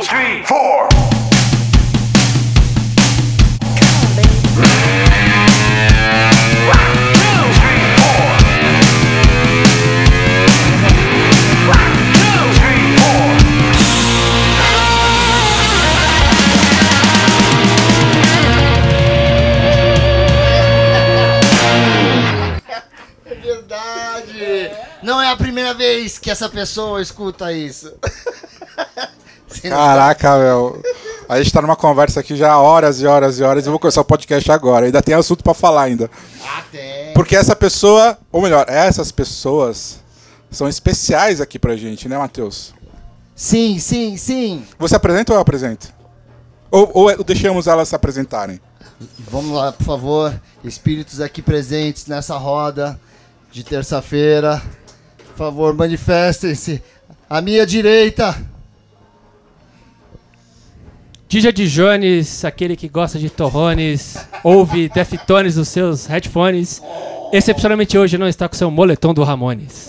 Two, three, four. É! Não é a primeira vez que essa pessoa escuta isso. Caraca, meu. A gente tá numa conversa aqui já há horas e horas e horas. Eu vou começar o podcast agora. Ainda tem assunto pra falar ainda. Até. Porque essa pessoa, ou melhor, essas pessoas são especiais aqui pra gente, né, Matheus? Sim, sim, sim. Você apresenta ou eu apresento? Ou, ou deixamos elas se apresentarem? Vamos lá, por favor. Espíritos aqui presentes nessa roda de terça-feira. Por favor, manifestem-se. À minha direita. Dija de Jones, aquele que gosta de torrones, ouve Deftones nos seus headphones. Excepcionalmente hoje não está com seu moletom do Ramones.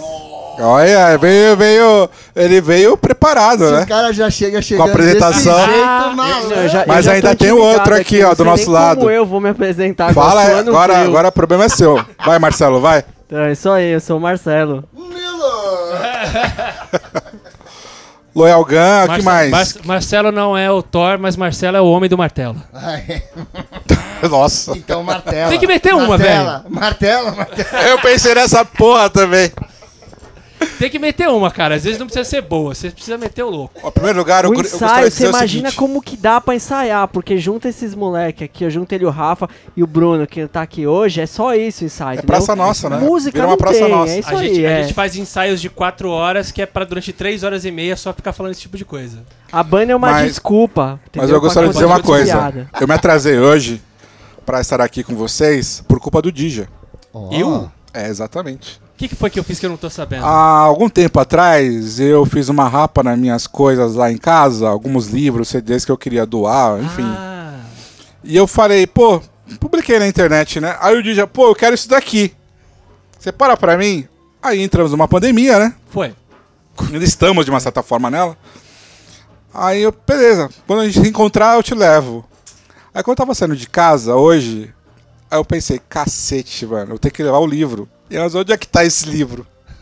Olha, veio, veio, ele veio preparado, Se né? o cara já chega chegando apresentação. desse jeito, Ah. Eu já- Mas eu já ainda tem o outro aqui, ó, não do nosso lado. Como eu vou me apresentar Fala, suando agora, frio. agora o problema é seu. Vai, Marcelo, vai. Então, é isso aí, eu sou o Marcelo. Loyal Gun, o que mais? Mar- Marcelo não é o Thor, mas Marcelo é o homem do martelo. Ai, Nossa. então martela. Tem que meter uma, martela, Martela, martela. Eu pensei nessa porra também. Tem que meter uma, cara. Às vezes não precisa ser boa, você precisa meter o louco. Ó, Em primeiro lugar, eu, O eu ensaio, de dizer você imagina seguinte. como que dá pra ensaiar, porque junta esses moleque aqui, eu junto ele o Rafa e o Bruno, que tá aqui hoje, é só isso o ensaio. É entendeu? praça nossa, né? Música Vira uma não praça tem, nossa. é isso A aí, gente, a é. gente faz ensaios de 4 horas, que é pra durante 3 horas e meia só ficar falando esse tipo de coisa. A banda é uma Mas- desculpa. Mas entendeu? eu gostaria de dizer uma coisa. Eu me atrasei hoje pra estar aqui com vocês por culpa do Dija. Eu? É, exatamente. O que, que foi que eu fiz que eu não tô sabendo? Há algum tempo atrás, eu fiz uma rapa nas minhas coisas lá em casa, alguns livros, CDs que eu queria doar, enfim. Ah, E eu falei, pô, publiquei na internet, né? Aí o Dija, pô, eu quero isso daqui. Você para pra mim? Aí entramos numa pandemia, né? foi. Ainda estamos, de uma certa forma, nela. Aí eu, beleza, quando a gente se encontrar, eu te levo. Aí quando eu tava saindo de casa hoje, aí eu pensei, cacete, mano, eu tenho que levar o livro. E mas onde é que tá esse livro?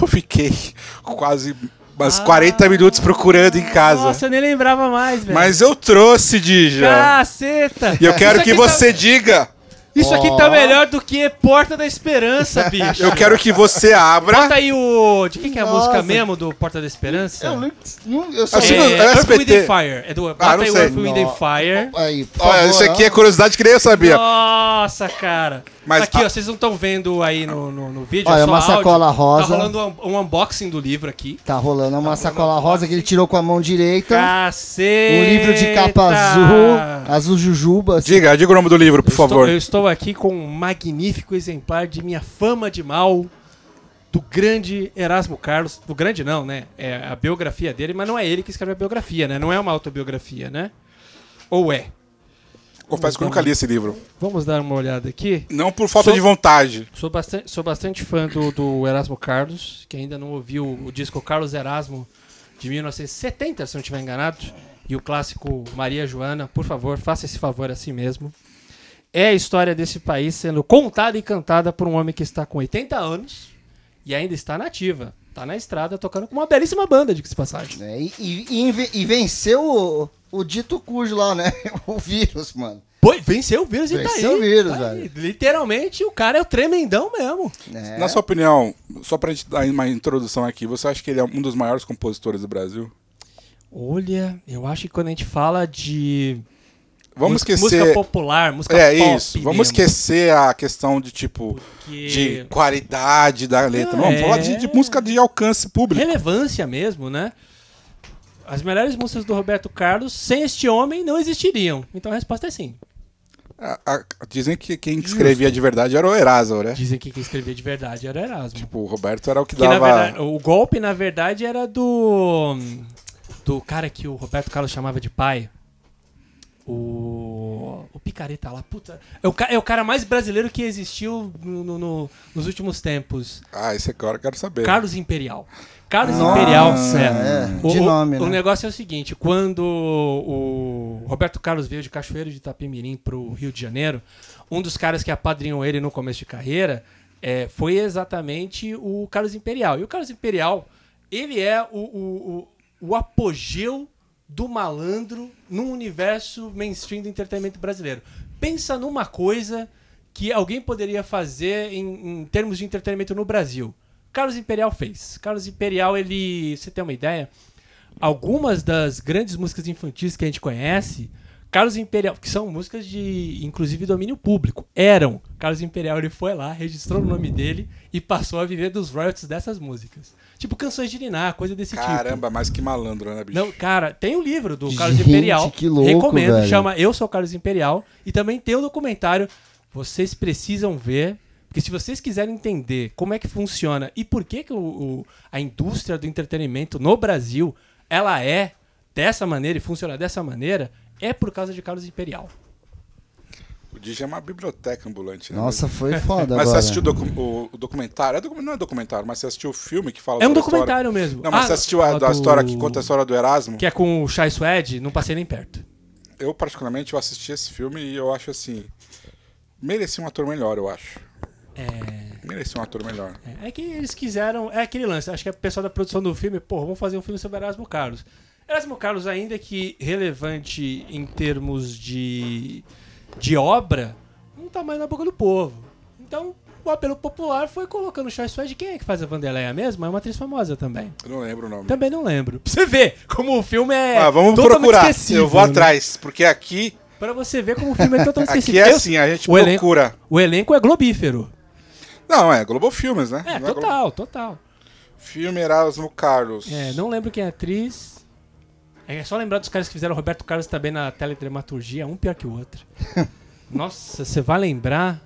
eu fiquei quase umas 40 minutos procurando em casa. Nossa, eu nem lembrava mais, velho. Mas eu trouxe, Dija. Caceta! E eu quero que tá- você diga. Isso aqui tá melhor do que Porta da Esperança, bicho. Eu quero que você abra. Bota aí o. De quem que é a Nossa. música mesmo do Porta da Esperança? Eu, não, não- eu só é, é Earth. Wind and Fire. É do, bota Ah, não aí o sei. Earth, Wind and Fire. Aí, por Olha, favor, isso aqui ó. é curiosidade que nem eu sabia. Nossa, cara. Mas aqui, a- ó, vocês não estão vendo aí no, no, no vídeo. Olha, é uma áudio. sacola rosa. Tá rolando um, um unboxing do livro aqui. Tá rolando uma sacola rosa que ele tirou com a mão direita. Caceta! Um livro de capa azul, azul jujuba. assim. Diga, diga o nome do livro, por Eu estou- favor. eu estou aqui com um magnífico exemplar de Minha Fama de Mal, do grande Erasmo Carlos. Do grande não, né? É a biografia dele, mas não é ele que escreveu a biografia, né? Não é uma autobiografia, né? Ou é? Confesso que eu nunca li esse livro. Vamos dar uma olhada aqui. Não por falta Sou- de vontade. Sou bastante, sou bastante fã do, do Erasmo Carlos, que ainda não ouviu o disco Carlos Erasmo de 1970, se não estiver enganado, e o clássico Maria Joana. Por favor, faça esse favor a si mesmo. É a história desse país sendo contada e cantada por um homem que está com 80 anos e ainda está na ativa. Está na estrada tocando com uma belíssima banda, de que se passagem. É, e, e- e venceu o, dito cujo lá, né? O vírus, mano. Pô, venceu o vírus e tá aí. Venceu o vírus, tá aí. velho. Literalmente, o cara é o tremendão mesmo. É. Na sua opinião, só pra gente dar uma introdução aqui, você acha que ele é um dos maiores compositores do Brasil? Olha, eu acho que quando a gente fala de Vamos música, esquecer. música popular, música é pop isso. Vamos mesmo. esquecer a questão de tipo Que- de qualidade da letra. Não, vamos É. falar de, de música de alcance público. relevância mesmo, né? As melhores músicas do Roberto Carlos, sem este homem, não existiriam. Então a resposta é sim. A- a- dizem que quem escrevia de verdade era o Erasmo, né? Dizem que quem escrevia de verdade era Erasmo. Tipo, o Roberto era o que Que, na dava. verdade, o golpe, na verdade, era do. Do cara que o Roberto Carlos chamava de pai. O. O Picareta lá, puta. É o, é o cara mais brasileiro que existiu no- no- no- nos últimos tempos. Ah, esse agora eu quero saber. Carlos Imperial. Carlos Nossa, Imperial, é, O, de o- nome, o né? negócio é o seguinte: quando o Roberto Carlos veio de Cachoeiro de Itapemirim pro Rio de Janeiro, um dos caras que apadrinhou ele no começo de carreira é, foi exatamente o Carlos Imperial. E o Carlos Imperial, ele é o, o, o, o apogeu do malandro num universo mainstream do entretenimento brasileiro. Pensa numa coisa que alguém poderia fazer em, em termos de entretenimento no Brasil. Carlos Imperial fez. Carlos Imperial, ele. Você tem uma ideia? Algumas das grandes músicas infantis que a gente conhece, Carlos Imperial, que são músicas de, inclusive, domínio público, eram. Carlos Imperial, ele foi lá, registrou o nome dele e passou a viver dos royalties dessas músicas. Tipo canções de Niná, coisa desse tipo. Caramba, mais que malandro, né, bicho? Não, cara, tem o livro do Carlos Gente, Imperial. que louco, recomendo, velho. chama Eu Sou Carlos Imperial. E também tem o documentário. Vocês precisam ver. Porque se vocês quiserem entender como é que funciona e por que, que o, o- a indústria do entretenimento no Brasil ela é dessa maneira e funciona dessa maneira, é por causa de Carlos Imperial. O Digi é uma biblioteca ambulante, né? Nossa, foi foda Mas você agora. assistiu o, docu- o- o documentário? É docu- não é documentário, mas você assistiu o filme que fala É um a documentário mesmo. Não, mas Ah, você assistiu a, a do- história que conta a história do Erasmo? Que é com o Chai Suede, não passei nem perto. Eu, particularmente, eu assisti esse filme e eu acho assim. Merecia um ator melhor, eu acho. É. Merecia um ator melhor. É, é que eles quiseram. É aquele lance. Acho que a pessoa da produção do filme, pô, vamos fazer um filme sobre Erasmo Carlos. Erasmo Carlos, ainda que relevante em termos de, de obra, não tá mais na boca do povo. Então, o apelo popular foi colocando o Chai Suede. Quem é que faz a Vanderleia mesmo? É uma atriz famosa também. Eu não lembro o nome. Também não lembro. Pra você ver como o filme é. ah, vamos procurar. Eu vou né? atrás, porque aqui, Pra você ver como o filme é totalmente aqui esquecível. é assim, a gente o elenco- procura. O elenco é globífero. Não, é Globo Filmes, né? É, Não Globo- total, total. Filme Erasmo Carlos. É, não lembro quem é a atriz. É só lembrar dos caras que fizeram Roberto Carlos também na teledramaturgia, um pior que o outro. Nossa, você vai lembrar?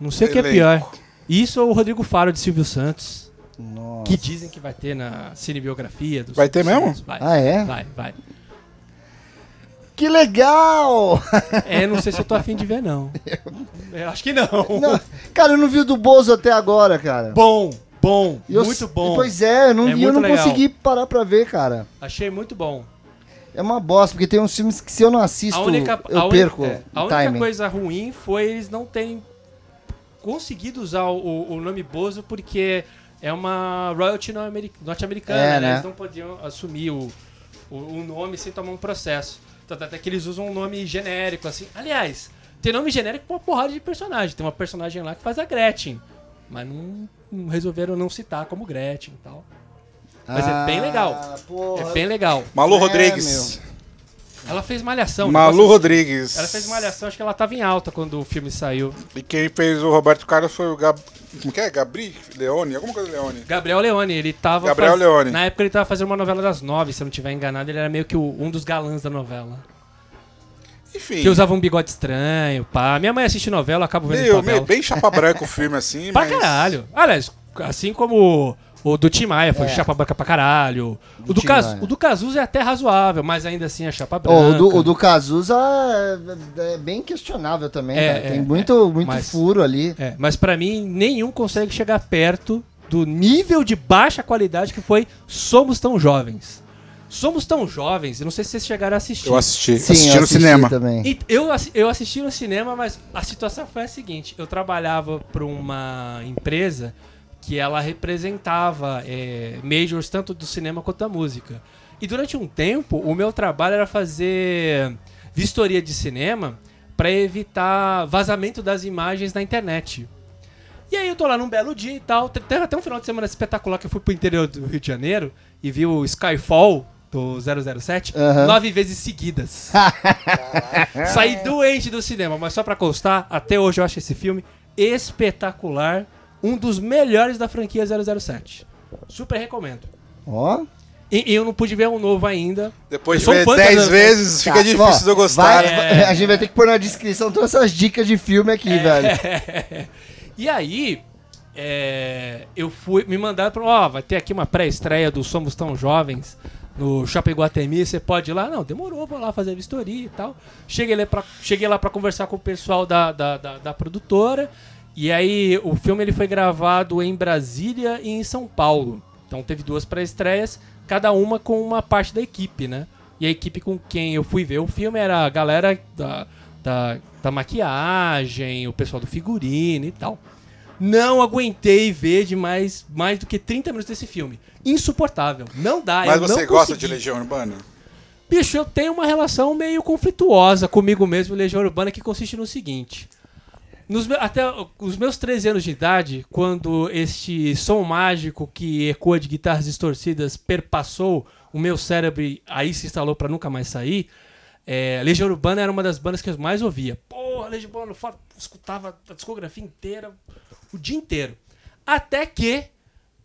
Não sei o que é Elenco. pior. Isso ou o Rodrigo Faro de Silvio Santos, Nossa. que dizem que vai ter na cinebiografia. Do Vai ter Silvio mesmo? Santos. Vai, Ah, é? vai, vai. Que legal! É, não sei se eu tô afim de ver, não. Eu acho que não. Não, cara, eu não vi o do Bozo até agora, cara. Bom, bom, eu- muito bom. Pois é, eu não É vi, eu não legal. consegui parar pra ver, cara. Achei muito bom. É uma bosta, porque tem uns filmes que se eu não assisto, A única, eu a perco única, é, a única timing. coisa ruim foi eles não terem conseguido usar o, o nome Bozo porque é uma royalty norte- norte-americana, É, né? né? Eles não podiam assumir o, o, o nome sem tomar um processo. Tanto até que eles usam um nome genérico, assim. Aliás, tem nome genérico pra uma porrada de personagem. Tem uma personagem lá que faz a Gretchen. Mas não, não resolveram não citar como Gretchen e tal. Mas é bem legal. Ah, porra. É bem legal. Malu É, Rodrigues. Ela fez malhação. Malu negócio- Rodrigues. Ela fez malhação, acho que ela tava em alta quando o filme saiu. E quem fez o Roberto Carlos foi o Gab... Como que é? Gabri? Leone? Alguma coisa Leone. Gabriel Leone, ele tava. Gabriel Leone. Na época ele tava fazendo uma novela das nove, se eu não tiver enganado, ele era meio que o- um dos galãs da novela. Enfim. Que usava um bigode estranho, pá. Minha mãe assiste novela, eu acabo vendo Meio, o meio bem chapa branca o filme, assim, Pra mas... caralho. Aliás, assim como o do Tim Maia foi É. chapa branca pra caralho. Do O do, Caz... O do Cazuza é até razoável, mas ainda assim é chapa branca. Ó, o, do, o do Cazuza é, é bem questionável também, É, cara. é, Tem muito, muito mas- furo ali. É, mas pra mim, nenhum consegue chegar perto do nível de baixa qualidade que foi Somos Tão Jovens. Somos Tão Jovens, eu não sei se vocês chegaram a assistir. Eu assisti. Sim, assisti eu no assisti cinema. também. E Eu, eu assisti no cinema, mas a situação foi a seguinte: eu trabalhava para uma empresa que ela representava é, majors tanto do cinema quanto da música. E durante um tempo, o meu trabalho era fazer vistoria de cinema para evitar vazamento das imagens na internet. E aí eu tô lá num belo dia e tal. Teve até um final de semana espetacular que eu fui pro interior do Rio de Janeiro e vi o Skyfall do 007 Aham. nove vezes seguidas. Saí doente do cinema, mas só pra constar, até hoje eu acho esse filme espetacular. Um dos melhores da franquia 007. Super recomendo. Ó. E, e eu não pude ver um novo ainda. Depois de ver fã da 10 dança. vezes, fica Tá, difícil ó, de eu gostar. vai- né? vai- a gente vai ter que pôr na descrição todas essas dicas de filme aqui, É. velho. E aí, é, eu fui me mandaram para, ó, vai ter aqui uma pré-estreia do Somos Tão Jovens no Shopping Guatemi, você pode ir lá? Não, demorou, vou lá fazer a vistoria e tal. Cheguei lá pra, cheguei lá pra conversar com o pessoal da, da, da, da produtora. E aí, o filme ele foi gravado em Brasília e em São Paulo. Então teve duas pré-estreias, cada uma com uma parte da equipe, né? E a equipe com quem eu fui ver o filme era a galera da, da, da maquiagem, o pessoal do figurino e tal. Não aguentei ver de mais, mais do que 30 minutos desse filme. Insuportável. Não dá. Mas você gosta consegui. de Legião Urbana? Bicho, eu tenho uma relação meio conflituosa comigo mesmo, Legião Urbana, que consiste no seguinte. Nos até os meus 13 anos de idade, quando este som mágico que ecoa de guitarras distorcidas perpassou o meu cérebro e aí se instalou pra nunca mais sair, é, Legião Urbana era uma das bandas que eu mais ouvia. Porra, Legião Urbana, eu escutava a discografia inteira, o dia inteiro. Até que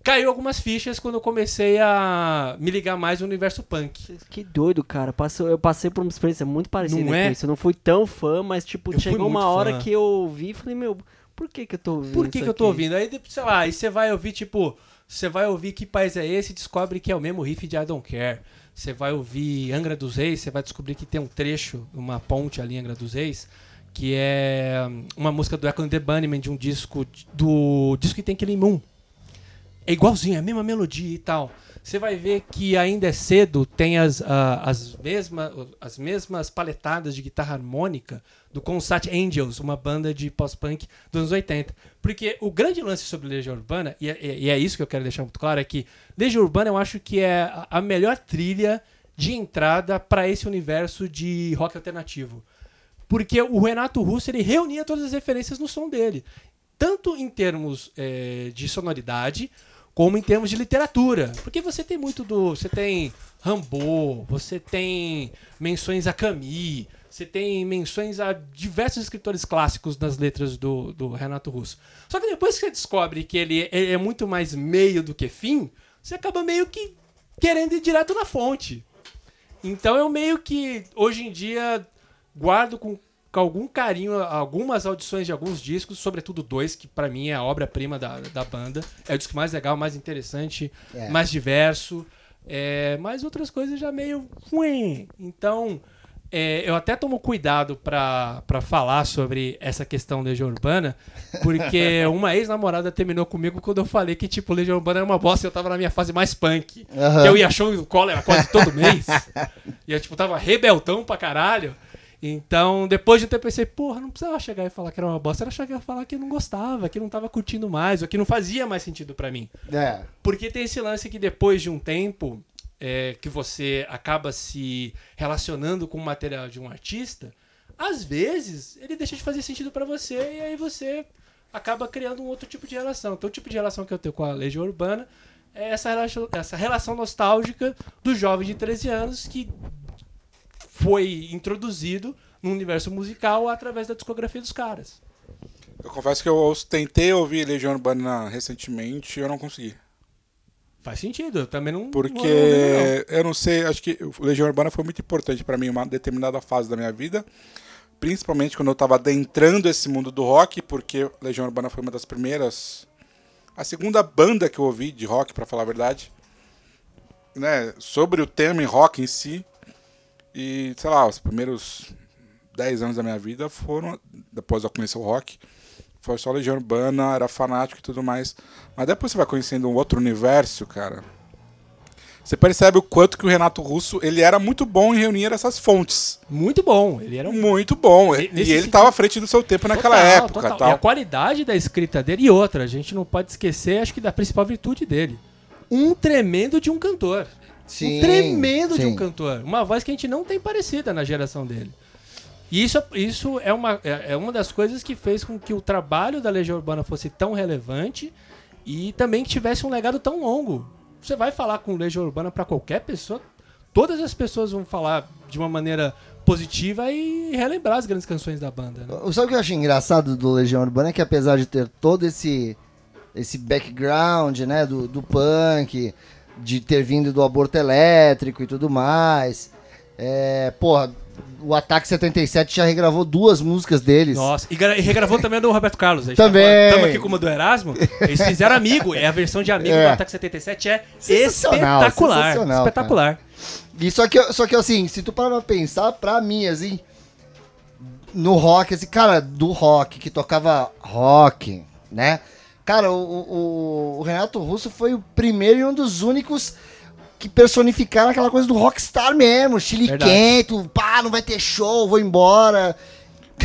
caiu algumas fichas quando eu comecei a me ligar mais no universo punk. Que doido, cara. Passou, eu passei por uma experiência muito parecida Não é? com isso. Eu não fui tão fã, mas, tipo, Eu chegou uma hora fã. que eu ouvi e falei, meu, por que que eu tô ouvindo Por que, que eu tô aqui? ouvindo? Aí, sei lá, aí você vai ouvir, tipo, você vai ouvir que país é esse e descobre que é o mesmo riff de I Don't Care. Você vai ouvir Angra dos Reis, você vai descobrir que tem um trecho, uma ponte ali em Angra dos Reis, que é hum, uma música do Echo and the Bunnymen de um disco, do disco que tem Killing Moon. É igualzinho, é a mesma melodia e tal. Você vai ver que ainda é cedo, tem as, ah, as, mesma, as mesmas paletadas de guitarra harmônica do Consat Angels, uma banda de pós-punk dos anos 80. Porque o grande lance sobre Legião Urbana, e é, e é isso que eu quero deixar muito claro, é que Legião Urbana eu acho que é a- melhor trilha de entrada para esse universo de rock alternativo. Porque o Renato Russo ele reunia todas as referências no som dele. Tanto em termos eh, de sonoridade, como em termos de literatura. Porque você tem muito do. Você tem Rambo, você tem menções a Camus, você tem menções a diversos escritores clássicos nas letras do, do Renato Russo. Só que depois que você descobre que ele é é muito mais meio do que fim, você acaba meio que querendo ir direto na fonte. Então eu meio que, hoje em dia, guardo com, com algum carinho algumas audições de alguns discos, sobretudo dois, que pra mim é a obra-prima da, da banda. É o disco mais legal, mais interessante, É. mais diverso. É, mas outras coisas já meio. Ué. Então. é, eu até tomo cuidado pra pra falar sobre essa questão Legião Urbana, porque uma ex-namorada terminou comigo quando eu falei que, tipo, Legião Urbana era uma bosta e eu tava na minha fase mais punk. Aham. Que eu ia show do cólera quase todo mês. e eu, tipo, tava rebeltão pra caralho. Então, depois de um tempo, eu pensei, porra, não precisava chegar e falar que era uma bosta, era chegar e falar que não gostava, que não tava curtindo mais, ou que não fazia mais sentido pra mim. É. Porque tem esse lance que depois de um tempo é, que você acaba se relacionando com o material de um artista, às vezes ele deixa de fazer sentido pra você e aí você acaba criando um outro tipo de relação. Então o tipo de relação que eu tenho com a Legião Urbana é essa relação, essa relação nostálgica do jovem de 13 anos que foi introduzido no universo musical através da discografia dos caras. Eu confesso que eu tentei ouvir Legião Urbana recentemente e eu não consegui. Faz sentido, eu também não. Porque não ouvi, não. eu não sei, acho que Legião Urbana foi muito importante pra mim em uma determinada fase da minha vida. Principalmente quando eu tava adentrando esse mundo do rock, porque Legião Urbana foi uma das primeiras. A segunda banda que eu ouvi de rock, pra falar a verdade. Né, sobre o tema em rock em si. E, sei lá, os primeiros 10 anos da minha vida foram. Depois eu conheci o rock. Foi só Legião Urbana, era fanático e tudo mais. Mas depois você vai conhecendo um outro universo, cara. Você percebe o quanto que o Renato Russo ele era muito bom em reunir essas fontes. Muito bom, ele era um Muito bom. E nesse ele estava à frente do seu tempo naquela Total, época. total. Tal. E a qualidade da escrita dele. E outra, a gente não pode esquecer, acho que da principal virtude dele. Um tremendo de um cantor. Sim, um tremendo de um sim. cantor. Uma voz que a gente não tem parecida na geração dele. E isso, isso é, uma, é é uma das coisas que fez com que o trabalho da Legião Urbana fosse tão relevante e também que tivesse um legado tão longo. Você vai falar com Legião Urbana para qualquer pessoa, todas as pessoas vão falar de uma maneira positiva e relembrar as grandes canções da banda. Né? Sabe o que eu acho engraçado do Legião Urbana? É que apesar de ter todo esse, esse background, né, do, do punk, de ter vindo do aborto elétrico e tudo mais, é, porra, o Ataque 77 já regravou duas músicas deles. Nossa, e, gra- e regravou também a do Roberto Carlos. Gente Também. Estamos aqui com uma do Erasmo. Eles fizeram amigo. É a versão de amigo É. do Ataque 77 é Sensacional, espetacular. sensacional, espetacular. E só que, só que assim, se tu parar pra pensar, pra mim, assim, no rock, assim, cara, do rock, que tocava rock, né? Cara, o, o- o Renato Russo foi o primeiro e um dos únicos que personificaram aquela coisa do rockstar mesmo, chiliquento, pá, não vai ter show, vou embora.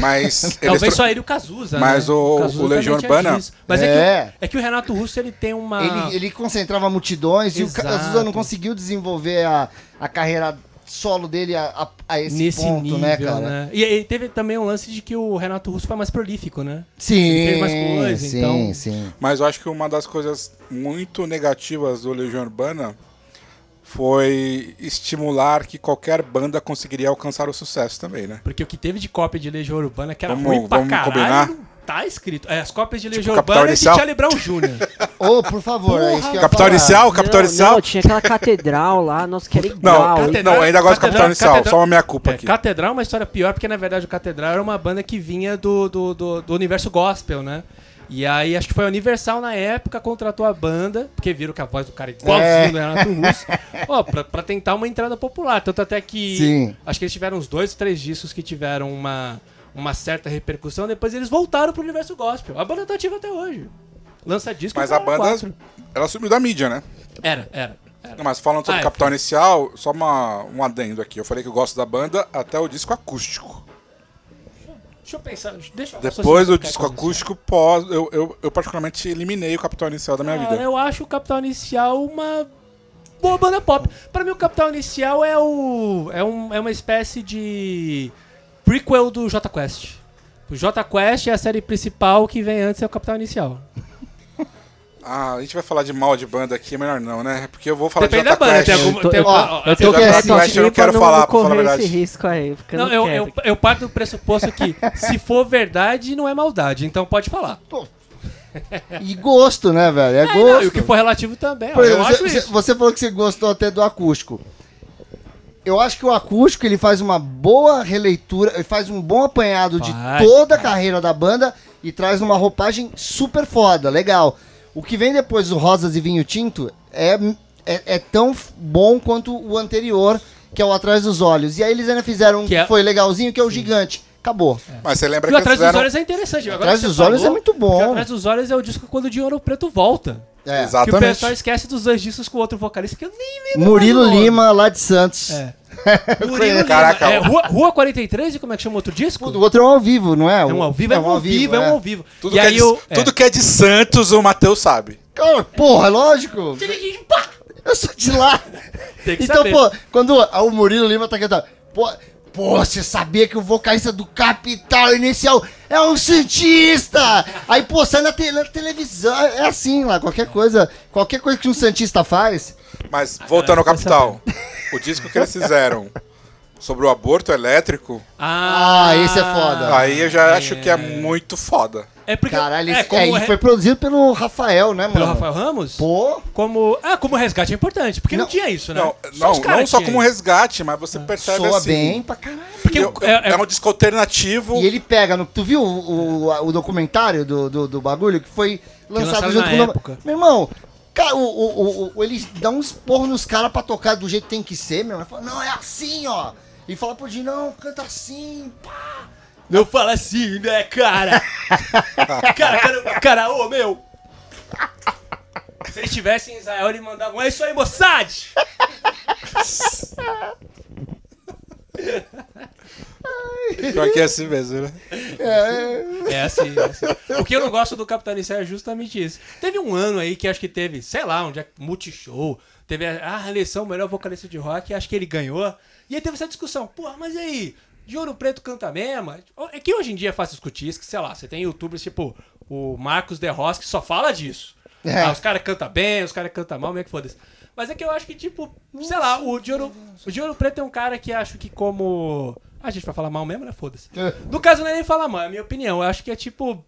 Mas Talvez tro- só ele e o Cazuza. Mas né? o- Cazuza o Legião Urbana- disso. Mas é. É. que, é que o Renato Russo ele tem uma. Ele, ele concentrava multidões e o Exato. Cazuza não conseguiu desenvolver a, a carreira solo dele a, a- a esse Nesse ponto, nível, né, né, cara? E, e teve também um lance de que o Renato Russo foi mais prolífico, né? Sim, Ele fez mais coisa, sim, então- sim. Mas eu acho que uma das coisas muito negativas do Legião Urbana foi estimular que qualquer banda conseguiria alcançar o sucesso também, né? Porque o que teve de cópia de Legião Urbana, que era Vamos- ruim pra vamos caralho, combinar? Tá escrito. É, as cópias de Legião Capital Urbana é de Inicial? Charlie Brown Jr. Ô, por favor, é isso que Capital falar. Inicial, Capital não, Inicial. não, tinha aquela catedral lá, nossa, que era Não, igual. Catedral- não, ainda gosto do Capital Catedral- Inicial, Catedral- só uma meia culpa É, aqui. Catedral é uma história pior, porque na verdade o Catedral era uma banda que vinha do, do, do, do universo gospel, né? E aí acho que foi a Universal na época, contratou a banda, porque viram que a voz do cara é igualzinho É. do Renato Russo, ó, pra, pra tentar uma entrada popular. Tanto até que. Sim. Acho que eles tiveram uns dois, três discos que tiveram uma, uma certa repercussão, depois eles voltaram pro universo gospel. A banda tá ativa até hoje. Lança disco Mas a banda, quatro. ela sumiu da mídia, né? Era, era. era. Não, Mas falando sobre Ah, é, Capital foi. Inicial, só uma, um adendo aqui. Eu falei que eu gosto da banda até o disco acústico. Deixa eu pensar. Deixa eu Depois do disco acústico, pós, eu, eu, eu particularmente eliminei o Capital Inicial da minha Cara, vida. eu acho o Capital Inicial uma boa banda pop. Pra mim, o Capital Inicial é o é, um, é uma espécie de prequel do J Quest. O J Quest é a série principal que vem antes é o Capital Inicial. Ah, a gente vai falar de mal de banda aqui, é melhor não, né? Porque eu vou falar Depende de da Jota banda. Quest. Tem algum, Eu tô- tem, ó, ó, eu tô Jota Quest eu não quero não falar, pra falar a correr esse verdade. risco aí. Porque Não, não, eu, eu, eu parto do pressuposto que se for verdade, não é maldade. Então pode falar. E gosto, né, velho? É, É, não, gosto. e o que for relativo também. ó, Por exemplo, eu acho você, isso. você falou que você gostou até do acústico. Eu acho que o acústico ele faz uma boa releitura, ele faz um bom apanhado de Faz, toda a carreira da banda e traz uma roupagem super foda, legal. O que vem depois do Rosas e Vinho Tinto é, é, é tão bom quanto o anterior, que é o Atrás dos Olhos. E aí eles ainda fizeram um Que que, é- foi legalzinho, que é o Gigante. Acabou. Mas você lembra E o que Atrás eles dos fizeram... Olhos é interessante. Agora Atrás que dos Olhos falou, é muito bom. que Atrás dos Olhos é o disco quando o de Ouro Preto volta. É. Que o Exatamente. pessoal esquece dos dois discos com o outro vocalista que eu nem lembro. Murilo. Lima, lá de Santos. É. Eu Murilo conheço. Lima. Caraca, É. Rua, Rua 43, e como é que chama o outro disco? O outro é um ao vivo, não é? É um ao vivo, é um ao vivo, é um ao vivo. Tudo, E que, é aí de, eu... é. tudo que é de Santos, o Matheus sabe. Cara, porra, lógico. Eu sou de lá. Tem que então, saber. pô, quando o Murilo Lima tá cantando, pô, pô, você sabia que o vocalista do Capital Inicial é um Santista? Aí, pô, sai na, te- na televisão, é assim lá, qualquer coisa, qualquer coisa que um Santista faz, Mas, voltando ao fica Capital, o disco que eles fizeram sobre o aborto elétrico, Ah, esse é foda. aí eu já acho que é muito foda. É porque... caralho, é, como é, o e re- foi produzido pelo Rafael, né, mano? Pelo Rafael Ramos? Pô, Como... Ah, como resgate é importante, porque não, Não, tinha isso, né? Não, os não, só como resgate, mas você percebe soa assim. bem pra caralho. Porque eu- é, é- é um disco alternativo. E ele pega, no, tu viu o, o, o documentário do, do, do bagulho que foi lançado lançaram junto na com o. época. Meu irmão, cara, o, o, o, o- ele dá um esporro nos caras pra tocar do jeito que tem que ser, meu. Ele fala, não, é assim, ó. E fala pro Dinho, não, canta assim, pá. Não fala assim, né, cara? cara, cara, cara, ô, meu. Se ele estivesse em Israel, ele mandava um, é isso aí, Mossad! Pior que é assim mesmo, né? É assim, é assim. O que eu não gosto do Capitão Inicial é justamente isso. Teve um ano aí que acho que teve, sei lá, um dia multishow, teve a, a eleição melhor vocalista de rock, acho que ele ganhou. E aí teve essa discussão, pô, mas e aí? De Ouro Preto canta mesmo? É que hoje em dia é fácil discutir isso, que sei lá, você tem youtubers tipo o Marcos De Ross que só fala disso. É. Ah, os caras cantam bem, os caras cantam mal, meio que foda-se. Mas é que eu acho que, tipo, sei lá, o de, Ouro, o de Ouro Preto é um cara que acho que como. Ah, a gente vai falar mal mesmo, né? Foda-se. É. No caso, não é nem falar mal, é a minha opinião. Eu acho que é tipo.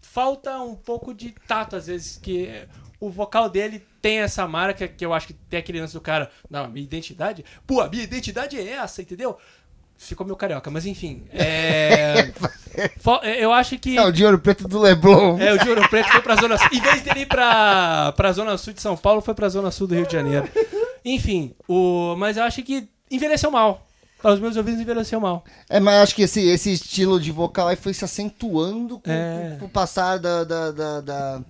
Falta um pouco de tato, às vezes, que o vocal dele tem essa marca que eu acho que tem aquele lance do cara. Não, minha identidade. Pô, a minha identidade é essa, entendeu? Ficou meio carioca, mas enfim. É. Fal- eu acho que. É o de ouro preto do Leblon. É, o de Ouro Preto foi pra Zona Sul. Em vez dele ir pra, pra Zona Sul de São Paulo, foi pra Zona Sul do Rio de Janeiro. Enfim, o, mas eu acho que envelheceu mal. Para os meus ouvidos, envelheceu mal. É, mas acho que esse, esse estilo de vocal aí foi se acentuando com, É. com o passar da, da, da- da-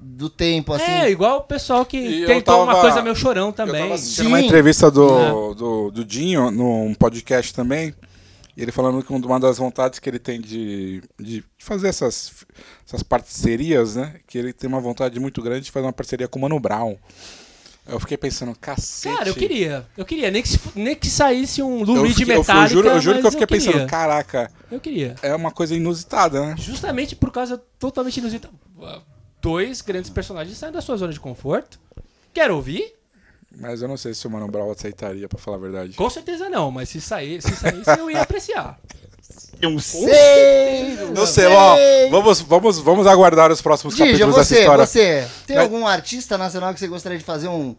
do tempo, assim. É, igual o pessoal que E eu tentou uma tava- coisa meio chorão Eu também. tava assistindo Sim. uma entrevista do, É. do, do Dinho, num podcast também, e ele falando que uma das vontades que ele tem de, de fazer essas, essas parcerias, né? Que ele tem uma vontade muito grande de fazer uma parceria com o Mano Brown. Eu fiquei pensando, cacete. Cara, eu queria. Eu queria. Nem que, nem que saísse um Eu, Reed fiquei- eu, eu juro, eu juro mas que eu fiquei queria. pensando, caraca, Eu queria. é uma coisa inusitada, né? Justamente por causa totalmente inusitada. Dois grandes personagens saem da sua zona de conforto. Quero ouvir? Mas eu não sei se o Mano Brown aceitaria, pra falar a verdade. Com certeza não, mas se sair, se saísse eu ia apreciar. Eu sei! Não sei, ó, vamos, vamos, vamos aguardar os próximos capítulos dessa você, história. você, tem Mas- algum artista nacional que você gostaria de fazer um...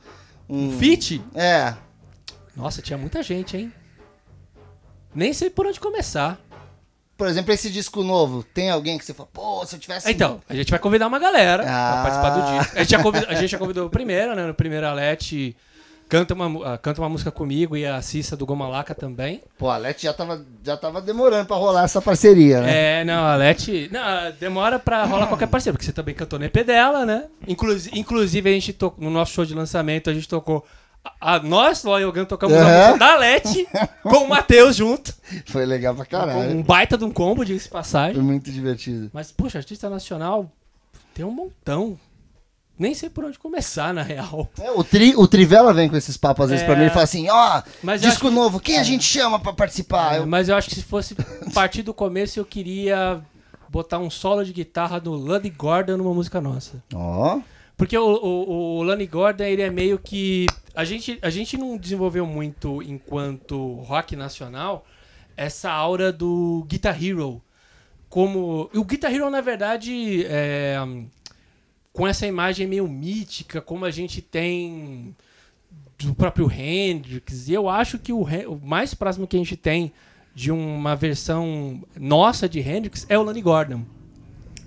Um Fit? É. Nossa, tinha muita gente, hein? Nem sei por onde começar. Por exemplo, esse disco novo, tem alguém que você fala, pô, se eu tivesse... Então, a gente vai convidar uma galera Ah. pra participar do disco. A gente já convidou, a gente já convidou o primeiro, né? No primeiro a Leti canta uma, ah, canta uma música comigo e a Cissa do Gomalaca também. Pô, a Leti já tava, já tava demorando pra rolar essa parceria, né? É, não, a Leti. Não, demora pra rolar qualquer parceiro, porque você também cantou no EP dela, né? Inclusi- inclusive, a gente tocou, no nosso show de lançamento, a gente tocou. A, a- nós, Loyal Gun, tocamos a Aham. música da Leti com o Matheus junto. Foi legal pra caralho. um baita de um combo, diga-se de Foi passagem. muito divertido. Mas, poxa, artista nacional tem um montão. Nem sei por onde começar, na real. É, o, tri, o Trivela vem com esses papos às vezes É. pra mim e fala assim, ó, eu disco que- novo, quem a gente chama pra participar? É, Eu- Mas eu acho que se fosse partir do começo, eu queria botar um solo de guitarra do Luddy Gordon numa música nossa. Ó, Porque o, o, o Lonnie Gordon, ele é meio que. A gente, a gente não desenvolveu muito, enquanto rock nacional, essa aura do Guitar Hero. Como. O Guitar Hero, na verdade, é, com essa imagem meio mítica, como a gente tem do próprio Hendrix. E eu acho que o, o mais próximo que a gente tem de uma versão nossa de Hendrix é o Lonnie Gordon.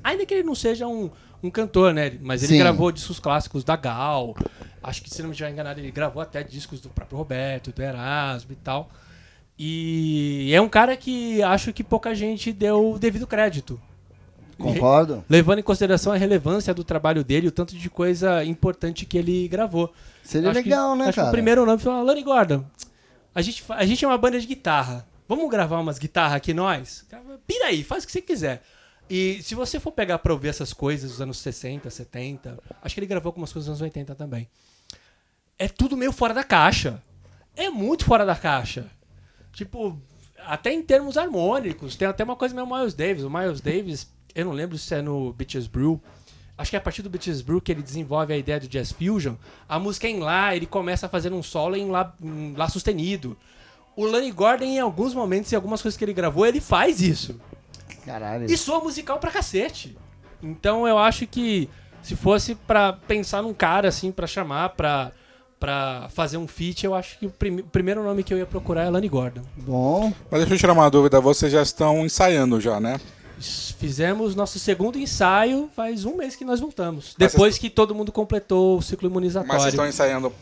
Ainda que ele não seja um, um cantor, né? Mas ele Sim. gravou discos clássicos da Gal. Acho que, se não me estiver enganado, ele gravou até discos do próprio Roberto, do Erasmo e tal. E é um cara que acho que pouca gente deu o devido crédito. concordo. Levando em consideração a relevância do trabalho dele, o tanto de coisa importante que ele gravou. Seria Acho que- legal, né, acho cara? que o primeiro nome foi Lani Gordon. A gente, a gente é uma banda de guitarra. Vamos gravar umas guitarras aqui nós? Pira aí, faz o que você quiser. E se você for pegar pra ouvir essas coisas dos anos 60, 70, acho que ele gravou algumas coisas dos anos 80 também. É tudo meio fora da caixa. É muito fora da caixa. Tipo, até em termos harmônicos. Tem até uma coisa meio Miles Davis. O Miles Davis, eu não lembro se é no Bitches Brew. Acho que é a partir do Bitches Brew que ele desenvolve a ideia do Jazz Fusion. A música é em Lá, ele começa fazendo um solo em Lá, em lá sustenido. O Lonnie Gordon, em alguns momentos, em algumas coisas que ele gravou, ele faz isso. Caralho. E soa musical pra cacete. Então eu acho que se fosse pra pensar num cara assim pra chamar pra, pra fazer um feat, eu acho que o, prime- o primeiro nome que eu ia procurar é Lani Gordon. Bom, Mas deixa eu tirar uma dúvida, vocês já estão ensaiando já, né? Fizemos nosso segundo ensaio faz um mês que nós voltamos. Mas Depois que todo mundo completou o ciclo imunizatório. Mas vocês estão ensaiando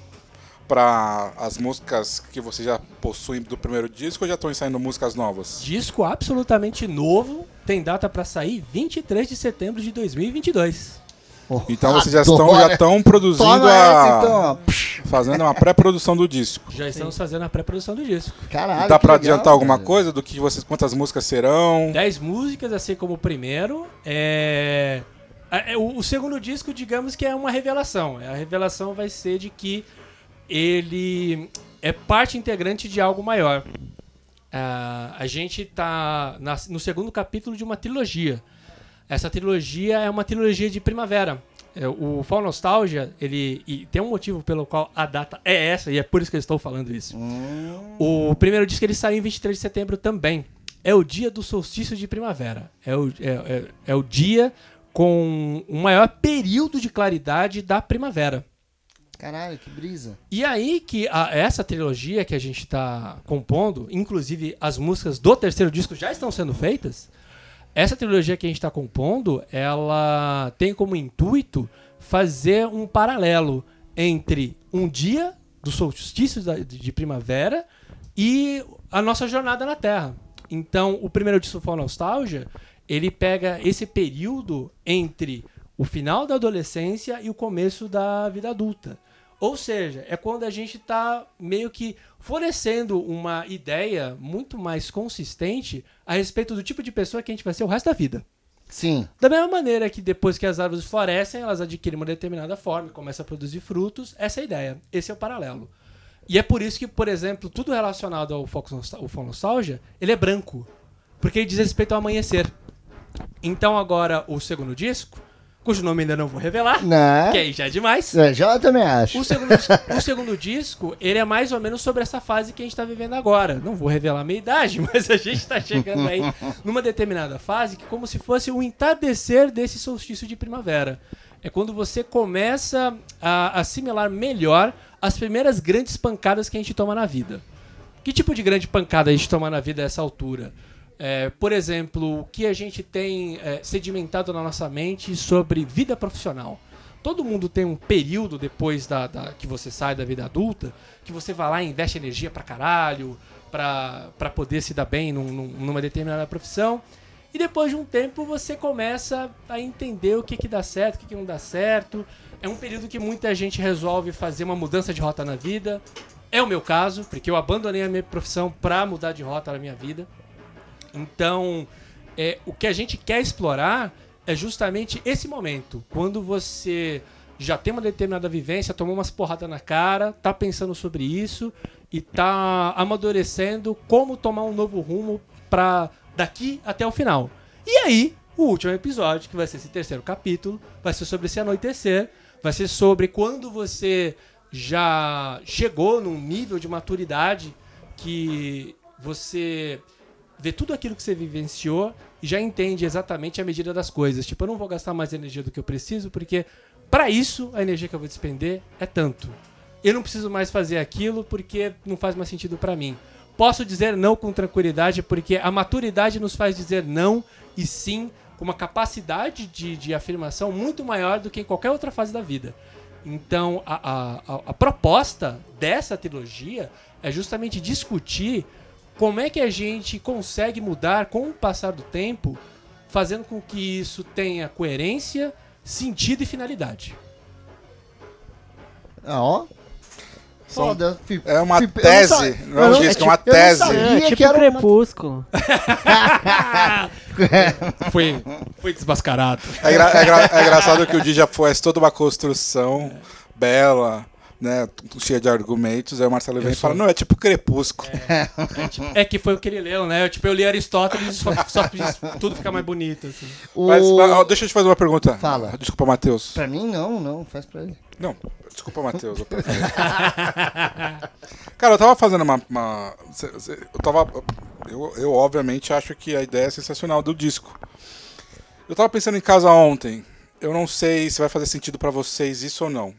para as músicas que vocês já possuem do primeiro disco ou já estão ensaiando músicas novas? Disco absolutamente novo. Tem data pra sair 23 de setembro de 2022. Então vocês já estão, já estão produzindo Toma a. essa então, fazendo uma pré-produção do disco. Já estamos fazendo a pré-produção do disco. Caralho. Dá pra legal, adiantar alguma coisa do que vocês. Quantas músicas serão? 10 músicas, assim como o primeiro. É... é, O o segundo disco, digamos que é uma revelação. A revelação vai ser de que ele é parte integrante de algo maior. Ah, a gente tá na- no segundo capítulo de uma trilogia. Essa trilogia é uma trilogia de primavera. É, O Fall Nostalgia, ele e tem um motivo pelo qual a data é essa, e é por isso que eu estou falando isso. Hum, O primeiro disco ele saiu em 23 de setembro também. É o dia do solstício de primavera. É o, é, é- é o dia com o maior período de claridade da primavera. Caralho, que brisa. E aí que a- essa trilogia que a gente está compondo, inclusive as músicas do terceiro disco já estão sendo feitas. Essa trilogia que a gente está compondo, ela tem como intuito fazer um paralelo entre um dia do solstício de primavera e a nossa jornada na Terra. Então, o primeiro disco For Nostalgia, ele pega esse período entre o final da adolescência e o começo da vida adulta. Ou seja, é quando a gente está meio que florescendo uma ideia muito mais consistente a respeito do tipo de pessoa que a gente vai ser o resto da vida. Sim. Da mesma maneira que depois que as árvores florescem, elas adquirem uma determinada forma e começam a produzir frutos, essa é a ideia. Esse é o paralelo. E é por isso que, por exemplo, tudo relacionado ao Fox Nostalgia, ele é branco. Porque ele diz respeito ao amanhecer. Então agora, o segundo disco, cujo nome ainda não vou revelar, Né? que aí já é demais. É, já eu também acho. O segundo, o segundo disco, ele é mais ou menos sobre essa fase que a gente tá vivendo agora. Não vou revelar a minha idade, mas a gente tá chegando aí numa determinada fase que como se fosse o entardecer desse solstício de primavera. É quando você começa a assimilar melhor as primeiras grandes pancadas que a gente toma na vida. Que tipo de grande pancada a gente toma na vida a essa altura? É, por exemplo, o que a gente tem é, sedimentado na nossa mente sobre vida profissional. Todo mundo tem um período depois da, da- que você sai da vida adulta que você vai lá e investe energia pra caralho pra, poder se dar bem num- num- numa determinada profissão. E depois de um tempo você começa a entender o que, que dá certo, o que, que não dá certo. É um período que muita gente resolve fazer uma mudança de rota na vida. É o meu caso, porque eu abandonei a minha profissão pra mudar de rota na minha vida. Então, é, o que a gente quer explorar é justamente esse momento, quando você já tem uma determinada vivência, tomou umas porradas na cara, tá pensando sobre isso e tá amadurecendo como tomar um novo rumo para daqui até o final. E aí, o último episódio, que vai ser esse terceiro capítulo, vai ser sobre esse anoitecer, vai ser sobre quando você já chegou num nível de maturidade que você vê tudo aquilo que você vivenciou e já entende exatamente a medida das coisas. Tipo, eu não vou gastar mais energia do que eu preciso, porque para isso a energia que eu vou despender é tanto. Eu não preciso mais fazer aquilo porque não faz mais sentido para mim. Posso dizer não com tranquilidade porque a maturidade nos faz dizer não e sim com uma capacidade de, de afirmação muito maior do que em qualquer outra fase da vida. Então, a, a, a- a proposta dessa trilogia é justamente discutir como é que a gente consegue mudar com o passar do tempo, fazendo com que isso tenha coerência, sentido e finalidade. Ah, ó. Foda. É uma não tese, sa- não é um eu disco, é uma eu não tese. É, que tipo era uma- crepúsculo. Foi, foi desmascarado. É, engra- é engra- é engraçado que o Dija foi toda uma construção bela, né? Cheia de argumentos. Aí o Marcelo vem e fala: Não, é tipo crepúsculo. É que foi o que ele leu, né? Eu, tipo, eu li Aristóteles e só, só fiz tudo ficar mais bonito. Assim. O... Mas, mas, ó, deixa eu te fazer uma pergunta. Fala. Desculpa, Matheus. Pra mim, não, não. Faz pra ele. Não, desculpa, Matheus. eu. Cara, eu tava fazendo uma. uma- eu tava. Eu, eu, obviamente, acho que a ideia é sensacional do disco. Eu tava pensando em casa ontem. Eu não sei se vai fazer sentido pra vocês isso ou não.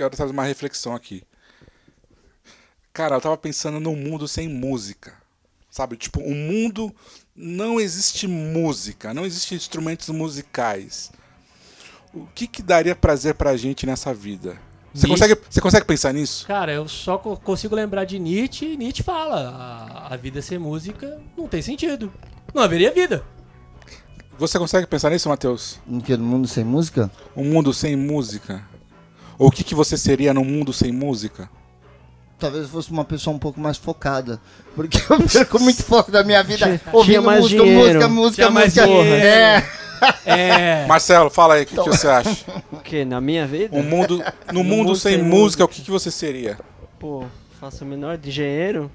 Quero trazer uma reflexão aqui. Cara, eu tava pensando num mundo sem música. Sabe? Tipo, um mundo. Não existe música, não existem instrumentos musicais. O que, que daria prazer pra gente nessa vida? Você Nietzsche. consegue, você consegue pensar nisso? Cara, eu só co- consigo lembrar de Nietzsche e Nietzsche fala: a, a vida sem música não tem sentido. Não haveria vida. Você consegue pensar nisso, Matheus? No que? No mundo sem música? Um mundo sem música? Ou o que, que você seria num mundo sem música? Talvez eu fosse uma pessoa um pouco mais focada. Porque eu perco muito foco da minha vida Tinha- ouvindo tinha mais música, dinheiro. música, música, música. dinheiro. É. É. Marcelo, fala aí, o que, que você acha? O que? Na minha vida? Um mundo, no mundo, mundo sem, sem música, o que, que você seria? Pô, faço o menor de engenheiro.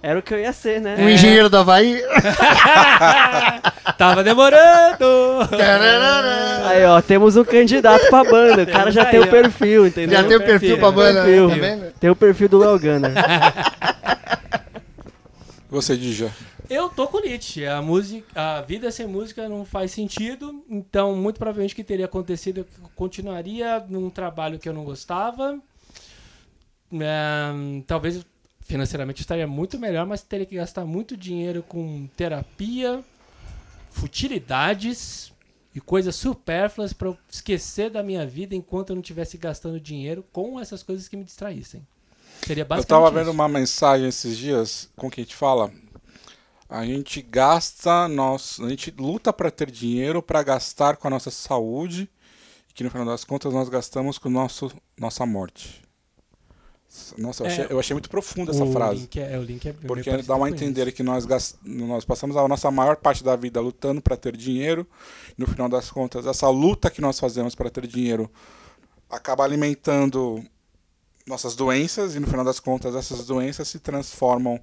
Era o que eu ia ser, né? O engenheiro do Havaí. Tava demorando. Aí, ó, temos um candidato pra banda. O cara já tem o perfil, entendeu? Já tem o perfil perfil, pra banda, né? perfil. Tá vendo? Tem o perfil do Well Gunner. Você, Dija. Eu tô com Nietzsche. A, música, a vida sem música não faz sentido. Então, muito provavelmente o que teria acontecido é que eu continuaria num trabalho que eu não gostava. É, talvez financeiramente estaria muito melhor, mas teria que gastar muito dinheiro com terapia, futilidades e coisas supérfluas para eu esquecer da minha vida enquanto eu não estivesse gastando dinheiro com essas coisas que me distraíssem. Seria Eu basicamente tava vendo isso. uma mensagem esses dias com que a gente fala. A gente gasta, nós, a gente luta para ter dinheiro para gastar com a nossa saúde e que no final das contas nós gastamos com nosso nossa morte. Nossa, eu, É, achei, eu achei muito profunda essa frase. Link é, é, o link é bem Porque dá uma entender que nós, gas- nós passamos a nossa maior parte da vida lutando para ter dinheiro. No final das contas, essa luta que nós fazemos para ter dinheiro acaba alimentando nossas doenças e no final das contas essas doenças se transformam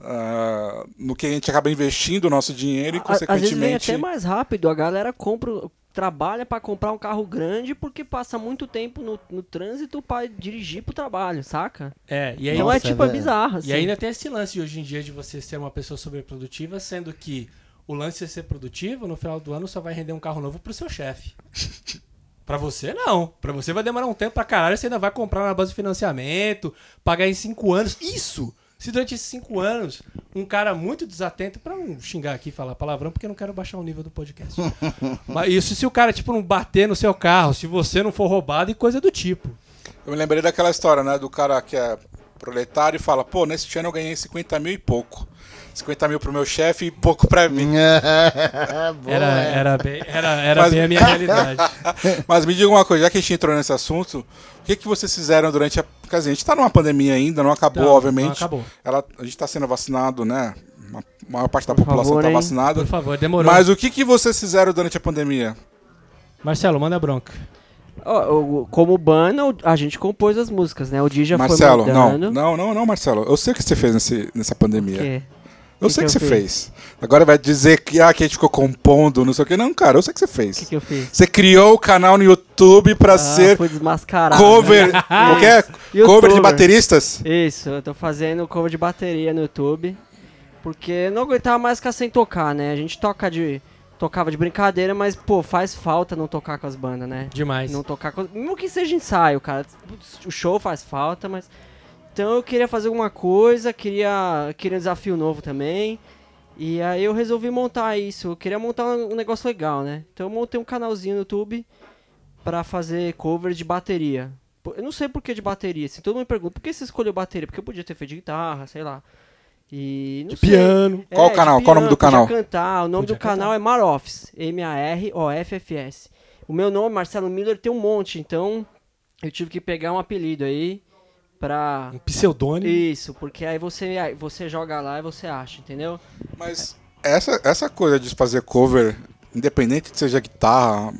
ah, no que a gente acaba investindo o nosso dinheiro e A- Às vezes vem consequentemente até mais rápido. A galera compra, trabalha pra comprar um carro grande porque passa muito tempo no, no trânsito pra dirigir pro trabalho, saca? É, e aí, então é Nossa, tipo, é bizarro. Assim. e ainda tem esse lance de hoje em dia de você ser uma pessoa sobreprodutiva, sendo que o lance de ser produtivo, no final do ano, só vai render um carro novo pro seu chefe. Pra você, não. Pra você vai demorar um tempo pra caralho, você ainda vai comprar na base de financiamento, pagar em cinco anos. Isso! Se durante esses cinco anos, um cara muito desatento, pra não xingar aqui e falar palavrão, porque eu não quero baixar o nível do podcast. Mas isso se o cara, tipo, não bater no seu carro, se você não for roubado e coisa do tipo. eu me lembrei daquela história, né, do cara que é proletário e fala, pô, nesse ano eu ganhei 50 mil e pouco. 50 mil pro meu chefe e pouco pra mim. Era, é. era, bem, era, era Mas- bem a minha realidade. Mas me diga uma coisa, já que a gente entrou nesse assunto, o que, que vocês fizeram durante a. Quer dizer, a gente tá numa pandemia ainda, não acabou, Não, obviamente. não acabou. Ela, a gente tá sendo vacinado, né? Uma a maior parte da Por população favor, tá hein? vacinada. Por favor, demorou. Mas o que, que vocês fizeram durante a pandemia? Marcelo, manda bronca. O- como banda, o- a gente compôs as músicas, né? O Di já Marcelo, foi não, mandando. não, não, não, Marcelo. Eu sei o que você fez nesse, nessa O pandemia. quê? Eu que sei o que que você fez. Agora vai dizer que, ah, que a gente ficou compondo, não sei o que. Não, cara, eu sei o que você O que, fez. que eu fiz? Você criou o canal no YouTube pra Ah, ser fui desmascarado. cover. né? qualquer Youtuber. cover de bateristas? Isso, eu tô fazendo cover de bateria no YouTube. Porque eu não aguentava mais ficar sem tocar, né? A gente toca de. Tocava de brincadeira, mas, pô, faz falta não tocar com as bandas, né? Demais. Não tocar com. Mesmo que seja ensaio, cara. O show faz falta, mas. Então eu queria fazer alguma coisa, queria, queria um desafio novo também. E aí eu resolvi montar isso. Eu queria montar um negócio legal, né? Então eu montei um canalzinho no YouTube pra fazer cover de bateria. Eu não sei por que de bateria. Assim, todo mundo me pergunta, por que você escolheu bateria? Porque eu podia ter feito de guitarra, sei lá. E não De sei. piano. Qual o canal? Qual o nome do canal? cantar. O nome Podia do canal é Marofs. M-A-R-O-F-F-S. O meu nome, Marcelo Miller, tem um monte, então eu tive que pegar um apelido aí pra. Um pseudônimo. Isso, porque aí você, aí você joga lá e você acha, entendeu? Mas essa, essa coisa de fazer cover, independente de seja guitarra,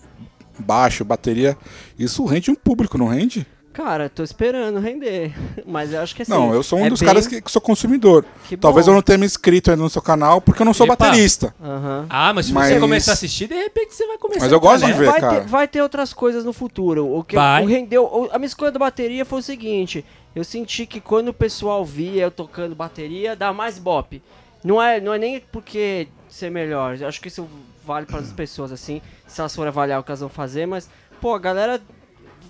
baixo, bateria, isso rende um público, não rende? Cara, tô esperando render. Mas eu acho que assim. não, eu sou um é dos bem- caras que, que sou consumidor. que Talvez eu não tenha me inscrito ainda no seu canal porque eu não sou Epa. baterista. Aham. Ah, mas se Mas- você começar a assistir, de repente você vai começar Mas eu a gosto de entrar ver, vai, cara. ter, vai ter outras coisas no futuro. O que Vai. o rendeu, o- a minha escolha da bateria foi o seguinte: eu senti que quando o pessoal via eu tocando bateria, dá mais bop. Não é, não é nem porque ser melhor. Eu acho que isso vale para as pessoas assim, se elas forem avaliar o que elas vão fazer, mas pô, a galera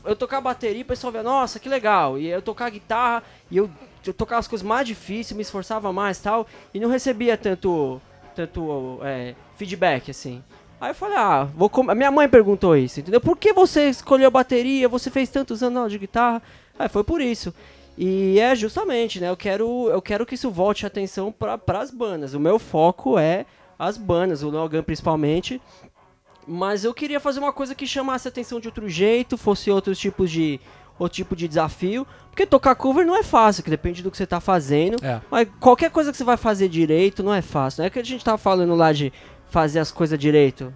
eu tocar bateria, o pessoal via, nossa, que legal. E eu tocar guitarra e eu, eu tocava as coisas mais difíceis, me esforçava mais, tal, e não recebia tanto tanto é, feedback assim. Aí eu falei, ah, vou com... a minha mãe perguntou isso, entendeu? Por que você escolheu bateria? Você fez tantos anos de guitarra? Aí foi por isso. E é justamente, né? Eu quero, eu quero que isso volte a atenção para as bandas. O meu foco é as bandas, o Logan principalmente. Mas eu queria fazer uma coisa que chamasse a atenção de outro jeito, fosse outros tipos de outro tipo de desafio, porque tocar cover não é fácil, que depende do que você tá fazendo. É. Mas qualquer coisa que você vai fazer direito não é fácil. Não é que a gente tava falando lá de fazer as coisas direito.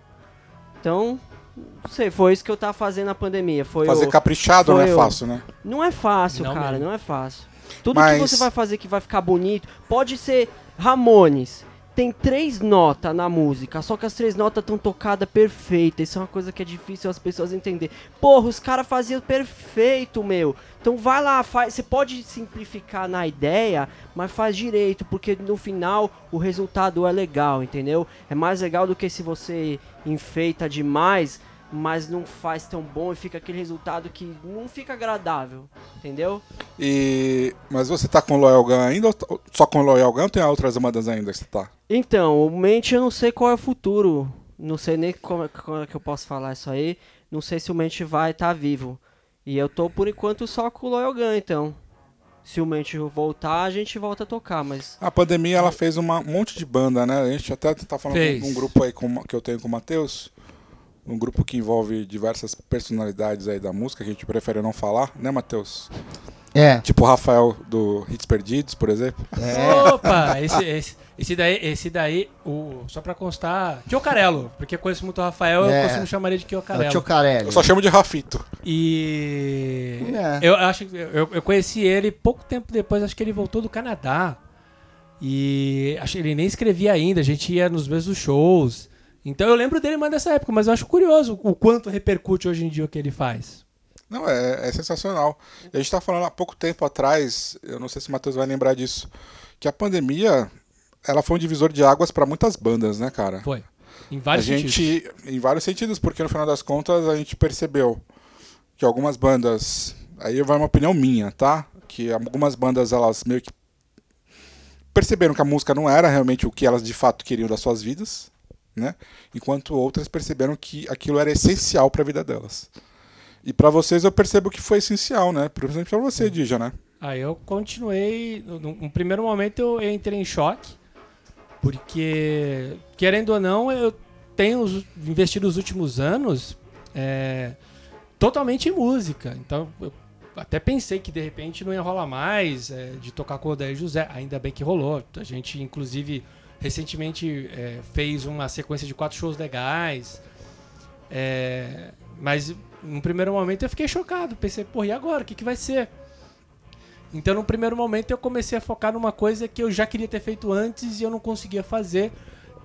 Então, não sei, foi isso que eu tava fazendo na pandemia. Foi Fazer o- caprichado não foi é o- fácil, né? Não é fácil, Não cara, mesmo. não é fácil. Tudo Mas- que você vai fazer que vai ficar bonito, pode ser Ramones. Tem três notas na música, só que as três notas estão tocadas perfeita. Isso é uma coisa que é difícil as pessoas entender. Porra, os caras faziam perfeito, meu. Então vai lá, faz. Você pode simplificar na ideia, mas faz direito, porque no final o resultado é legal, entendeu? É mais legal do que se você enfeita demais, mas não faz tão bom e fica aquele resultado que não fica agradável, entendeu? E... Mas você tá com o Loyal Gun ainda ou só com o Loyal Gun ou tem outras bandas ainda que você tá? Então, mente eu não sei qual é o futuro. Não sei nem como, como é que eu posso falar isso aí. Não sei se o mente vai estar vivo. E eu tô por enquanto só com o Loyal Gun, então. se o mente voltar, a gente volta a tocar, mas A pandemia ela fez uma, um monte de banda, né? A gente até tá falando Fez. de um grupo aí com- que eu tenho com o Matheus. Um grupo que envolve diversas personalidades aí da música, que a gente prefere não falar, né, Matheus? É. Tipo o Rafael do Hits Perdidos, por exemplo. É. Opa, esse, esse, esse daí, esse daí o, só pra constar, Kiocarello, porque eu conheço muito o Rafael, É. eu costumo chamar ele de É o Kiocarello. Tio Carelli. Eu só chamo de Rafito. E É. eu acho que eu, eu conheci ele pouco tempo depois, acho que ele voltou do Canadá. E acho que ele nem escrevia ainda, a gente ia nos mesmos shows. Então eu lembro dele mais dessa época, mas eu acho curioso o quanto repercute hoje em dia o que ele faz. Não, é, é sensacional. A gente tá falando há pouco tempo atrás, eu não sei se o Matheus vai lembrar disso, que a pandemia, ela foi um divisor de águas para muitas bandas, né, cara? Foi. Em A vários gente, sentidos. em vários sentidos, porque no final das contas a gente percebeu que algumas bandas, aí vai uma opinião minha, tá? Que algumas bandas elas meio que perceberam que a música não era realmente o que elas de fato queriam das suas vidas, né? Enquanto outras perceberam que aquilo era essencial para a vida delas. E para vocês eu percebo que foi essencial, né? Principalmente para você, Dija, né? Aí eu continuei. No, primeiro momento eu, eu entrei em choque, porque, querendo ou não, eu tenho investido os últimos anos é, totalmente em música. Então eu até pensei que de repente não ia rolar mais é, de tocar com o Odair José. Ainda bem que rolou. A gente, inclusive, recentemente é, fez uma sequência de quatro shows legais. É, mas no primeiro momento eu fiquei chocado. Pensei, porra, e agora? O que, que vai ser? Então, no primeiro momento, eu comecei a focar numa coisa que eu já queria ter feito antes e eu não conseguia fazer,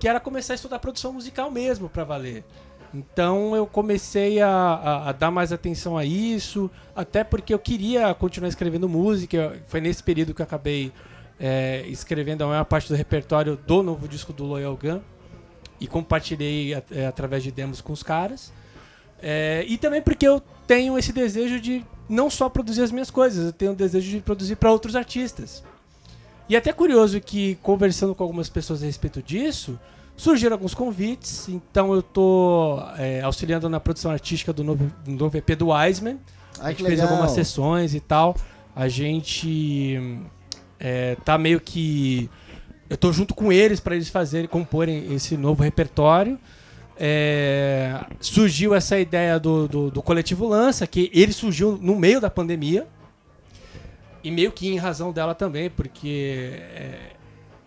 que era começar a estudar produção musical mesmo, pra valer. Então, eu comecei a, a- a dar mais atenção a isso, até porque eu queria continuar escrevendo música. Foi nesse período que eu acabei é, escrevendo a maior parte do repertório do novo disco do Loyal Gun e compartilhei a- é, através de demos com os caras. É, e também porque eu tenho esse desejo de não só produzir as minhas coisas, eu tenho o desejo de produzir para outros artistas. E é até curioso que, conversando com algumas pessoas a respeito disso, surgiram alguns convites. Então eu tô é, auxiliando na produção artística do novo, do novo EP do Wiseman. a Ai, gente que fez algumas sessões e tal. A gente é, tá meio que. Eu tô junto com eles para eles fazerem, comporem esse novo repertório. É, surgiu essa ideia do, do, do coletivo Lança, que ele surgiu no meio da pandemia. E meio que em razão dela também, porque é,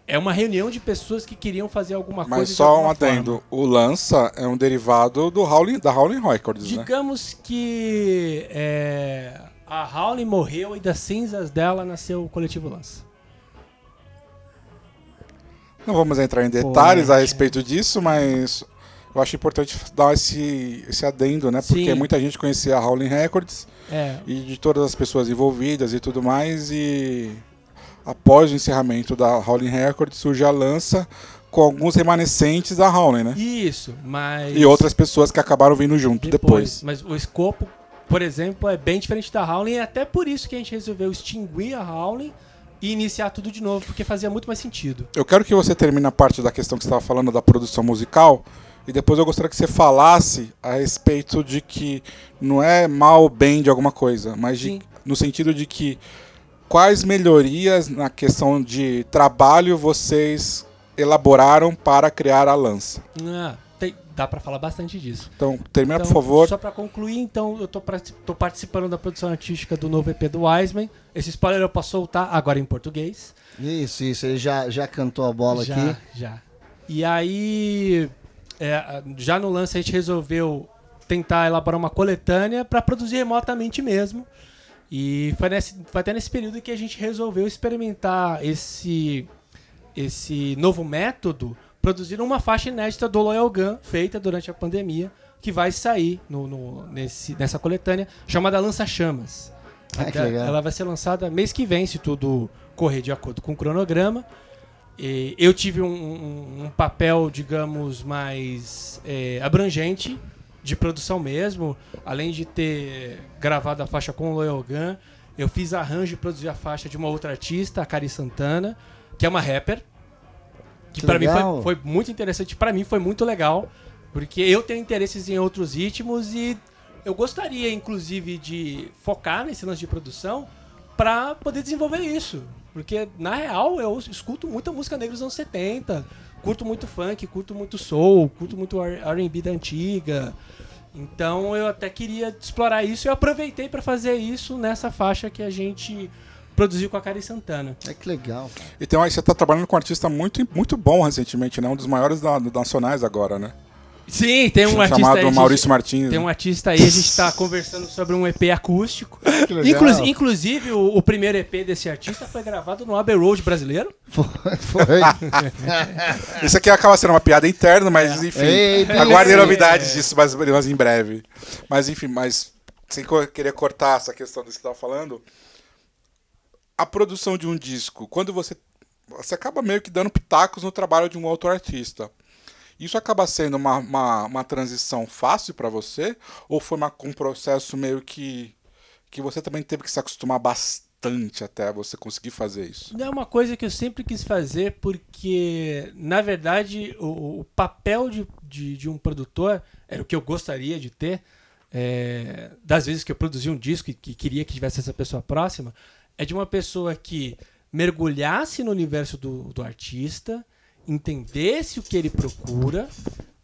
é uma reunião de pessoas que queriam fazer alguma coisa. Mas só um adendo, o Lança é um derivado do Howling, da Howling Records, né? Digamos que é, a Howlin morreu e das cinzas dela nasceu o coletivo Lança. Não vamos entrar em detalhes a respeito disso, mas eu acho importante dar esse, esse adendo, né? Porque Sim. muita gente conhecia a Howling Records É, e de todas as pessoas envolvidas e tudo mais, e após o encerramento da Howling Records surge a lança com alguns remanescentes da Howling, né? isso, mas. E outras pessoas que acabaram vindo junto depois. Mas o escopo, por exemplo, é bem diferente da Howling, e é até por isso que a gente resolveu extinguir a Howling e iniciar tudo de novo, porque fazia muito mais sentido. Eu quero que você termine a parte da questão que você estava falando da produção musical e depois eu gostaria que você falasse a respeito de que não é mal ou bem de alguma coisa, mas de- no sentido de que quais melhorias na questão de trabalho vocês elaboraram para criar a lança. Ah, dá pra falar bastante disso. Então, termina Então, por favor. Só pra concluir, então, eu tô, partic- tô participando da produção artística do novo EP do Wiseman. Esse spoiler eu posso soltar agora em português. Isso, isso. Ele já, já cantou a bola já, aqui. Já. E aí, é, já no lance a gente resolveu tentar elaborar uma coletânea para produzir remotamente mesmo. E foi, nesse, foi até nesse período que a gente resolveu experimentar esse, esse novo método, produzindo uma faixa inédita do Loyal Gun, feita durante a pandemia, que vai sair no, no- nesse, nessa coletânea, chamada Lança Chamas. Ah, que Até- legal. Ela vai ser lançada mês que vem, se tudo correr de acordo com o cronograma. E eu tive um, um- um papel, digamos, mais é, abrangente de produção mesmo. Além de ter gravado a faixa com o Loyal Gun, eu fiz arranjo e produzi a faixa de uma outra artista, a Cari Santana, que é uma rapper. Que, Que pra mim foi, foi muito interessante. Pra mim foi muito legal. Porque eu tenho interesses em outros ritmos e eu gostaria, inclusive, de focar nesse lance de produção pra poder desenvolver isso. Porque, na real, eu escuto muita música negra dos anos 70, curto muito funk, curto muito soul, curto muito R&B da antiga. Então eu até queria explorar isso e aproveitei pra fazer isso nessa faixa que a gente produziu com a Cari Santana. É que legal. cara. E tem uma, você tá trabalhando com um artista muito, muito bom recentemente, né? Um dos maiores da- nacionais agora, né? Sim, tem um artista Chamado aí, gente- Maurício Martins. Tem um artista aí, a gente tá conversando sobre um EP acústico. Que legal. Inclu- inclusive, o, o primeiro EP desse artista foi gravado no Abbey Road brasileiro. Foi. foi. Isso aqui acaba sendo uma piada interna, mas enfim. Ei, aguardem novidades disso, mas, mas em breve. Mas enfim, mas sem querer cortar essa questão do que você estava falando, a produção de um disco, quando você. Você acaba meio que dando pitacos no trabalho de um outro artista. Isso acaba sendo uma, uma, uma transição fácil para você? Ou foi uma- um processo meio que. que você também teve que se acostumar bastante até você conseguir fazer isso? É uma coisa que eu sempre quis fazer porque, na verdade, o, o papel de, de, de um produtor era o que eu gostaria de ter. é, das vezes que eu produzi um disco e que queria que tivesse essa pessoa próxima, é de uma pessoa que mergulhasse no universo do, do artista, entendesse o que ele procura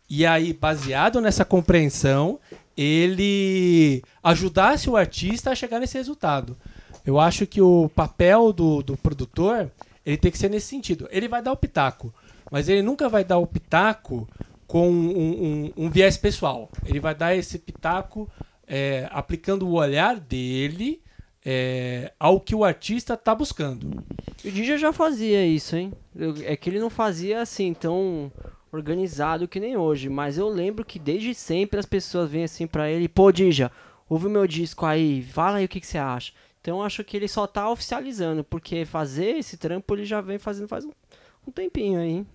e aí, baseado nessa compreensão, ele ajudasse o artista a chegar nesse resultado. Eu acho que o papel do, do produtor ele tem que ser nesse sentido. Ele vai dar o pitaco, mas ele nunca vai dar o pitaco com um, um- um viés pessoal. Ele vai dar esse pitaco é, aplicando o olhar dele é, ao que o artista está buscando. O Dija já fazia isso, hein? Eu- é que ele não fazia assim tão organizado que nem hoje, mas eu lembro que desde sempre as pessoas vêm assim pra ele, pô, Dija, ouve o meu disco aí, fala aí o que, que você acha. Então eu acho que ele só tá oficializando, porque fazer esse trampo ele já vem fazendo faz um, um tempinho aí. hein?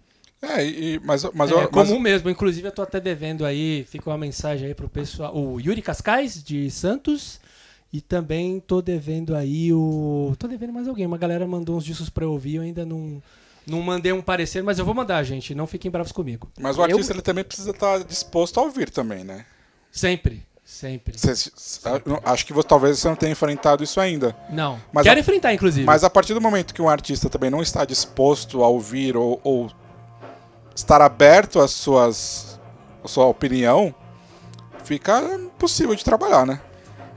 É, e, mas, mas, é eu- mas- comum mesmo. Inclusive, eu tô até devendo aí, fica uma mensagem aí pro pessoal. O Yuri Cascais, de Santos. E também tô devendo aí o. Tô devendo mais alguém. Uma galera mandou uns discos pra eu ouvir. Eu ainda não, não mandei um parecer, mas eu vou mandar, gente. Não fiquem bravos comigo. Mas o Eu- artista ele também precisa estar disposto a ouvir também, né? Sempre. Sempre. Cê- cê- eu não- acho que você- talvez você não tenha enfrentado isso ainda. Não. Mas Quero a- enfrentar, inclusive. Mas a partir do momento que um artista também não está disposto a ouvir ou, ou estar aberto às suas à sua opinião, fica impossível de trabalhar, né?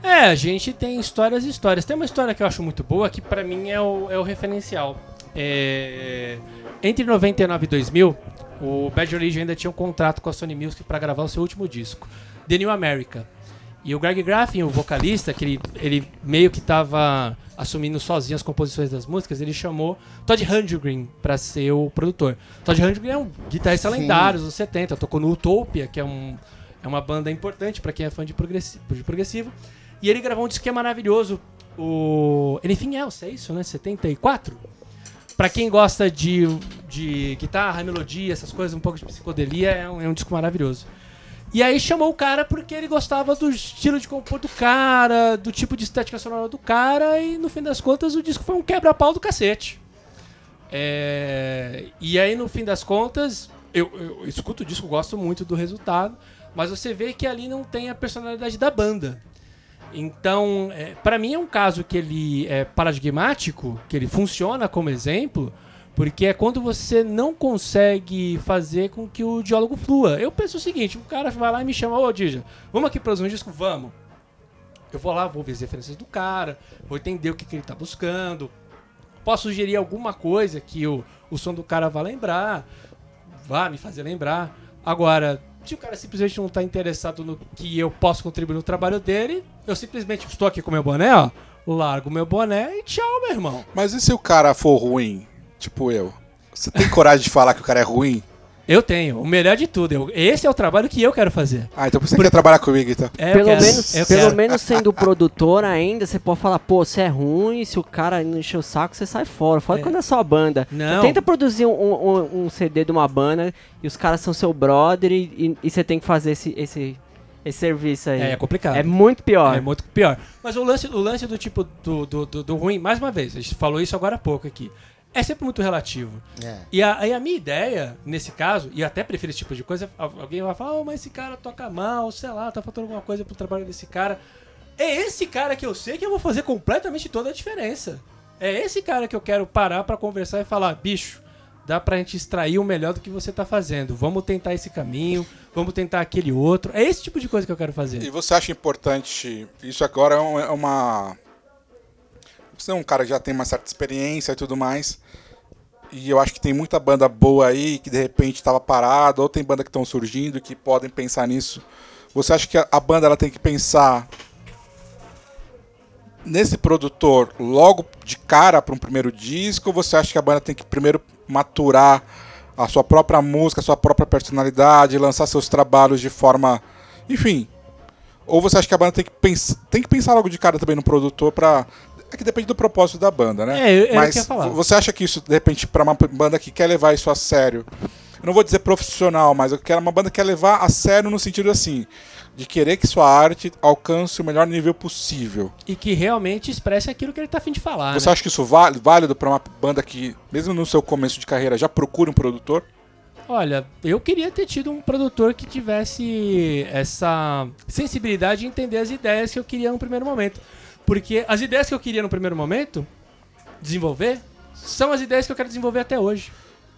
É, a gente tem histórias e histórias. Tem uma história que eu acho muito boa, que pra mim é o, é o referencial. É, Entre 99 e 2000, o Bad Religion ainda tinha um contrato com a Sony Music pra gravar o seu último disco, The New America. E o Greg Graffin, o vocalista, que ele, ele meio que tava assumindo sozinho as composições das músicas, ele chamou Todd Rundgren pra ser o produtor. Todd Rundgren é um guitarrista Sim. lendário dos 70, tocou no Utopia, que é, um, é uma banda importante pra quem é fã de progressivo, de progressivo. E ele gravou um disco é maravilhoso, o Anything Else, é isso, né? 74? Pra quem gosta de, de guitarra, melodia, essas coisas, um pouco de psicodelia, é um, é um disco maravilhoso. E aí chamou o cara porque ele gostava do estilo de compor do cara, do tipo de estética sonora do cara, e no fim das contas o disco foi um quebra-pau do cacete. É, E aí no fim das contas, eu, eu escuto o disco, gosto muito do resultado, mas você vê que ali não tem a personalidade da banda. Então, é, para mim é um caso que ele é paradigmático, que ele funciona como exemplo, porque é quando você não consegue fazer com que o diálogo flua. Eu penso o seguinte, o cara vai lá e me chama, ô Dija, vamos aqui produzir um disco? Vamos. Eu vou lá, vou ver as referências do cara, vou entender o que, que ele tá buscando, posso sugerir alguma coisa que o, o som do cara vá lembrar, vá me fazer lembrar. Agora, se o cara simplesmente não tá interessado no que eu posso contribuir no trabalho dele, eu simplesmente estou aqui com meu boné, ó, largo meu boné e tchau, meu irmão. Mas e se o cara for ruim, tipo eu? Você tem coragem de falar que o cara é ruim? Eu tenho, o melhor de tudo. eu- esse é o trabalho que eu quero fazer. Ah, então você quer trabalhar comigo, então. É, eu pelo quero, menos, pelo menos sendo produtor ainda, você pode falar, pô, você é ruim, se o cara não encher o saco, você sai fora. Fora É. quando é sua banda. Não. Tenta produzir um, um- um CD de uma banda e os caras são seu brother e, e- e você tem que fazer esse, esse, esse serviço aí. É, é complicado. É muito pior. É muito pior. Mas o lance, o lance do tipo do, do, do, do ruim, mais uma vez, a gente falou isso agora há pouco aqui. É sempre muito relativo. É. E a, e a minha ideia, nesse caso, e até prefiro esse tipo de coisa, al- alguém vai falar, oh, mas esse cara toca mal, sei lá, tá faltando alguma coisa pro trabalho desse cara. É esse cara que eu sei que eu vou fazer completamente toda a diferença. É esse cara que eu quero parar pra conversar e falar, bicho, dá pra gente extrair o melhor do que você tá fazendo. Vamos tentar esse caminho, vamos tentar aquele outro. É esse tipo de coisa que eu quero fazer. E você acha importante, isso agora é é uma... É um cara já tem uma certa experiência e tudo mais, e eu acho que tem muita banda boa aí que de repente estava parada, ou tem banda que estão surgindo que podem pensar nisso. Você acha que a, banda ela tem que pensar nesse produtor logo de cara para um primeiro disco, ou você acha que a banda tem que primeiro maturar a sua própria música, a sua própria personalidade, lançar seus trabalhos de forma, enfim, ou você acha que a banda tem que, pens tem que pensar logo de cara também no produtor pra. É que depende do propósito da banda, né? É, eu- Mas eu ia falar. você acha que isso, de repente, pra uma banda que quer levar isso a sério, eu não vou dizer profissional, mas eu quero uma banda que quer levar a sério no sentido assim, de querer que sua arte alcance o melhor nível possível. E que realmente expresse aquilo que ele tá afim de falar. Você né? acha que isso vale válido pra uma banda que, mesmo no seu começo de carreira, já procura um produtor? Olha, eu queria ter tido um produtor que tivesse essa sensibilidade de entender as ideias que eu queria no primeiro momento. Porque as ideias que eu queria no primeiro momento desenvolver são as ideias que eu quero desenvolver até hoje.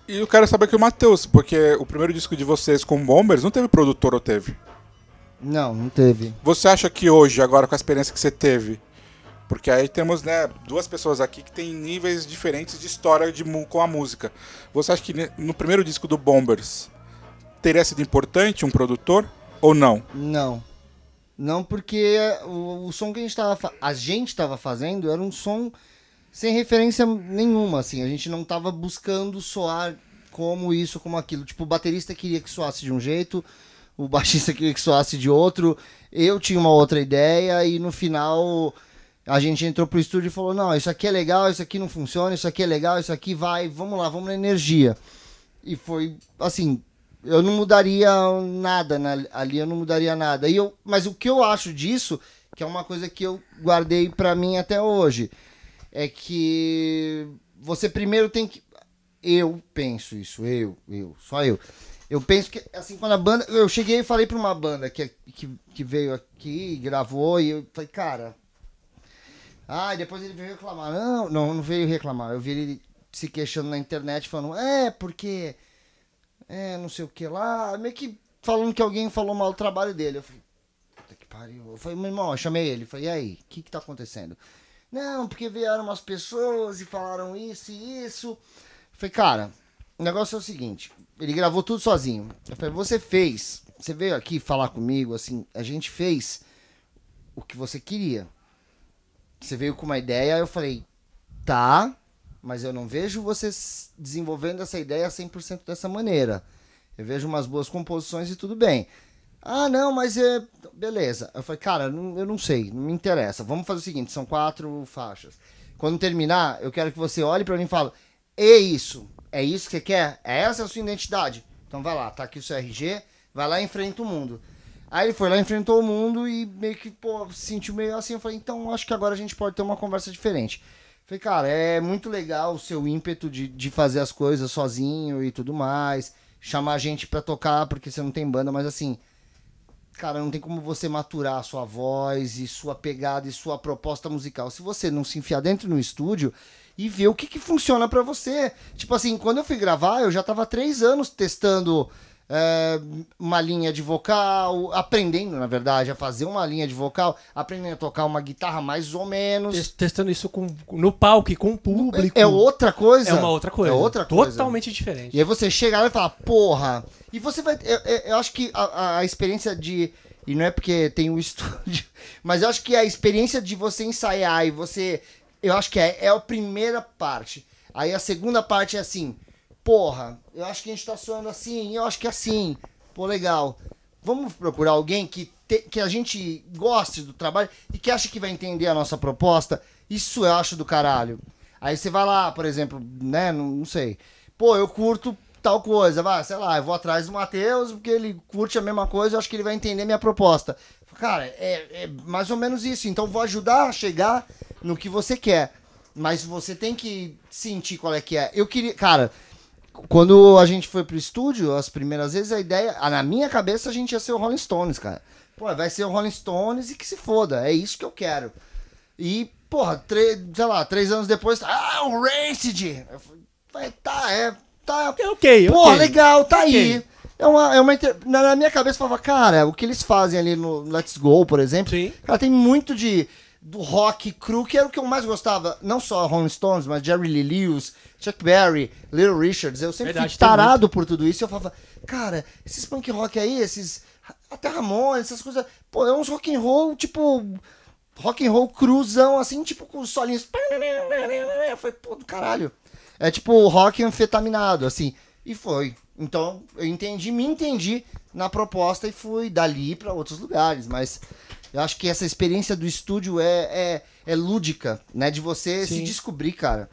E eu quero saber que o Matheus, porque o primeiro disco de vocês com Bombers não teve produtor ou teve? Não, não teve. Você acha que hoje, agora com a experiência que você teve, porque aí temos né, duas pessoas aqui que têm níveis diferentes de história de, com a música. Você acha que no primeiro disco do Bombers teria sido importante um produtor ou não? Não. Não, porque o, o som que a gente tava, fa- a gente tava fazendo era um som sem referência nenhuma, assim. A gente não tava buscando soar como isso, como aquilo. Tipo, o baterista queria que soasse de um jeito, o baixista queria que soasse de outro. Eu tinha uma outra ideia e no final a gente entrou pro estúdio e falou: não, isso aqui é legal, isso aqui não funciona, isso aqui é legal, isso aqui vai, vamos lá, vamos na energia. E foi assim, eu não mudaria nada na- ali, eu não mudaria nada. E eu, mas o que eu acho disso, que é uma coisa que eu guardei pra mim até hoje, é que você primeiro tem que eu penso isso, eu, eu, só eu. Eu penso que, assim, quando a banda. Eu cheguei e falei pra uma banda que, que, que veio aqui, gravou, e eu falei, cara. Ah, e depois ele veio reclamar. Não, não, não veio reclamar. Eu vi ele se queixando na internet, falando, é, porque. É, não sei o que lá. Meio que falando que alguém falou mal do trabalho dele. Eu falei, puta que pariu. Eu falei, meu irmão, eu chamei ele. Falei, e aí, o que que tá acontecendo? Não, porque vieram umas pessoas e falaram isso e isso. Eu falei, cara, o negócio é o seguinte. Ele gravou tudo sozinho. Eu falei, você fez. Você veio aqui falar comigo, assim, a gente fez o que você queria. Você veio com uma ideia, eu falei, tá, mas eu não vejo você desenvolvendo essa ideia 100% dessa maneira. Eu vejo umas boas composições e tudo bem. Ah, não, mas é. Beleza. Eu falei, cara, não- eu não sei, não me interessa. Vamos fazer o seguinte: são quatro faixas. Quando terminar, eu quero que você olhe pra mim e fale: É isso, é isso que você quer? É essa a sua identidade? Então vai lá, tá aqui o seu RG, vai lá e enfrenta o mundo. Aí ele foi lá, enfrentou o mundo e meio que, pô, se sentiu meio assim. Eu falei, então acho que agora a gente pode ter uma conversa diferente. Falei, cara, é muito legal o seu ímpeto de, de fazer as coisas sozinho e tudo mais. Chamar gente pra tocar, porque você não tem banda, mas assim, cara, não tem como você maturar a sua voz e sua pegada e sua proposta musical. Se você não se enfiar dentro no estúdio e ver o que, que funciona pra você. Tipo assim, quando eu fui gravar, eu já tava três anos testando é, uma linha de vocal, aprendendo, na verdade, a fazer uma linha de vocal, aprendendo a tocar uma guitarra mais ou menos. Tes- Testando isso com, no palco e com o público. É outra coisa. É uma outra coisa. É outra coisa. Totalmente diferente. E aí você chega lá e fala, porra. E você vai. Eu, eu- acho que a, a- experiência de. E não é porque tem um estúdio. Mas eu acho que a experiência de você ensaiar e você. Eu acho que é, é a primeira parte. Aí a segunda parte é assim. Porra, eu acho que a gente tá soando assim, eu acho que é assim. Pô, legal. Vamos procurar alguém que, te- que a gente goste do trabalho e que acha que vai entender a nossa proposta. Isso eu acho do caralho. Aí você vai lá, por exemplo, né? Não, não sei. Pô, eu curto tal coisa, vai, sei lá, eu vou atrás do Matheus, porque ele curte a mesma coisa, eu acho que ele vai entender minha proposta. Cara, é, é mais ou menos isso. Então vou ajudar a chegar no que você quer. Mas você tem que sentir qual é que é. Eu queria. Cara, quando a gente foi pro estúdio, as primeiras vezes, a ideia. Na minha cabeça, a gente ia ser o Rolling Stones, cara. pô, vai ser o Rolling Stones e que se foda, é isso que eu quero. E, porra, tre- sei lá, três anos depois, ah, o Rancid! Eu falei, tá, é, tá, Ok, ok. Porra, ok. legal, tá Ok. aí. É uma, é uma inter- na, na minha cabeça eu falava, cara, o que eles fazem ali no Let's Go, por exemplo, Sim. cara, tem muito de do rock cru, que era o que eu mais gostava, não só Rolling Stones, mas Jerry Lee Lewis, Chuck Berry, Little Richards, eu sempre Verdade, fui tarado por tudo isso, e eu falava, cara, esses punk rock aí, esses até Ramones, essas coisas, pô, é uns rock and roll, tipo, rock and roll cruzão, assim, tipo, com os solinhos, eu falei, pô, do caralho. É tipo rock anfetaminado, assim. E foi. Então, eu entendi, me entendi na proposta e fui dali pra outros lugares. Mas eu acho que essa experiência do estúdio é, é, é lúdica, né? De você se Sim. descobrir, cara.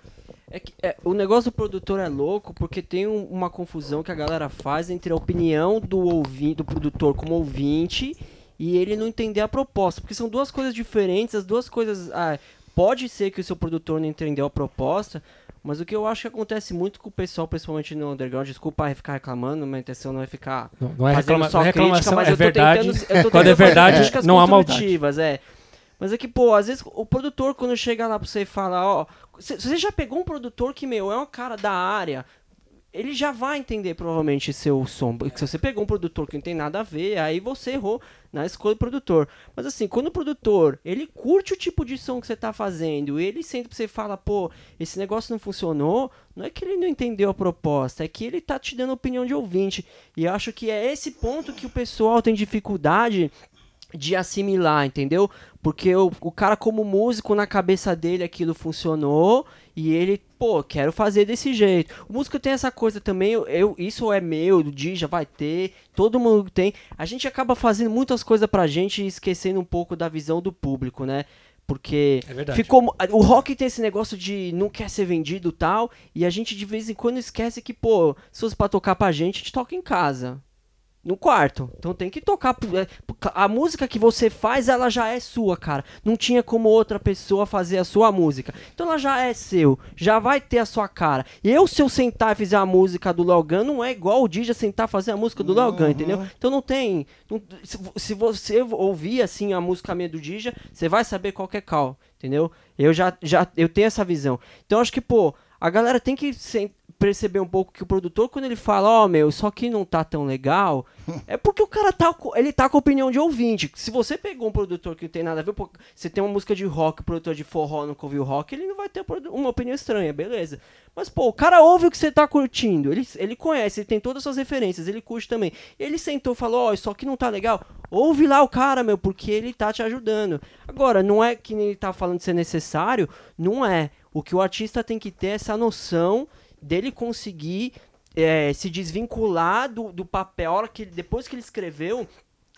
É que, é, o negócio do produtor é louco porque tem um- uma confusão que a galera faz entre a opinião do ouvinte, do produtor como ouvinte e ele não entender a proposta. Porque são duas coisas diferentes, as duas coisas. ah, pode ser que o seu produtor não entendeu a proposta, mas o que eu acho que acontece muito com o pessoal, principalmente no underground, desculpa ficar reclamando, minha intenção não é ficar Não, não é, reclama, só não é crítica, reclamação, mas é eu tô verdade. tentando, eu tô Quando é tentando verdade, não há maldade. é. Mas é que, pô, às vezes o produtor, quando chega lá pra você e fala, ó, você já pegou um produtor que, meu, é um cara da área, ele já vai entender provavelmente seu som. Porque se você pegou um produtor que não tem nada a ver, aí você errou na escolha do produtor. Mas assim, quando o produtor, ele curte o tipo de som que você tá fazendo, ele sente pra você fala, pô, esse negócio não funcionou, não é que ele não entendeu a proposta, é que ele tá te dando opinião de ouvinte. E acho que é esse ponto que o pessoal tem dificuldade de assimilar, entendeu? Porque o, o cara, como músico, na cabeça dele aquilo funcionou e ele, pô, quero fazer desse jeito. O músico tem essa coisa também, eu, isso é meu, do dia já vai ter, todo mundo tem. A gente acaba fazendo muitas coisas pra gente e esquecendo um pouco da visão do público, né? Porque É verdade. ficou o rock tem esse negócio de não quer ser vendido tal, e a gente de vez em quando esquece que, pô, se fosse pra tocar pra gente, a gente toca em casa. No quarto. Então tem que tocar. é, A música que você faz, ela já é sua, cara. Não tinha como outra pessoa fazer a sua música. Então ela já é seu. Já vai ter a sua cara. Eu, se eu sentar e fizer a música do Logan, não é igual o Dija sentar e fazer a música do Logan, entendeu? Então não tem. não- se, se você ouvir assim a música minha do Dija, você vai saber qual que é qual, entendeu? Eu já, já eu tenho essa visão. Então acho que, pô, a galera tem que sen- perceber um pouco que o produtor, quando ele fala, ó, meu, isso aqui não tá tão legal, é porque o cara tá, ele tá com a opinião de ouvinte. Se você pegou um produtor que não tem nada a ver, você tem uma música de rock, produtor de forró nunca ouviu rock, ele não vai ter uma opinião estranha, beleza. Mas, pô, o cara ouve o que você tá curtindo, ele, ele conhece, ele tem todas as suas referências, ele curte também. Ele sentou e falou, ó, isso aqui não tá legal, ouve lá o cara, meu, porque ele tá te ajudando. Agora, não é que nem ele tá falando de ser necessário, não é. O que o artista tem que ter é essa noção dele conseguir é, se desvincular do, do papel, a hora que depois que ele escreveu,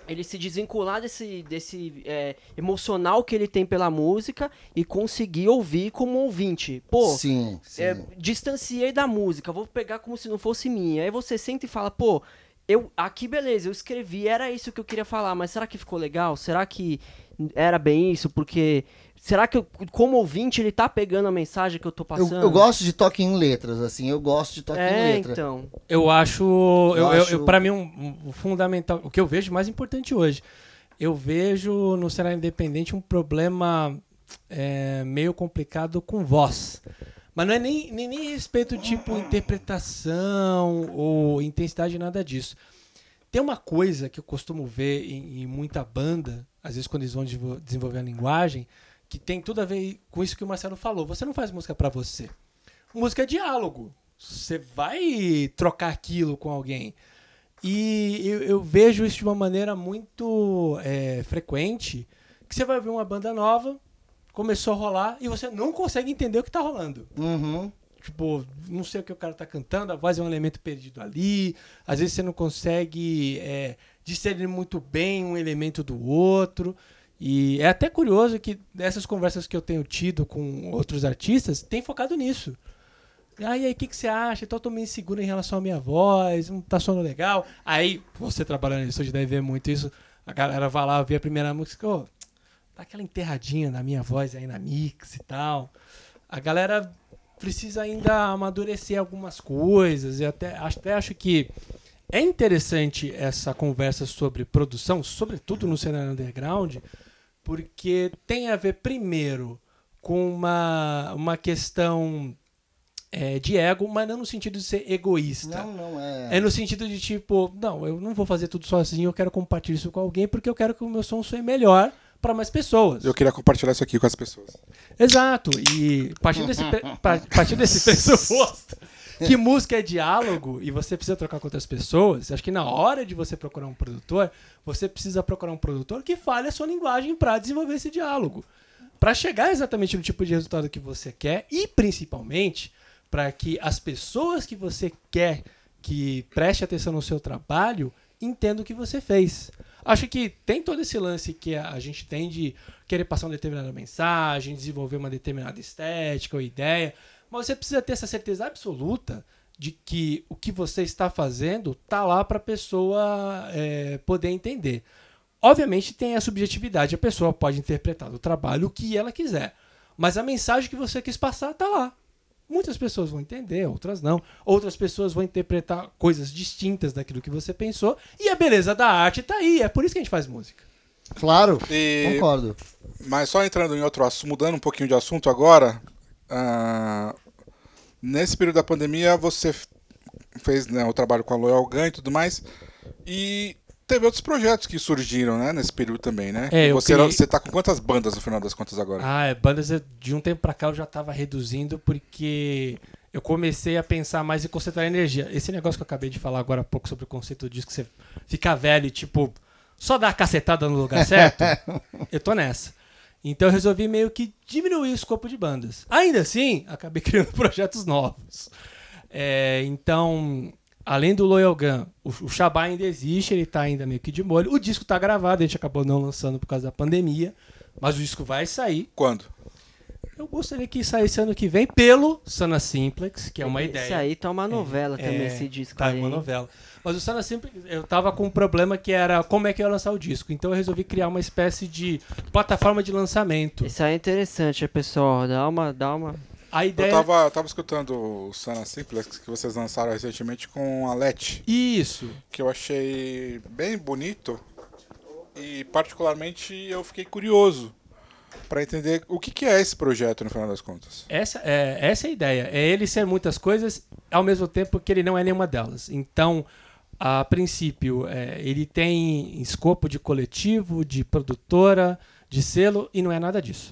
ele se desvincular desse, desse é, emocional que ele tem pela música e conseguir ouvir como ouvinte. Pô, sim, sim. é, distanciei da música, vou pegar como se não fosse minha. Aí você senta e fala, pô, eu aqui beleza, eu escrevi, era isso que eu queria falar, mas será que ficou legal? Será que era bem isso? Porque será que eu, como ouvinte ele tá pegando a mensagem que eu tô eu, passando? eu gosto de toque em letras, assim, eu gosto de toque em É, letra. então. Eu acho. Eu, eu, acho- eu- pra mim, um, um- o fundamental. O que eu vejo mais importante hoje. Eu vejo no cenário independente um problema é, meio complicado com voz. Mas não é nem, nem, nem respeito tipo interpretação ou intensidade, nada disso. Tem uma coisa que eu costumo ver em, em muita banda, às vezes quando eles vão desenvol- desenvolver a linguagem, que tem tudo a ver com isso que o Marcelo falou. Você não faz música pra você. Música é diálogo. Você vai trocar aquilo com alguém. E eu, eu vejo isso de uma maneira muito é, frequente, que você vai ver uma banda nova, começou a rolar, e você não consegue entender o que tá rolando. Uhum. Tipo, não sei o que o cara tá cantando, a voz é um elemento perdido ali. Às vezes você não consegue é, discernir muito bem um elemento do outro. E é até curioso que essas conversas que eu tenho tido com outros artistas tem focado nisso. Ah, e aí, o que, que você acha? Então, eu tô meio inseguro em relação à minha voz, não tá soando legal. Aí, você trabalhando nisso, hoje deve ver muito isso. A galera vai lá ouvir a primeira música, dá aquela enterradinha na minha voz aí na mix e tal. A galera precisa ainda amadurecer algumas coisas. E até, até acho que é interessante essa conversa sobre produção, sobretudo no cenário underground, porque tem a ver primeiro com uma, uma questão é, de ego, mas não no sentido de ser egoísta. Não, não é. É no sentido de tipo, não, eu não vou fazer tudo sozinho, eu quero compartilhar isso com alguém porque eu quero que o meu som soe melhor para mais pessoas. Eu queria compartilhar isso aqui com as pessoas. Exato. E partindo desse, partindo desse pressuposto que música é diálogo e você precisa trocar com outras pessoas, acho que na hora de você procurar um produtor, você precisa procurar um produtor que fale a sua linguagem para desenvolver esse diálogo. Para chegar exatamente no tipo de resultado que você quer e principalmente para que as pessoas que você quer que preste atenção no seu trabalho entendam o que você fez. Acho que tem todo esse lance que a gente tem de querer passar uma determinada mensagem, desenvolver uma determinada estética ou ideia, mas você precisa ter essa certeza absoluta de que o que você está fazendo tá lá para a pessoa é, poder entender. Obviamente tem a subjetividade, a pessoa pode interpretar do trabalho o que ela quiser, mas a mensagem que você quis passar tá lá. Muitas pessoas vão entender, outras não. Outras pessoas vão interpretar coisas distintas daquilo que você pensou. E a beleza da arte tá aí. É por isso que a gente faz música. Claro, E- concordo. Mas só entrando em outro assunto, mudando um pouquinho de assunto agora, ah, nesse período da pandemia você fez né, o trabalho com a Loyal Gun e tudo mais, e teve outros projetos que surgiram né, nesse período também, né? É, você, criei- você tá com quantas bandas no final das contas agora? Ah, é, bandas de um tempo pra cá eu já tava reduzindo porque eu comecei a pensar mais em concentrar energia. Esse negócio que eu acabei de falar agora há pouco sobre o conceito disso, que você fica velho e tipo, só dá a cacetada no lugar certo, eu tô nessa. Então eu resolvi meio que diminuir o escopo de bandas. Ainda assim, acabei criando projetos novos. É, então, além do Loyal Gun, o, o Shabá ainda existe, ele tá ainda meio que de molho. O disco tá gravado, a gente acabou não lançando por causa da pandemia, mas o disco vai sair. Quando? Eu gostaria que saísse ano que vem pelo Sana Simplex, que é uma ideia. Isso aí tá uma novela também, É, esse disco Tá, aí. uma novela. Mas o Sana Simplex, eu tava com um problema que era como é que eu ia lançar o disco. Então eu resolvi criar uma espécie de plataforma de lançamento. Isso aí é interessante, pessoal. Dá uma, dá uma. A Eu ideia. tava, eu tava escutando o Sana Simplex que vocês lançaram recentemente com a Let, Isso. que eu achei bem bonito e particularmente eu fiquei curioso para entender o que, que é esse projeto no final das contas. Essa é, essa é a ideia. É ele ser muitas coisas ao mesmo tempo que ele não é nenhuma delas. Então, a princípio, é, ele tem escopo de coletivo, de produtora, de selo e não é nada disso.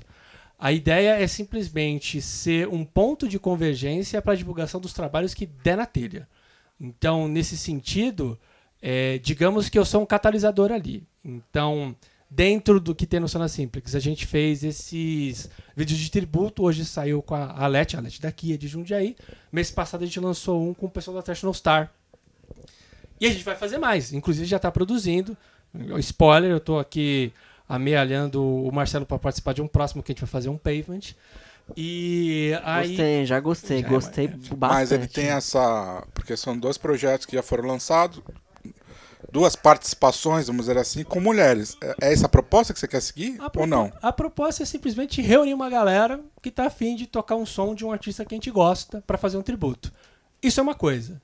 A ideia é simplesmente ser um ponto de convergência para a divulgação dos trabalhos que der na telha. Então, nesse sentido, é, digamos que eu sou um catalisador ali. Então, dentro do que tem no Sona Simplex, a gente fez esses vídeos de tributo. Hoje saiu com a Alete, a Alete daqui, é de Jundiaí. Mês passado a gente lançou um com o pessoal da National Star. E a gente vai fazer mais. Inclusive já está produzindo. Spoiler, eu estou aqui amealhando o Marcelo para participar de um próximo que a gente vai fazer um pavement. E aí. Gostei, já gostei, Já é gostei mais- bastante. Mas ele tem essa. Porque são dois projetos que já foram lançados, duas participações, vamos dizer assim, com mulheres. É é essa a proposta que você quer seguir A ou não? A proposta é simplesmente reunir uma galera que tá afim de tocar um som de um artista que a gente gosta para fazer um tributo. Isso é uma coisa.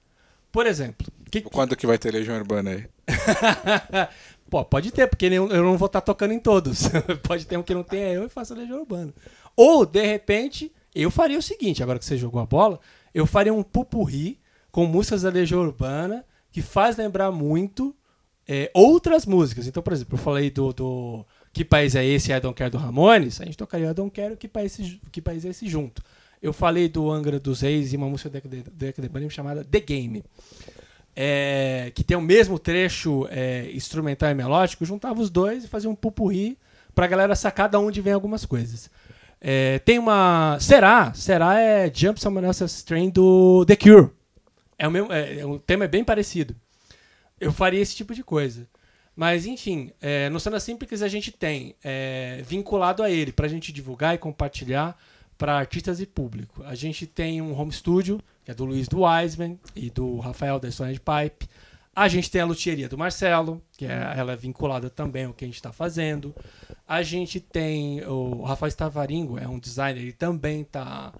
Por exemplo, que- Quando que vai ter Legião Urbana aí? Pode ter, porque eu não vou estar tocando em todos. pode ter um que não tenha eu e faça a Legião Urbana. Ou, de repente, eu faria o seguinte, agora que você jogou a bola, eu faria um pupurri com músicas da Legião Urbana que faz lembrar muito é, outras músicas. Então, por exemplo, eu falei do, do Que País é Esse e I Don't Care do Ramones, a gente tocaria I Don't Care e Que País, que país é Esse junto. Eu falei do Angra dos Reis e uma música do Deca de Bunny chamada The Game é, que tem o mesmo trecho é, instrumental e melódico, juntava os dois e fazia um pupurri pra galera sacar de onde vem algumas coisas. É, tem uma. Será? Será é Jump Someone Else's Train do The Cure. É o, mesmo, é, é, o tema é bem parecido. Eu faria esse tipo de coisa. Mas, enfim, é, no Cena Simples a gente tem é, vinculado a ele pra gente divulgar e compartilhar para artistas e público. A gente tem um home studio, que é do Luiz do Wiseman e do Rafael da Stone Pipe. A gente tem a luthieria do Marcelo, que é, ela é vinculada também ao que a gente está fazendo. A gente tem o Rafael Stavaringo, é um designer, ele também está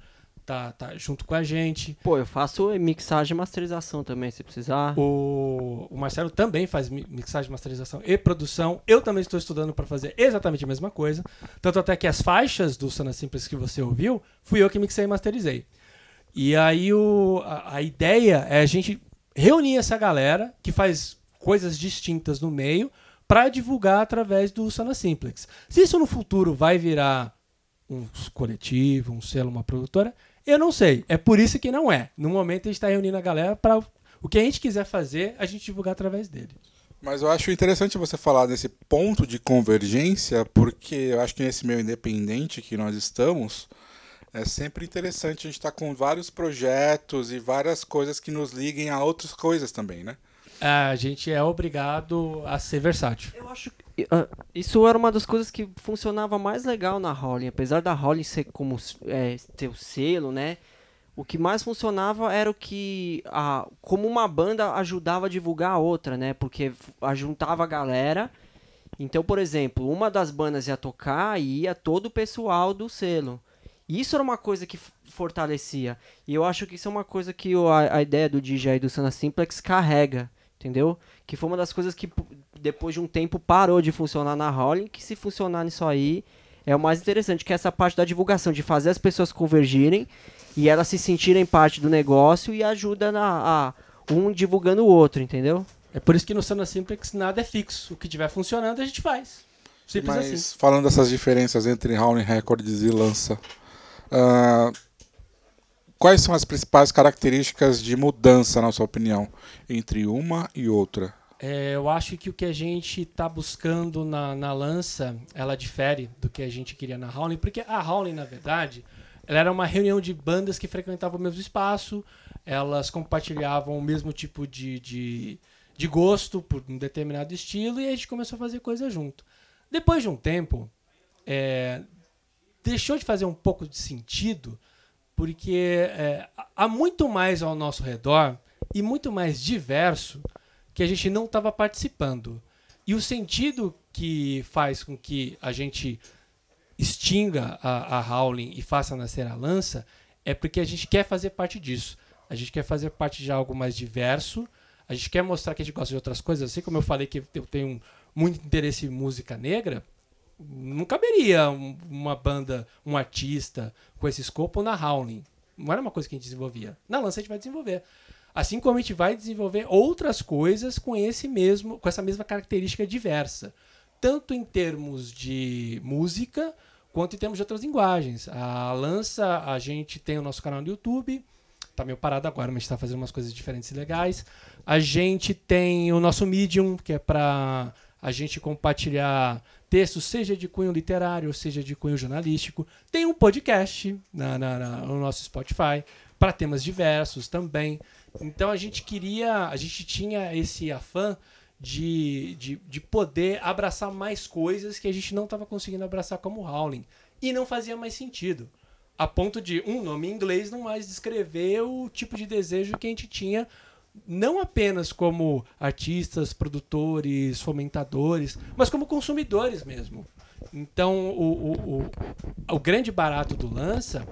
tá, tá junto com a gente. Pô, eu faço mixagem e masterização também, se precisar. O, o Marcelo também faz mi- mixagem, masterização e produção. Eu também estou estudando para fazer exatamente a mesma coisa. Tanto até que as faixas do Sana Simples que você ouviu, fui eu que mixei e masterizei. E aí o, a, a ideia é a gente reunir essa galera que faz coisas distintas no meio para divulgar através do Sana Simplex. Se isso no futuro vai virar um coletivo, um selo, uma produtora, eu não sei. É por isso que não é. No momento a gente está reunindo a galera para o que a gente quiser fazer, a gente divulgar através dele. Mas eu acho interessante você falar desse ponto de convergência, porque eu acho que nesse meio independente que nós estamos, é sempre interessante a gente estar com vários projetos e várias coisas que nos liguem a outras coisas também, né? A gente é obrigado a ser versátil. Eu acho que ah, isso era uma das coisas que funcionava mais legal na Rolling. Apesar da Rolling ser como é, ter o selo, né? O que mais funcionava era o que, a, como uma banda ajudava a divulgar a outra, né? Porque ajuntava a galera. Então, por exemplo, uma das bandas ia tocar e ia todo o pessoal do selo. Isso era uma coisa que fortalecia. E eu acho que isso é uma coisa que o- a, a ideia do DJ e do Sana Simplex carrega, entendeu? Que foi uma das coisas que depois de um tempo parou de funcionar na Rolling, que se funcionar nisso aí é o mais interessante, que é essa parte da divulgação, de fazer as pessoas convergirem e elas se sentirem parte do negócio e ajuda na, a um divulgando o outro, entendeu? É por isso que no Sana Simplex nada é fixo. O que tiver funcionando, a gente faz. Simples Mas assim. falando dessas diferenças entre Howling Records e Lança, ah, quais são as principais características de mudança, na sua opinião, entre uma e outra? É, eu acho que o que a gente está buscando na, na lança, ela difere do que a gente queria na Howling, porque a Howling, na verdade, ela era uma reunião de bandas que frequentavam o mesmo espaço, elas compartilhavam o mesmo tipo de, de, de gosto por um determinado estilo, e a gente começou a fazer coisa junto. Depois de um tempo, é, deixou de fazer um pouco de sentido, porque é, há muito mais ao nosso redor e muito mais diverso que a gente não estava participando. E o sentido que faz com que a gente extinga a, a Howling e faça nascer a lança é porque a gente quer fazer parte disso. A gente quer fazer parte de algo mais diverso. A gente quer mostrar que a gente gosta de outras coisas. Assim como eu falei que eu tenho muito interesse em música negra, não caberia um- uma banda, um artista com esse escopo na Howling. Não era uma coisa que a gente desenvolvia. Na lança a gente vai desenvolver. Assim como a gente vai desenvolver outras coisas com esse mesmo, com essa mesma característica diversa, tanto em termos de música quanto em termos de outras linguagens. A Lança, a gente tem o nosso canal no YouTube, tá meio parado agora, mas está fazendo umas coisas diferentes e legais. A gente tem o nosso Medium, que é para a gente compartilhar textos, seja de cunho literário, seja de cunho jornalístico. Tem um podcast na- na- na- no nosso Spotify para temas diversos também. Então a gente queria, a gente tinha esse afã de, de, de poder abraçar mais coisas que a gente não estava conseguindo abraçar como Howling. E não fazia mais sentido. A ponto de um nome em inglês não mais descrever o tipo de desejo que a gente tinha, não apenas como artistas, produtores, fomentadores, mas como consumidores mesmo. Então, o, o, o, o grande barato do Lança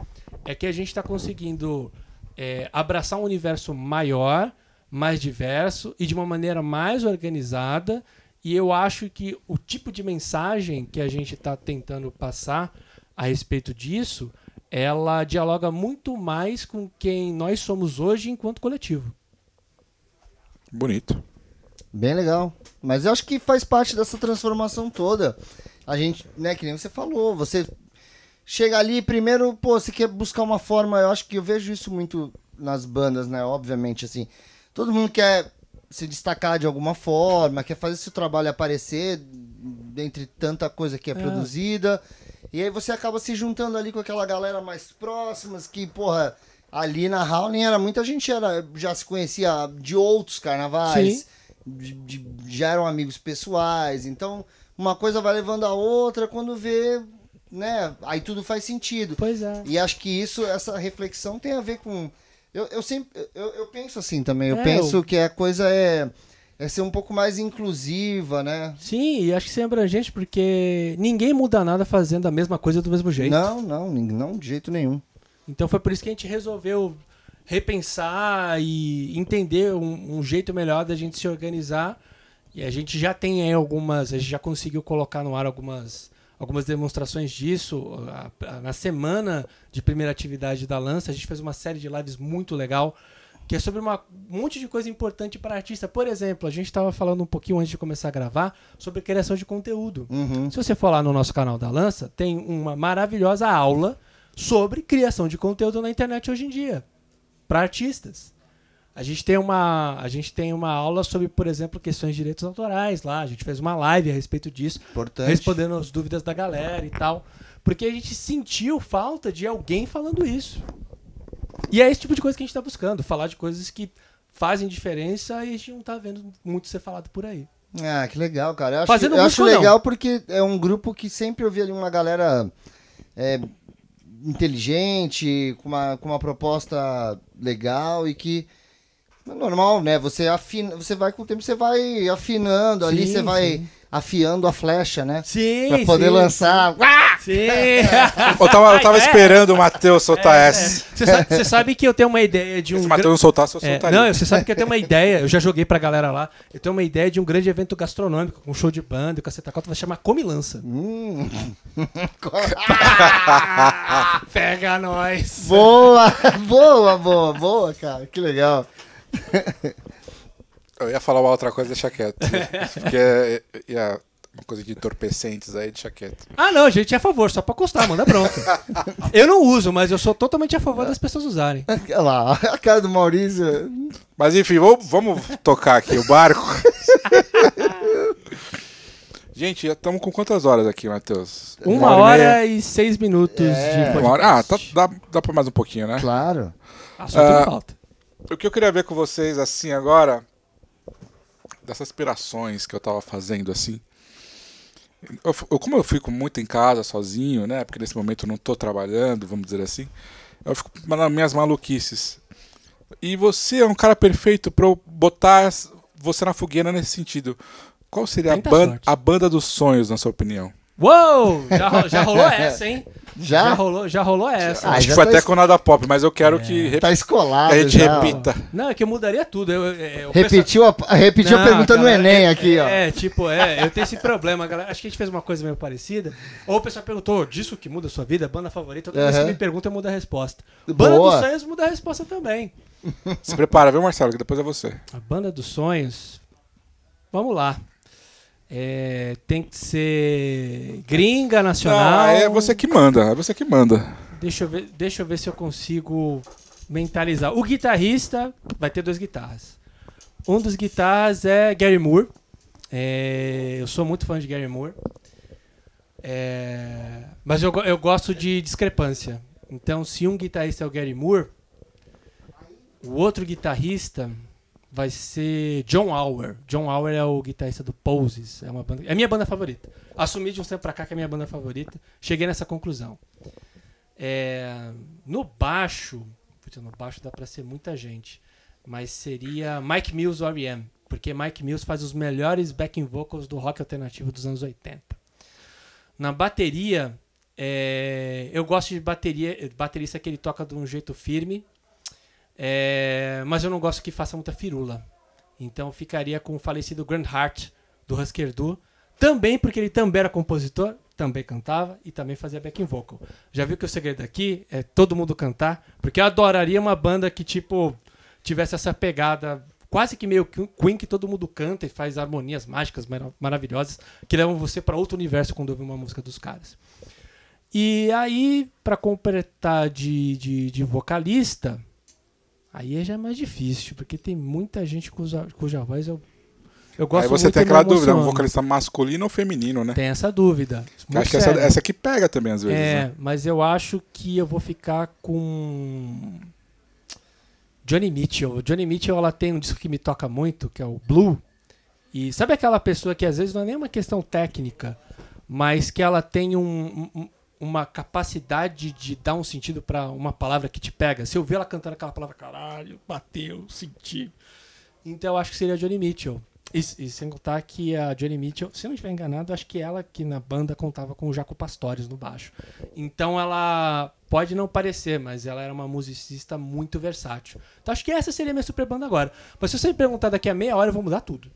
é que a gente está conseguindo é, abraçar um universo maior, mais diverso e de uma maneira mais organizada. E eu acho que o tipo de mensagem que a gente está tentando passar a respeito disso, ela dialoga muito mais com quem nós somos hoje enquanto coletivo. Bonito. Bem legal. Mas eu acho que faz parte dessa transformação toda. A gente, né, que nem você falou, você chega ali, primeiro, pô, você quer buscar uma forma, eu acho que eu vejo isso muito nas bandas, né, obviamente, assim, todo mundo quer se destacar de alguma forma, quer fazer seu trabalho aparecer dentre tanta coisa que é, É. produzida, e aí você acaba se juntando ali com aquela galera mais próximas, que, porra, ali na Howling era muita gente era, já se conhecia de outros carnavais, de- de- já eram amigos pessoais, então uma coisa vai levando a outra, quando vê, né, aí tudo faz sentido. Pois é. E acho que isso, essa reflexão tem a ver com. Eu, eu sempre. Eu, eu penso assim também. Eu É, penso eu- que a coisa é, é ser um pouco mais inclusiva, né? Sim, e acho que isso é abrangente porque ninguém muda nada fazendo a mesma coisa do mesmo jeito. Não, não, não de jeito nenhum. Então foi por isso que a gente resolveu repensar e entender um, um jeito melhor da gente se organizar. E a gente já tem aí algumas, a gente já conseguiu colocar no ar algumas, algumas demonstrações disso. Na semana de primeira atividade da Lança, a gente fez uma série de lives muito legal, que é sobre uma, um monte de coisa importante para artista. Por exemplo, a gente estava falando um pouquinho antes de começar a gravar sobre criação de conteúdo. Uhum. Se você for lá no nosso canal da Lança, tem uma maravilhosa aula sobre criação de conteúdo na internet hoje em dia, para artistas. A gente tem uma, a gente tem uma aula sobre, por exemplo, questões de direitos autorais lá. A gente fez uma live a respeito disso, Importante. respondendo as dúvidas da galera e tal, porque a gente sentiu falta de alguém falando isso. E é esse tipo de coisa que a gente está buscando, falar de coisas que fazem diferença e a gente não tá vendo muito ser falado por aí. Ah, que legal, cara. Eu acho, Fazendo eu acho não? legal porque é um grupo que sempre eu vi ali uma galera é, inteligente, com uma, com uma proposta legal e que normal, né? Você afina, você vai com o tempo, você vai afinando ali, Sim, você vai sim. Afiando a flecha, né? Sim, Pra poder sim. lançar. Sim. Eu tava, eu tava é? esperando o Matheus soltar É, essa. Você sabe, sabe que eu tenho uma ideia de um. Se o Matheus não soltasse, eu É, soltaria. não, você sabe que eu tenho uma ideia, eu já joguei pra galera lá. Eu tenho uma ideia de um grande evento gastronômico, com show de banda, com a Cota, vai chamar Comilança. Hum, Pega nós! boa, boa, boa, boa, cara. Que legal. Eu ia falar uma outra coisa, deixa quieto. Porque é, é uma coisa de entorpecentes aí, deixa quieto. Ah, não, gente, é a favor, só pra constar, manda bronca. Eu não uso, mas eu sou totalmente a favor das pessoas usarem. Olha lá, a cara do Maurício. Mas enfim, vamos, vamos tocar aqui o barco. Gente, já estamos com quantas horas aqui, Matheus? Uma, e hora meia? e seis minutos É. de Uma hora? Ah, tá, dá, dá pra mais um pouquinho, né? Claro. Assunto Ah, falta. O que eu queria ver com vocês, assim, agora, dessas aspirações que eu tava fazendo, assim. Eu, eu- como eu fico muito em casa, sozinho, né? Porque nesse momento eu não tô trabalhando, vamos dizer assim. Eu fico nas minhas maluquices. E você é um cara perfeito eu botar você na fogueira nesse sentido. Qual seria a, ban sorte. a banda dos sonhos, na sua opinião? Uou! Já, já rolou essa, hein? Já? Já rolou, já rolou essa. Ah, Acho que foi tá até es- com nada pop, mas eu quero que, rep- Tá escolado. que a gente já, repita. Não, é que eu mudaria tudo. Eu, eu- eu- o Repetiu a, repetiu a Não, pergunta no cara, Enem é- aqui, ó. É, tipo, é, eu tenho esse problema, galera. Acho que a gente fez uma coisa meio parecida. Ou o pessoal perguntou, disso que muda a sua vida, banda favorita? Toda vez que me pergunta, eu mudo a resposta. Banda Boa. dos sonhos muda a resposta também. Se prepara, viu, Marcelo? Que depois é você. A banda dos sonhos. Vamos lá. É, tem que ser gringa, nacional. Não, é você que manda, é você que manda. Deixa eu ver, deixa eu ver se eu consigo mentalizar. O guitarrista vai ter duas guitarras. Um dos guitarras é Gary Moore. É, eu sou muito fã de Gary Moore. É, mas eu, eu gosto de discrepância. Então, se um guitarrista é o Gary Moore, o outro guitarrista vai ser John Auer. John Auer é o guitarrista do Poses. É, uma banda, é a minha banda favorita. Assumi de um tempo pra cá que é a minha banda favorita. Cheguei nessa conclusão. É, no baixo, putz, no baixo dá pra ser muita gente, mas seria Mike Mills R.E.M., porque Mike Mills faz os melhores backing vocals do rock alternativo dos anos 80. Na bateria, é, eu gosto de bateria, baterista que ele toca de um jeito firme, é, mas eu não gosto que faça muita firula. Então ficaria com o falecido Grand Hart do Husker Du, também porque ele também era compositor, também cantava e também fazia backing vocal. Já viu que o segredo aqui é todo mundo cantar? Porque eu adoraria uma banda que, tipo, tivesse essa pegada quase que meio Queen, que todo mundo canta e faz harmonias mágicas mara- maravilhosas que levam você para outro universo quando ouve uma música dos caras. E aí, para completar de, de, de vocalista, aí já é mais difícil, porque tem muita gente cuja, cuja voz eu, eu gosto Aí você muito tem aquela dúvida, um emociono. vocalista masculino ou feminino, né? Tem essa dúvida. Acho que essa, essa que pega também às vezes. É, né? mas eu acho que eu vou ficar com Johnny Mitchell. Johnny Mitchell ela tem um disco que me toca muito, que é o Blue. E sabe aquela pessoa que às vezes não é nem uma questão técnica, mas que ela tem um- um- uma capacidade de dar um sentido pra uma palavra que te pega. Se eu ver ela cantando aquela palavra, caralho, bateu, senti. Então eu acho que seria Johnny Mitchell. E, e sem contar que a Johnny Mitchell, se não estiver enganado, acho que ela que na banda contava com o Jaco Pastores no baixo. Então ela pode não parecer, mas ela era uma musicista muito versátil. Então acho que essa seria a minha super banda agora. Mas se você me perguntar daqui a meia hora, eu vou mudar tudo.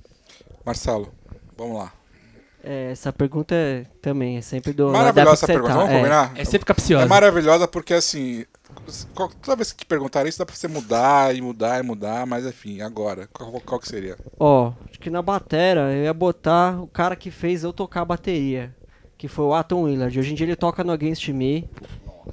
Marcelo, vamos lá. É, essa pergunta é, também é sempre do. Maravilhosa essa pergunta, vamos. É. combinar? É sempre capciosa. É maravilhosa porque, assim, toda vez que te perguntarem isso, dá pra você mudar e mudar e mudar, mas enfim, agora, qual, qual que seria? Ó, acho que na batera eu ia botar o cara que fez eu tocar a bateria, que foi o Atom Willard. Hoje em dia ele toca no Against Me.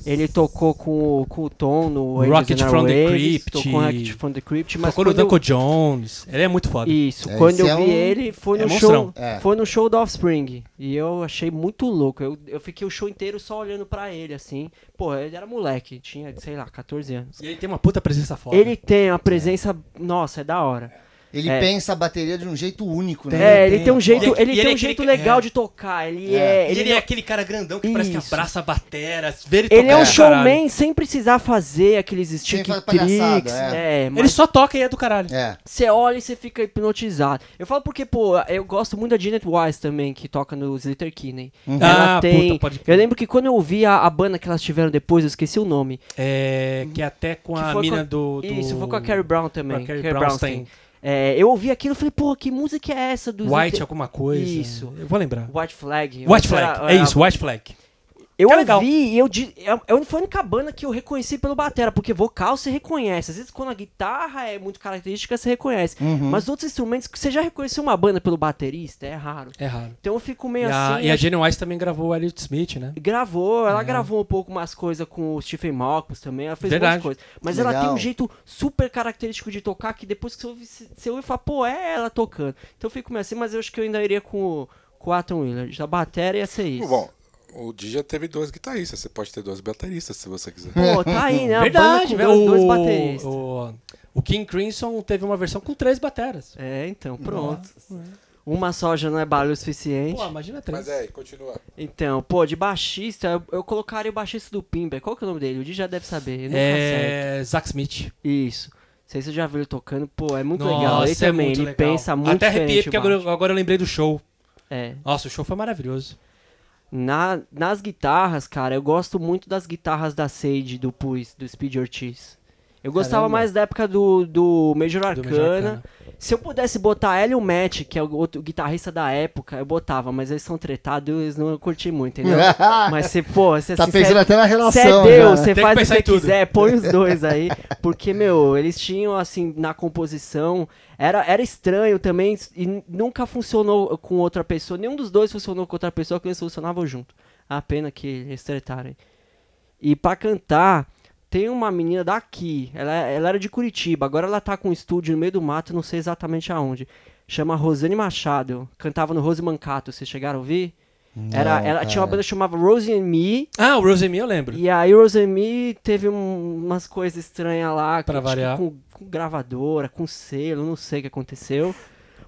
Ele tocou com, o- com o Tom no Angels Rocket from the Airwaves, Crypt. Tocou com Rocket from the Crypt, mas Tocou no Duncan Jones. Ele é muito foda. Isso, É, quando eu é vi um- ele foi é no show, É. foi no show do Offspring e eu achei muito louco. Eu, eu fiquei o show inteiro só olhando pra ele assim. Pô, ele era moleque, tinha, sei lá, 14 anos. E ele tem uma puta presença foda. Ele tem uma presença, nossa, é da hora. Ele É. pensa a bateria de um jeito único, né? É, ele tem um jeito, ele- ele tem ele um é jeito aquele- legal é. de tocar. Ele É. é, E ele, ele não- é aquele cara grandão que parece que Isso. abraça a batera. Vê ele, ele tocar é um caralho. showman sem precisar fazer aqueles stick tricks. é. É, Ele mas só toca e é do caralho. É. você olha e você fica hipnotizado. Eu falo porque, pô, eu gosto muito da Janet Wise também, que toca no Slater Kinney. Ela Ah, tem. puta, pode eu lembro que quando eu ouvi a, a banda que elas tiveram depois, eu esqueci o nome. É, que até com Que a mina com- do, do... Isso, foi com a Carrie Brown também. Com a Carrie Carrie Brownstein. Brownstein. É, eu ouvi aquilo e falei, pô, que música é essa do White Slater- alguma coisa. Isso. Eu vou lembrar. White Flag. White Era- Flag. É era- isso, White Flag. Eu é legal. ouvi e eu di- é, é foi a única banda que eu reconheci pelo batera, porque vocal você reconhece. Às vezes quando a guitarra é muito característica, você reconhece. Uhum. Mas outros instrumentos, você já reconheceu uma banda pelo baterista? É raro. É raro. Então eu fico E meio a, assim. e a Jenny Weiss também gravou o Elliot Smith, né? Gravou, ela É. gravou um pouco umas coisas com o Stephen Malcolm também, ela fez Verdade. um monte de coisa. Mas ela tem Legal. um jeito super característico de tocar que depois que você ouve, você ouve e fala, pô, é ela tocando. Então eu fico meio assim, mas eu acho que eu ainda iria com, o- com o Atom Willard. A bateria ia ser isso. Bom, o Di já teve dois guitarristas, você pode ter dois bateristas se você quiser. Pô, tá aí, né? Banda Verdade, com velho. dois, o, bateristas. o, o King Crimson teve uma versão com três bateras. É, então, pronto. Uma só já não é barulho o suficiente. Pô, imagina três. Mas é, continua. Então, pô, de baixista, eu, eu colocaria o baixista do Pimba. Qual que é o nome dele? O Di já deve saber. É. Zack Smith. Isso. Não sei se você já viu ele tocando. Pô, é muito Nossa, legal. Ele é também, muito ele legal. pensa muito Até arrepiei, porque agora, agora eu lembrei do show. É. Nossa, o show foi maravilhoso. Na, nas guitarras, cara, eu gosto muito das guitarras da Sage, do Puis, do Speed Ortiz. Eu gostava Caramba. mais da época do, do Major Do Arcana. Major Arcana. Se eu pudesse botar ela e o Matt, que é o outro guitarrista da época, eu botava, mas eles são tretados e eles não curti muito, entendeu? mas você, pô, você Tá assim, pensando cê- até na Você relação. é Deus, já, né? você Tem que faz o que você quiser, põe os dois aí. Porque, meu, eles tinham, assim, na composição. Era, era estranho também e nunca funcionou com outra pessoa. Nenhum dos dois funcionou com outra pessoa que eles funcionavam junto. A pena que eles tretaram. E pra cantar, tem uma menina daqui. Ela, ela era de Curitiba. Agora ela tá com um estúdio no meio do mato, não sei exatamente aonde. Chama Rosane Machado. Cantava no Rose Mancato. Vocês chegaram a ouvir? Era, Não, ela tinha uma cara. banda que chamava Rose and Me. Ah, o Rosemary eu lembro. E aí o Rosemi teve um- umas coisas estranhas lá. Pra que variar. Com, com gravadora, com selo, não sei o que aconteceu.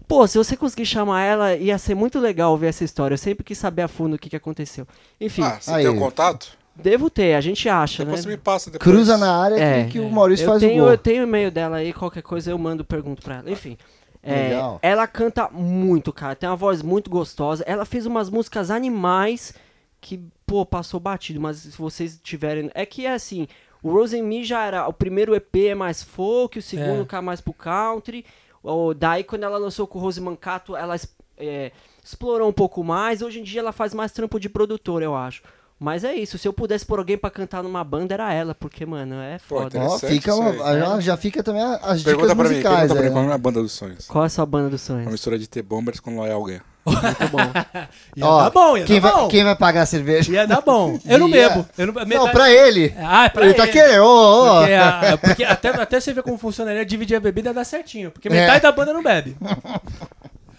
Pô, se você conseguir chamar ela, ia ser muito legal ver essa história. Eu sempre quis saber a fundo o que, que aconteceu. Enfim, Ah, você Aí. tem o contato? devo ter, a gente acha, Depois você né? me passa depois. Cruza na área É, que, que o Maurício eu faz tenho, o gol. Eu tenho o e-mail dela aí, qualquer coisa eu mando pergunto pra ela. Enfim. é, Legal. ela canta muito, cara. Tem uma voz muito gostosa. Ela fez umas músicas animais que, pô, passou batido. Mas se vocês tiverem. É que é assim. O Rose and Me já era. O primeiro EP é mais folk, o segundo É. cai mais pro country. O, daí, quando ela lançou com o Rose Mancato, ela es- é, explorou um pouco mais. Hoje em dia ela faz mais trampo de produtora, eu acho. Mas é isso, se eu pudesse pôr alguém pra cantar numa banda, era ela, porque, mano, é Pô, foda. Interessante fica isso uma- aí. já, já fica também as dicas Pergunta pra mim, musicais. pergunta pra aí, mim, qual né? é a banda dos sonhos? Qual é a sua banda dos Uma sonhos? mistura de T-Bombers com Loyal Gang. Muito bom. Ia Ó, dar bom, ia quem, dar vai, bom. quem vai pagar a cerveja? Ia dar bom. Eu não Ia. bebo. Eu não, metade- Não, pra ele. Ah, é pra ele tá ele. querendo. Ô, ô. Porque, a- porque até, até você ver como funcionaria dividir a bebida dá certinho. Porque É. metade da banda não bebe.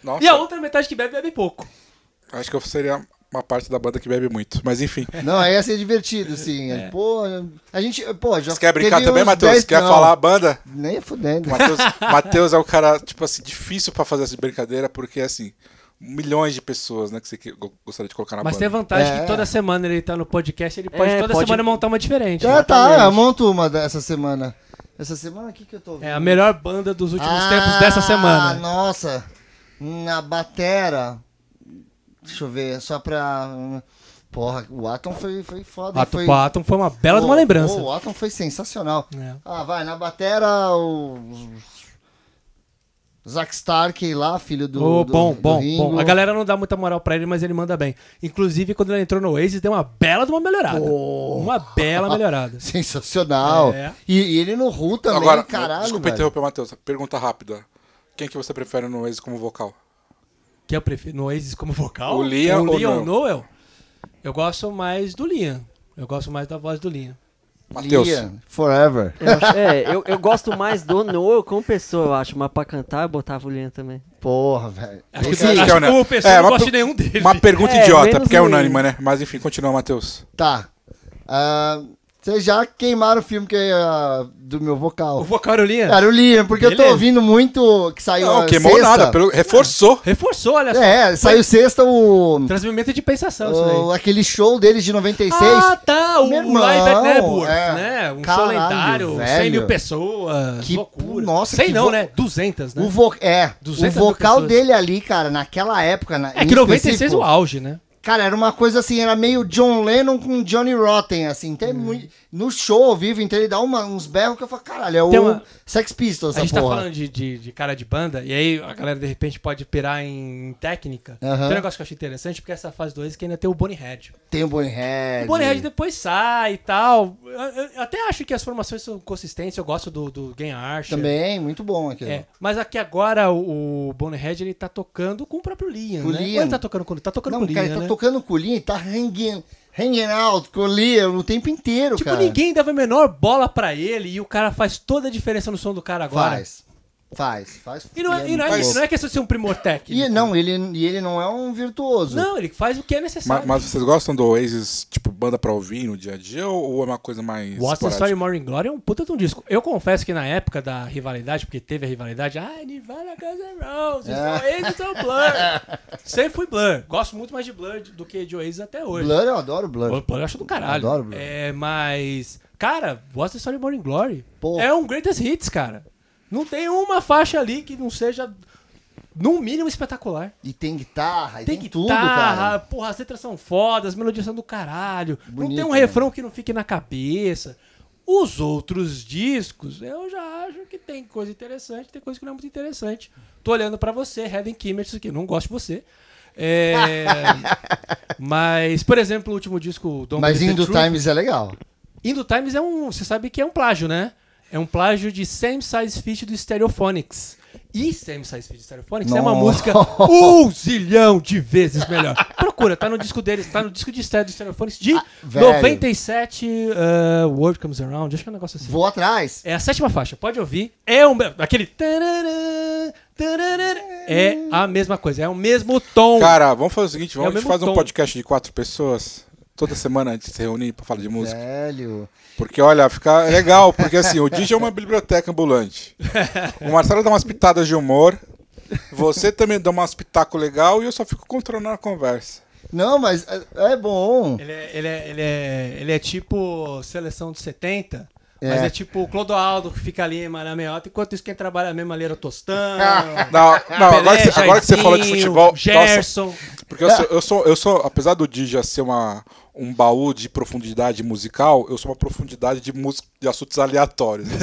Nossa, E a outra metade que bebe, bebe pouco. acho que eu seria uma parte da banda que bebe muito. Mas enfim. Não, aí ia ser divertido, sim. Pô, a gente. Pô, já Você quer brincar teve também, uns Matheus? 10 Quer não, falar a banda? Nem fudendo. Matheus, Matheus é um cara, tipo assim, difícil pra fazer essa brincadeira, porque assim, milhões de pessoas, né, que você gostaria de colocar na Mas tem banda. vantagem É. que toda semana ele tá no podcast, ele pode É, toda pode- semana montar uma diferente. Ah, tá, eu monto uma dessa semana. Essa semana aqui que eu tô ouvindo. É a melhor banda dos últimos Ah, tempos dessa semana. Nossa. Na batera. Deixa eu ver, só pra. Porra, o Atom foi, foi foda. Atom, foi... o Atom foi uma bela de uma lembrança. pô, o Atom foi sensacional. É. Ah, vai, na batera o. Zack Stark lá, filho do. Do- bom, do bom, Ringo. bom. A galera não dá muita moral pra ele, mas ele manda bem. Inclusive, quando ele entrou no Oasis, deu uma bela de uma melhorada. Pô. Uma bela melhorada. Sensacional. É. E, e ele no Ru também, Agora, caralho. desculpa velho. interromper, Matheus. Pergunta rápida. Quem que você prefere no Oasis como vocal? Que eu prefiro no Oasis como vocal? O Liam o ou Liam não? Noel? Eu gosto mais do Liam. Eu gosto mais da voz do Liam. Matheus. Forever. Eu acho- é, eu, eu gosto mais do Noel como pessoa, eu acho. Mas pra cantar, eu botava o Liam também. Porra, velho. Acho que, que acho é que una- como pessoa, é, eu não uma gosto de nenhum deles. Uma pergunta É, idiota, porque é o- unânime, né? Mas enfim, continua, Matheus. Tá. Ah, vocês já queimaram o filme que, ah, do meu O vocal. vocal era o Liam? Cara, o Liam, porque eu Beleza. tô ouvindo muito que saiu Não, queimou sexta. nada, pelo- reforçou. Reforçou, olha só. É, saiu sexta o, Transmimento de pensação, isso o- aí. aquele show deles de 96. Ah, tá, o irmão, Live at Nebworth, é. né? Um Caralho, show lendário, 100 velho. mil pessoas, Que- loucura. nossa, 100 que não, vo- né? 200, né? O, vo é, 200 o vocal dele ali, cara, naquela época. Na, É que 96 específico, o auge, né? Cara, era uma coisa assim, era meio John Lennon com Johnny Rotten, assim. Tem Hum. no show ao vivo, então ele dá uma- uns berros que eu falo, caralho, é o uma- Sex Pistols, A gente tá porra. falando de, de, de cara de banda, e aí a galera de repente pode pirar em técnica. Aham. Tem um negócio que eu achei interessante, porque essa fase 2 que ainda tem o Bonnie Head. Tem o Bonnie Head. O Bonnie Head depois sai e tal. Eu, eu- eu até acho que as formações são consistentes, eu gosto do, do Game Archer. Também, muito bom aquilo. É, mas aqui agora o, o Bonnie Head ele tá tocando com o próprio Liam, o né? Liam. Ou ele tá tocando com Tá tocando Não, com o cara, Liam, ele tá né? Tocando com o e tá hanging, hanging out com o Liam o tempo inteiro, Tipo, cara. ninguém dava a menor bola pra ele e o cara faz toda a diferença no som do cara agora. Faz. Faz, faz. E não é, e não é, Mas- não é questão de ser um primor técnico. E não, ele, e ele não é um virtuoso. Não, ele faz o que é necessário. Mas, vocês gostam do Oasis, tipo, banda pra ouvir no dia a dia ou, ou é uma coisa mais. What's the? Story Morning Glory é um puta de um disco. Eu confesso que na época da rivalidade, porque teve a rivalidade, ah, Nirvana, Guns N' Roses, É. Oasis ou Blur. Sempre fui Blur. Gosto muito mais de Blur do que de Oasis até hoje. Blur, eu adoro Blur. O Blur eu acho do caralho. Adoro Blur. É, mas, cara, What's the Story Morning Glory Pô. é um greatest hits, cara. Não tem uma faixa ali que não seja, no mínimo, espetacular. E tem guitarra, e Tem tem, guitarra, tudo, cara. porra, as letras são fodas, as melodias são do caralho. não Bonito, tem um né? refrão que não fique na cabeça. Os outros discos, eu já acho que tem coisa interessante, tem coisa que não é muito interessante. Tô olhando pra você, Heaven Kimmers, que não gosto de você. É, mas, por exemplo, o último disco, Don't Mas Indo Times é legal. Indo Times é um. Você sabe que é um plágio, né? É um plágio de Same Size Fit do Stereophonics. E Same Size Fit do Stereophonics é uma Nossa. música um zilhão de vezes melhor. Procura, tá no disco deles, tá no disco de estreia do Stereophonics de Ah, velho. 97, uh, World Comes Around, acho que é um negócio assim. Vou atrás. É a sétima faixa, pode ouvir. É um, aquele. tarará, tarará, É a mesma coisa, é o mesmo tom. Cara, vamos fazer o seguinte: É o vamos fazer um tom. podcast de quatro pessoas. Toda semana a gente se reunir pra falar de música. Velho. Porque, olha, fica legal, porque assim, o DJ é uma biblioteca ambulante. O Marcelo dá umas pitadas de humor. Você também dá umas pitaco legal e eu só fico controlando a conversa. Não, mas é, é bom. Ele é, ele, é, ele, é, ele é tipo seleção de 70, mas É. é tipo o Clodoaldo que fica ali na meiota, enquanto isso quem trabalha mesmo ali era o Tostão. Não, não agora, que você, agora que você falou de futebol. nossa, Gerson. porque eu sou, eu sou, eu sou, apesar do DJ ser uma, um baú de profundidade musical, eu sou uma profundidade de, música, de assuntos aleatórios.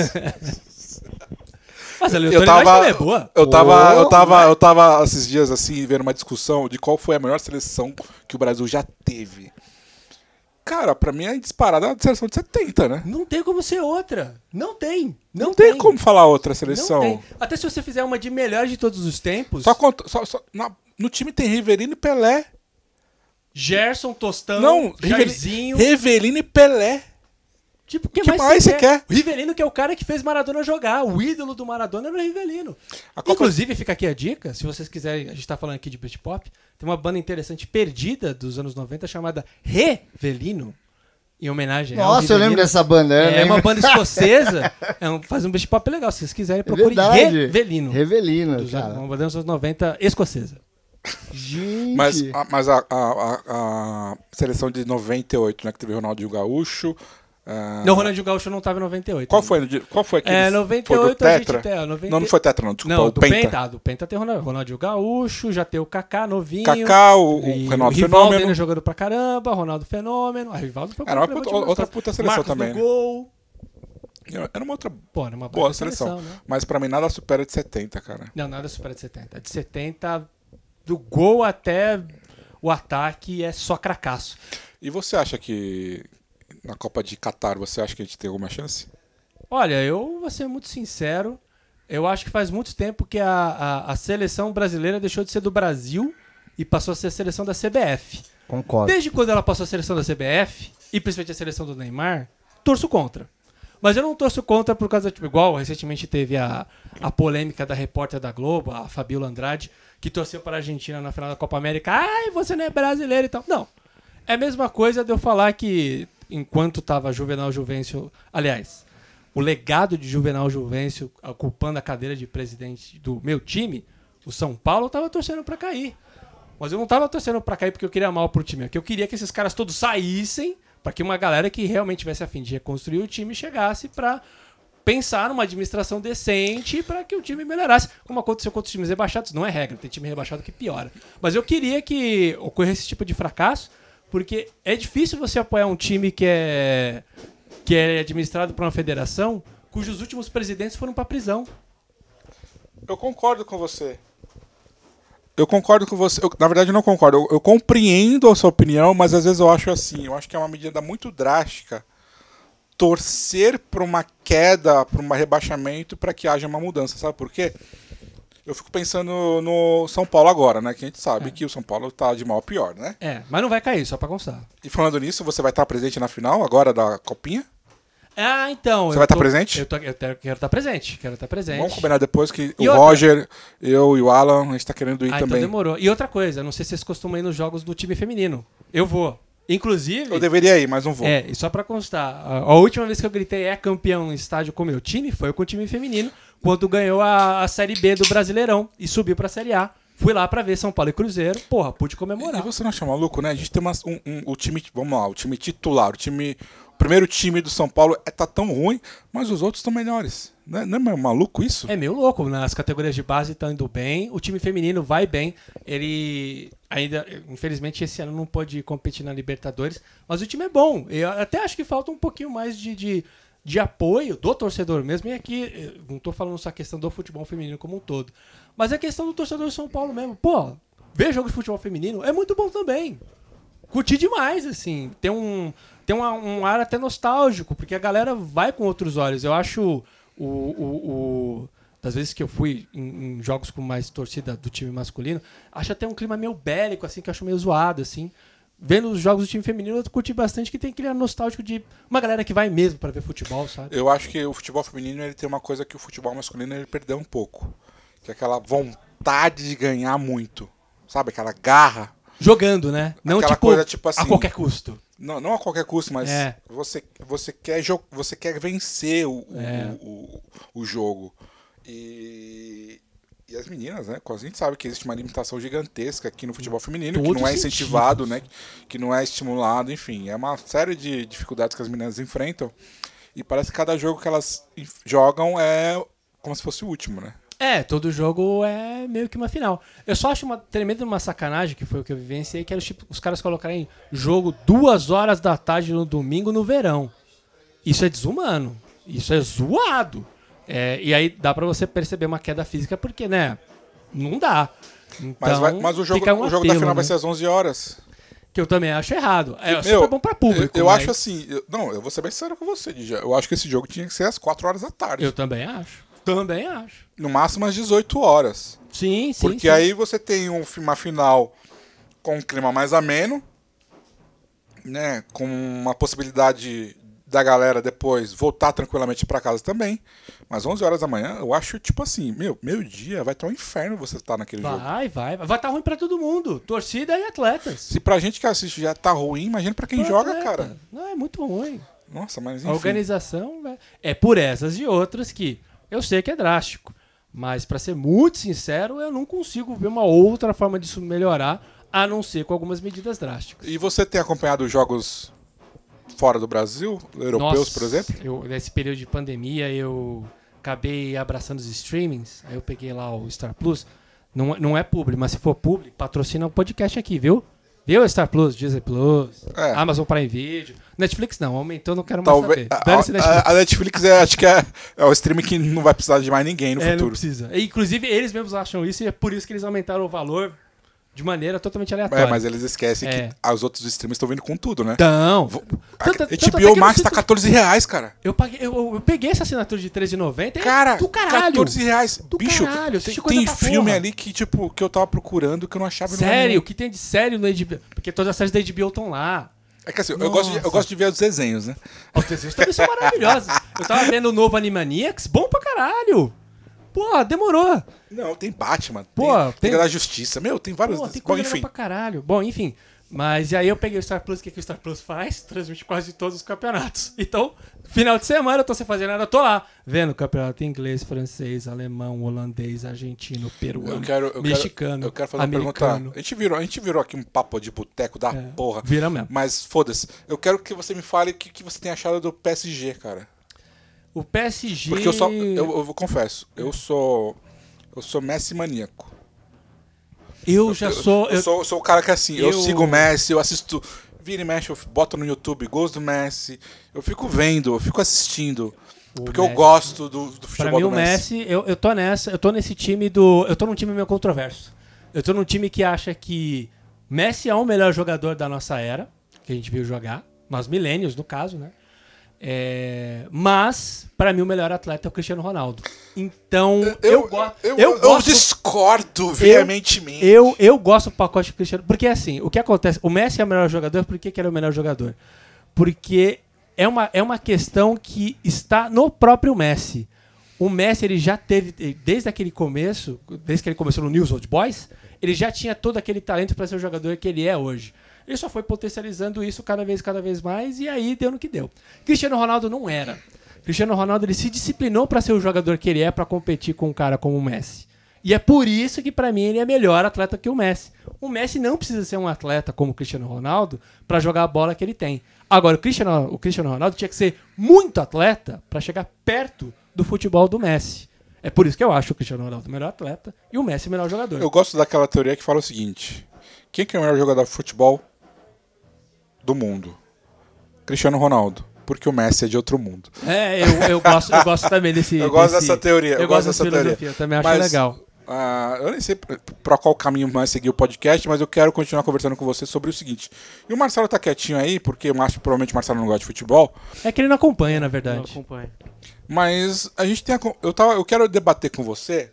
Mas a Eu tava, é boa. eu tava, eu Oh, tava, eu tava esses dias assim vendo uma discussão de qual foi a melhor seleção que o Brasil já teve. Cara, pra mim é disparada a seleção de 70, né? Não tem como ser outra. Não tem. Não, Não, tem, como falar outra seleção. Não tem. Até se você fizer uma de melhor de todos os tempos, Só, conta- só- só- na- no time tem Riverino e Pelé. Gerson, Tostão, Não, Jairzinho. Rivelino e Pelé. Tipo, o que, que mais, mais você quer? quer? O Rivelino que é o cara que fez Maradona jogar. O ídolo do Maradona era o Rivelino. Copa- Inclusive, fica aqui a dica, se vocês quiserem, a gente tá falando aqui de Britpop, tem uma banda interessante perdida dos anos 90 chamada Revelino, em homenagem ao Nossa, eu lembro dessa banda. É lembro. uma banda escocesa, é um, faz um Britpop legal, se vocês quiserem, É procurem verdade. Revelino. Revelino, Dos, cara. uma banda dos anos 90 escocesa. Gente. Mas, a, mas a, a- a- a seleção de 98, né, que teve Ronaldinho Gaúcho, Ah, Não, o Ronaldinho Gaúcho não tava em 98. qual foi, qual foi aquele? É, foi 98 do a gente Tetra? tem. ó, 90... Não, não foi Tetra, não, desculpa, Não, o do Penta. Penta. ah, do Penta tem o Ronaldinho, Ronaldinho Gaúcho, já tem o Kaká novinho. Kaká, o, o Ronaldo o Rivaldo Fenômeno. jogando pra caramba, Ronaldo Fenômeno. A Rivaldo foi Era uma puta- outra puta seleção Marcos também, né? Era uma outra Pô, era uma boa boa seleção. seleção, né? Mas pra mim nada supera de 70, cara. Não, nada supera de 70. De 70, do gol até o ataque é só cracaço. E você acha que na Copa de Qatar, você acha que a gente tem alguma chance? Olha, eu vou ser muito sincero. Eu acho que faz muito tempo que a, a, a seleção brasileira deixou de ser do Brasil e passou a ser a seleção da CBF. Concordo. Desde quando ela passou a seleção da CBF, e principalmente a seleção do Neymar, torço contra. Mas eu não torço contra por causa, tipo, igual recentemente teve a, a polêmica da repórter da Globo, a Fabiola Andrade, que torceu para a Argentina na final da Copa América. Ai, você não é brasileiro e tal. Não. É a mesma coisa de eu falar que enquanto tava Juvenal Juvencio, aliás, o legado de Juvenal Juvencio ocupando a cadeira de presidente do meu time, o São Paulo tava torcendo para cair. Mas eu não tava torcendo pra cair porque eu queria mal pro time. É eu queria que esses caras todos saíssem pra que uma galera que realmente tivesse a fim de reconstruir o time chegasse pra pensar numa administração decente pra que o time melhorasse. Como aconteceu com outros times rebaixados. Não é regra, tem time rebaixado que piora. Mas eu queria que ocorresse esse tipo de fracasso porque é difícil você apoiar um time que é, que é administrado por uma federação cujos últimos presidentes foram pra prisão. Eu concordo com você. Eu concordo com você. Eu, na verdade, eu não concordo. Eu, eu compreendo a sua opinião, mas às vezes eu acho assim. Eu acho que é uma medida muito drástica torcer por uma queda, por um rebaixamento, para que haja uma mudança. Sabe por quê? Eu fico pensando no São Paulo agora, né? Que a gente sabe É. que o São Paulo tá de mal a pior, né? É, mas não vai cair, só pra constar. E falando nisso, você vai estar presente na final agora da Copinha? Ah, então. Você vai estar tô- presente? Eu, tô- eu te- quero estar presente. Quero estar presente. Vamos combinar depois que E o outra? Roger, eu e o Alan, a gente tá querendo ir Ah, então também. demorou. E outra coisa, não sei se vocês costumam ir nos jogos do time feminino. Eu vou. Inclusive. Eu deveria ir, mas não vou. É, e só pra constar, a, a última vez que eu gritei é campeão em estádio com o meu time foi com o time feminino, quando ganhou a, a Série B do Brasileirão e subiu pra Série A. Fui lá pra ver São Paulo e Cruzeiro. Porra, pude E comemorar. você não acha maluco, né? A gente tem uma, um, um- o time, vamos lá, o time titular, o time, o primeiro time do São Paulo é, tá tão ruim, mas os outros estão melhores. Não é, não é maluco isso? É meio louco, nas categorias de base estão indo bem, o time feminino vai bem. Ele ainda, infelizmente, esse ano não pôde competir na Libertadores, mas o time é bom. Eu até acho que falta um pouquinho mais de, de, de apoio do torcedor mesmo. E aqui, eh, não tô falando só a questão do futebol feminino como um todo, mas é a questão do torcedor de São Paulo mesmo. Pô, ver jogo de futebol feminino é muito bom também. Curti demais, assim. Tem um, tem uma- um ar até nostálgico, porque a galera vai com outros olhos. Eu acho o. o, o- das vezes que eu fui em, em jogos com mais torcida do time masculino, acho até um clima meio bélico, assim, que eu acho meio zoado, assim. Vendo os jogos do time feminino, eu curti bastante que tem aquele nostálgico de uma galera que vai mesmo pra ver futebol, sabe? Eu acho que o futebol feminino ele tem uma coisa que o futebol masculino ele perdeu um pouco. Que é aquela vontade de ganhar muito. Sabe? Aquela garra. Jogando, né? Não Aquela tipo, coisa, tipo assim, a qualquer custo. Não, não a qualquer custo, mas É. você, você, quer você quer vencer o, o, É. o, o jogo. E, e as meninas, né? A gente sabe que existe uma limitação gigantesca aqui no futebol feminino, que Todos não é incentivado, sentidos. né? Que não é estimulado, enfim. É uma série de dificuldades que as meninas enfrentam. E parece que cada jogo que elas jogam é como se fosse o último, né? É, todo jogo é meio que uma final. Eu só acho uma tremenda uma sacanagem, que foi o que eu vivenciei, que era tipo, os caras colocarem jogo duas horas da tarde no domingo no verão. Isso é desumano. Isso é zoado. É, e aí dá pra você perceber uma queda física, porque, né? Não dá. Então, Mas, vai- mas o jogo, fica um o jogo da final né? vai ser às 11 horas. Que eu também acho errado. É Meu, super bom pra público. Eu, eu mas acho assim. eu- não, eu vou ser bem sério com você, Dija. Eu acho que esse jogo tinha que ser às 4 horas da tarde. Eu também acho. Também acho. No máximo às 18 horas. Sim, sim. Porque sim. aí você tem um, uma final com um clima mais ameno, né? Com uma possibilidade da galera depois voltar tranquilamente pra casa também. Mas 11 horas da manhã, eu acho tipo assim, meu, meio-dia vai estar um inferno você estar naquele jogo. Vai, vai. Vai estar ruim pra todo mundo. Torcida e atletas. Se pra gente que assiste já tá ruim, imagina pra quem Pro joga, atleta. cara. Não, é muito ruim. Nossa, mas A enfim. organização né, é por essas e outras que eu sei que é drástico. Mas, pra ser muito sincero, eu não consigo ver uma outra forma disso melhorar, a não ser com algumas medidas drásticas. E você tem acompanhado os jogos fora do Brasil, europeus, Nossa, por exemplo? Eu, nesse período de pandemia, eu acabei abraçando os streamings. Aí eu peguei lá o Star Plus. Não, não é publi, mas se for publi, patrocina o podcast aqui, viu? Viu? Star Plus, Disney Plus, É. Amazon Prime Video. Netflix não, aumentou, não quero mais Talvez. saber. A, a- a Netflix é, acho que é, é o streaming que não vai precisar de mais ninguém no É, não futuro. precisa. E, inclusive, eles mesmos acham isso e é por isso que eles aumentaram o valor de maneira totalmente aleatória. É, mas eles esquecem É. que os outros streams estão vindo com tudo, né? Então, Vou- HBO Max tá sinto- 14 reais, cara. eu, paguei, eu, eu- peguei essa assinatura de R$13,90 e é Cara, do caralho. 14 reais. Do Bicho, caralho, tem, tem filme porra. ali que, tipo, que eu tava procurando que eu não achava Sério, o que tem de sério no HBO? Porque todas as séries da HBO estão lá. É que assim, eu gosto, de, eu gosto de ver os desenhos, né? Os desenhos também são maravilhosos. Eu tava vendo o novo Animaniacs, bom pra caralho. Pô, demorou. Não, tem Batman, Pô, tem, tem, Liga da Justiça. Meu, tem vários. Pô, tem Bom, enfim. pra caralho. Bom, enfim. Mas e aí eu peguei o Star Plus, o que, que o Star Plus faz? Transmite quase todos os campeonatos. Então, final de semana eu tô sem fazer nada, eu tô lá. Vendo campeonato inglês, francês, alemão, holandês, argentino, peruano, Eu quero, eu mexicano, quero, eu quero fazer uma americano. pergunta. A gente, virou, a gente virou aqui um papo de boteco da É, porra. Vira mesmo. Mas foda-se. Eu quero que você me fale o que, que você tem achado do PSG, cara. O PSG... Porque eu só. Eu, eu confesso, eu sou. Eu sou Messi maníaco. Eu já sou... Eu, eu- sou, eu sou o cara que assim, eu... eu- sigo o Messi, eu assisto. Vira e mexe, eu boto no YouTube gols do Messi. Eu fico vendo, eu fico assistindo. O porque eu Messi. gosto do, do Pra futebol mim, do o Messi, eu, eu tô nessa, eu tô nesse time do. Eu tô num time meio controverso. Eu tô num time que acha que Messi é o melhor jogador da nossa era, que a gente viu jogar, nós milênios, no caso, né? É, mas, pra mim, o melhor atleta é o Cristiano Ronaldo. Então, eu, Eu, eu, eu eu gosto- discordo veementemente. eu, eu gosto do pacote do Cristiano. Porque assim, o que acontece? O Messi é o melhor jogador, por que, que ele é o melhor jogador? Porque é uma, é uma questão que está no próprio Messi. O Messi, ele já teve, desde aquele começo, desde que ele começou no News Old Boys, ele já tinha todo aquele talento para ser o jogador que ele é hoje. Ele só foi potencializando isso cada vez, cada vez mais, e aí deu no que deu. Cristiano Ronaldo não era. Cristiano Ronaldo ele se disciplinou para ser o jogador que ele é para competir com um cara como o Messi. E é por isso que pra mim ele é melhor atleta que o Messi. O Messi não precisa ser um atleta como o Cristiano Ronaldo para jogar a bola que ele tem. Agora o Cristiano, o Cristiano Ronaldo tinha que ser muito atleta para chegar perto do futebol do Messi. É por isso que eu acho o Cristiano Ronaldo o melhor atleta e o Messi o melhor jogador. Eu gosto daquela teoria que fala o seguinte: quem que é o melhor jogador de futebol do mundo? Cristiano Ronaldo. Porque o Messi é de outro mundo. É, eu, eu, gosto, eu gosto também desse. Eu gosto desse- dessa teoria. Eu, gosto dessa teoria. eu também acho Mas, legal. ah, eu nem sei pra qual caminho mais seguir o podcast, mas eu quero continuar conversando com você sobre o seguinte. E o Marcelo tá quietinho aí, porque eu acho que provavelmente o Marcelo não gosta de futebol. É que ele não acompanha, na Não verdade. acompanho. Mas a gente tem a, eu tava, eu quero debater com você.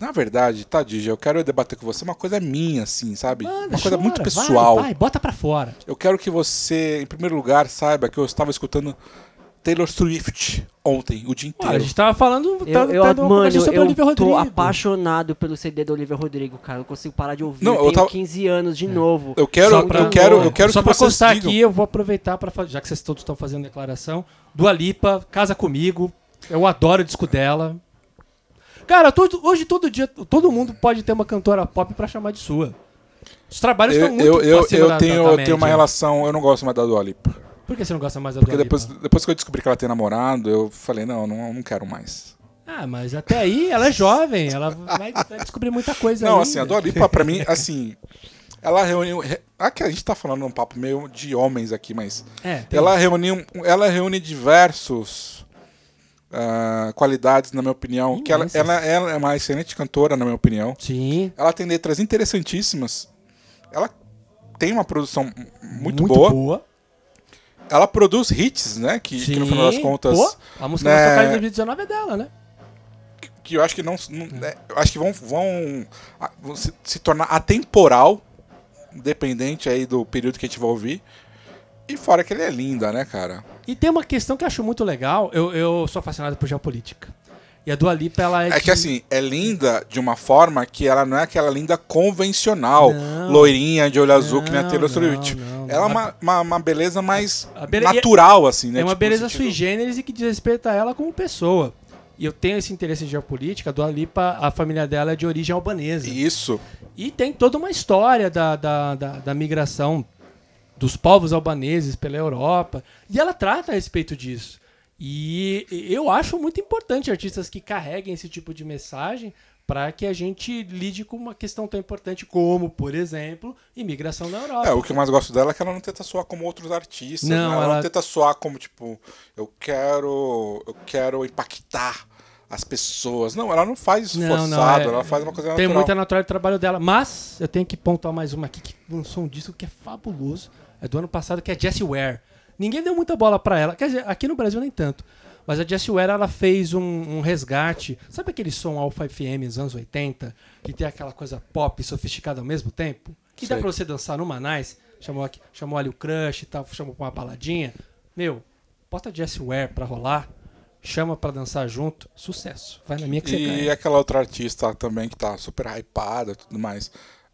Na verdade, tá, eu quero debater com você uma coisa minha, assim, sabe? Manda, uma coisa chora, muito vai, pessoal. Vai, bota pra fora. Eu quero que você, em primeiro lugar, saiba que eu estava escutando Taylor Swift ontem, o dia Olha, a inteiro. gente tava falando. Eu, tava eu, tendo uma mano, eu Olivia tô Rodrigo. apaixonado pelo CD do Olivia Rodrigo, cara. Eu não consigo parar de ouvir. Não, eu eu tenho tava- 15 anos de novo. Eu quero, Só pra- eu quero, eu quero Só que pra vocês constar digam. aqui, eu vou aproveitar para já que vocês todos estão fazendo declaração. Dua Lipa, casa comigo. Eu adoro o disco dela. Cara, todo- hoje todo dia todo mundo pode ter uma cantora pop pra chamar de sua. Os trabalhos Eu, estão muito eu, eu, eu da- tenho, da- da eu tenho uma relação, eu não gosto mais da Dua Lipa. Por que você não gosta mais da Porque Dua depois, Lipa? depois que eu descobri que ela tem namorado, eu falei, não, não, não quero mais. Ah, mas até aí ela é jovem, ela vai, vai descobrir muita coisa Não, ainda. assim, a Dua Lipa, pra mim, assim, ela reuniu... re- Aqui a gente tá falando um papo meio de homens aqui, mas... É, Ela reúne, um- ela reúne diversos ah, qualidades, na minha opinião. Que ela, ela, ela é uma excelente cantora, na minha opinião. Sim. Ela tem letras interessantíssimas. Ela tem uma produção muito, boa. Ela produz hits, né? Que, que no final das contas. Pô, a música né, em 2019 é dela, né? que eu acho que não, não- né, eu acho que vão, vão, vão se, se tornar atemporal, dependente aí do período que a gente vai ouvir. E fora que ele é linda, né, cara? E tem uma questão que eu acho muito legal. Eu, eu sou fascinado por geopolítica. E a Dua Lipa, ela é É de- que assim, é linda de uma forma que ela não é aquela linda convencional, Não. loirinha de olho azul que nem a Não, Taylor não, Swift. não, Ela é não. uma, uma, uma beleza mais bele- natural, assim, né? É uma Tipo, beleza sentido- sui generis e que diz respeito a ela como pessoa. E eu tenho esse interesse em geopolítica. A Dua Lipa, a família dela é de origem albanesa. Isso. E tem toda uma história da, da, da, da migração dos povos albaneses pela Europa. E ela trata a respeito disso. E eu acho muito importante artistas que carreguem esse tipo de mensagem para que a gente lide com uma questão tão importante como, por exemplo, imigração na Europa. É, o que eu mais gosto dela é que ela não tenta soar como outros artistas. Não, né? ela, ela- não tenta soar como, tipo, eu quero. Eu quero impactar as pessoas. Não, ela não faz isso Não, não, forçado, é- ela faz uma coisa Tem natural. muita natural de trabalho dela. Mas eu tenho que pontuar mais uma aqui que lançou um disco que é fabuloso. É do ano passado, que é Jessie Ware. Ninguém deu muita bola pra ela. Quer dizer, aqui no Brasil nem tanto. Mas a Jessie Ware, ela fez um, um resgate. Sabe aquele som Alpha FM dos anos 80? Que tem aquela coisa pop sofisticada ao mesmo tempo? Que dá Sei. pra você dançar numa nice. Chamou, aqui, chamou ali o crush e tal, chamou pra uma baladinha. Meu, bota a Jessie Ware pra rolar. Chama pra dançar junto. Sucesso. Vai na minha que você E aquela outra artista também que tá super hypada e tudo mais.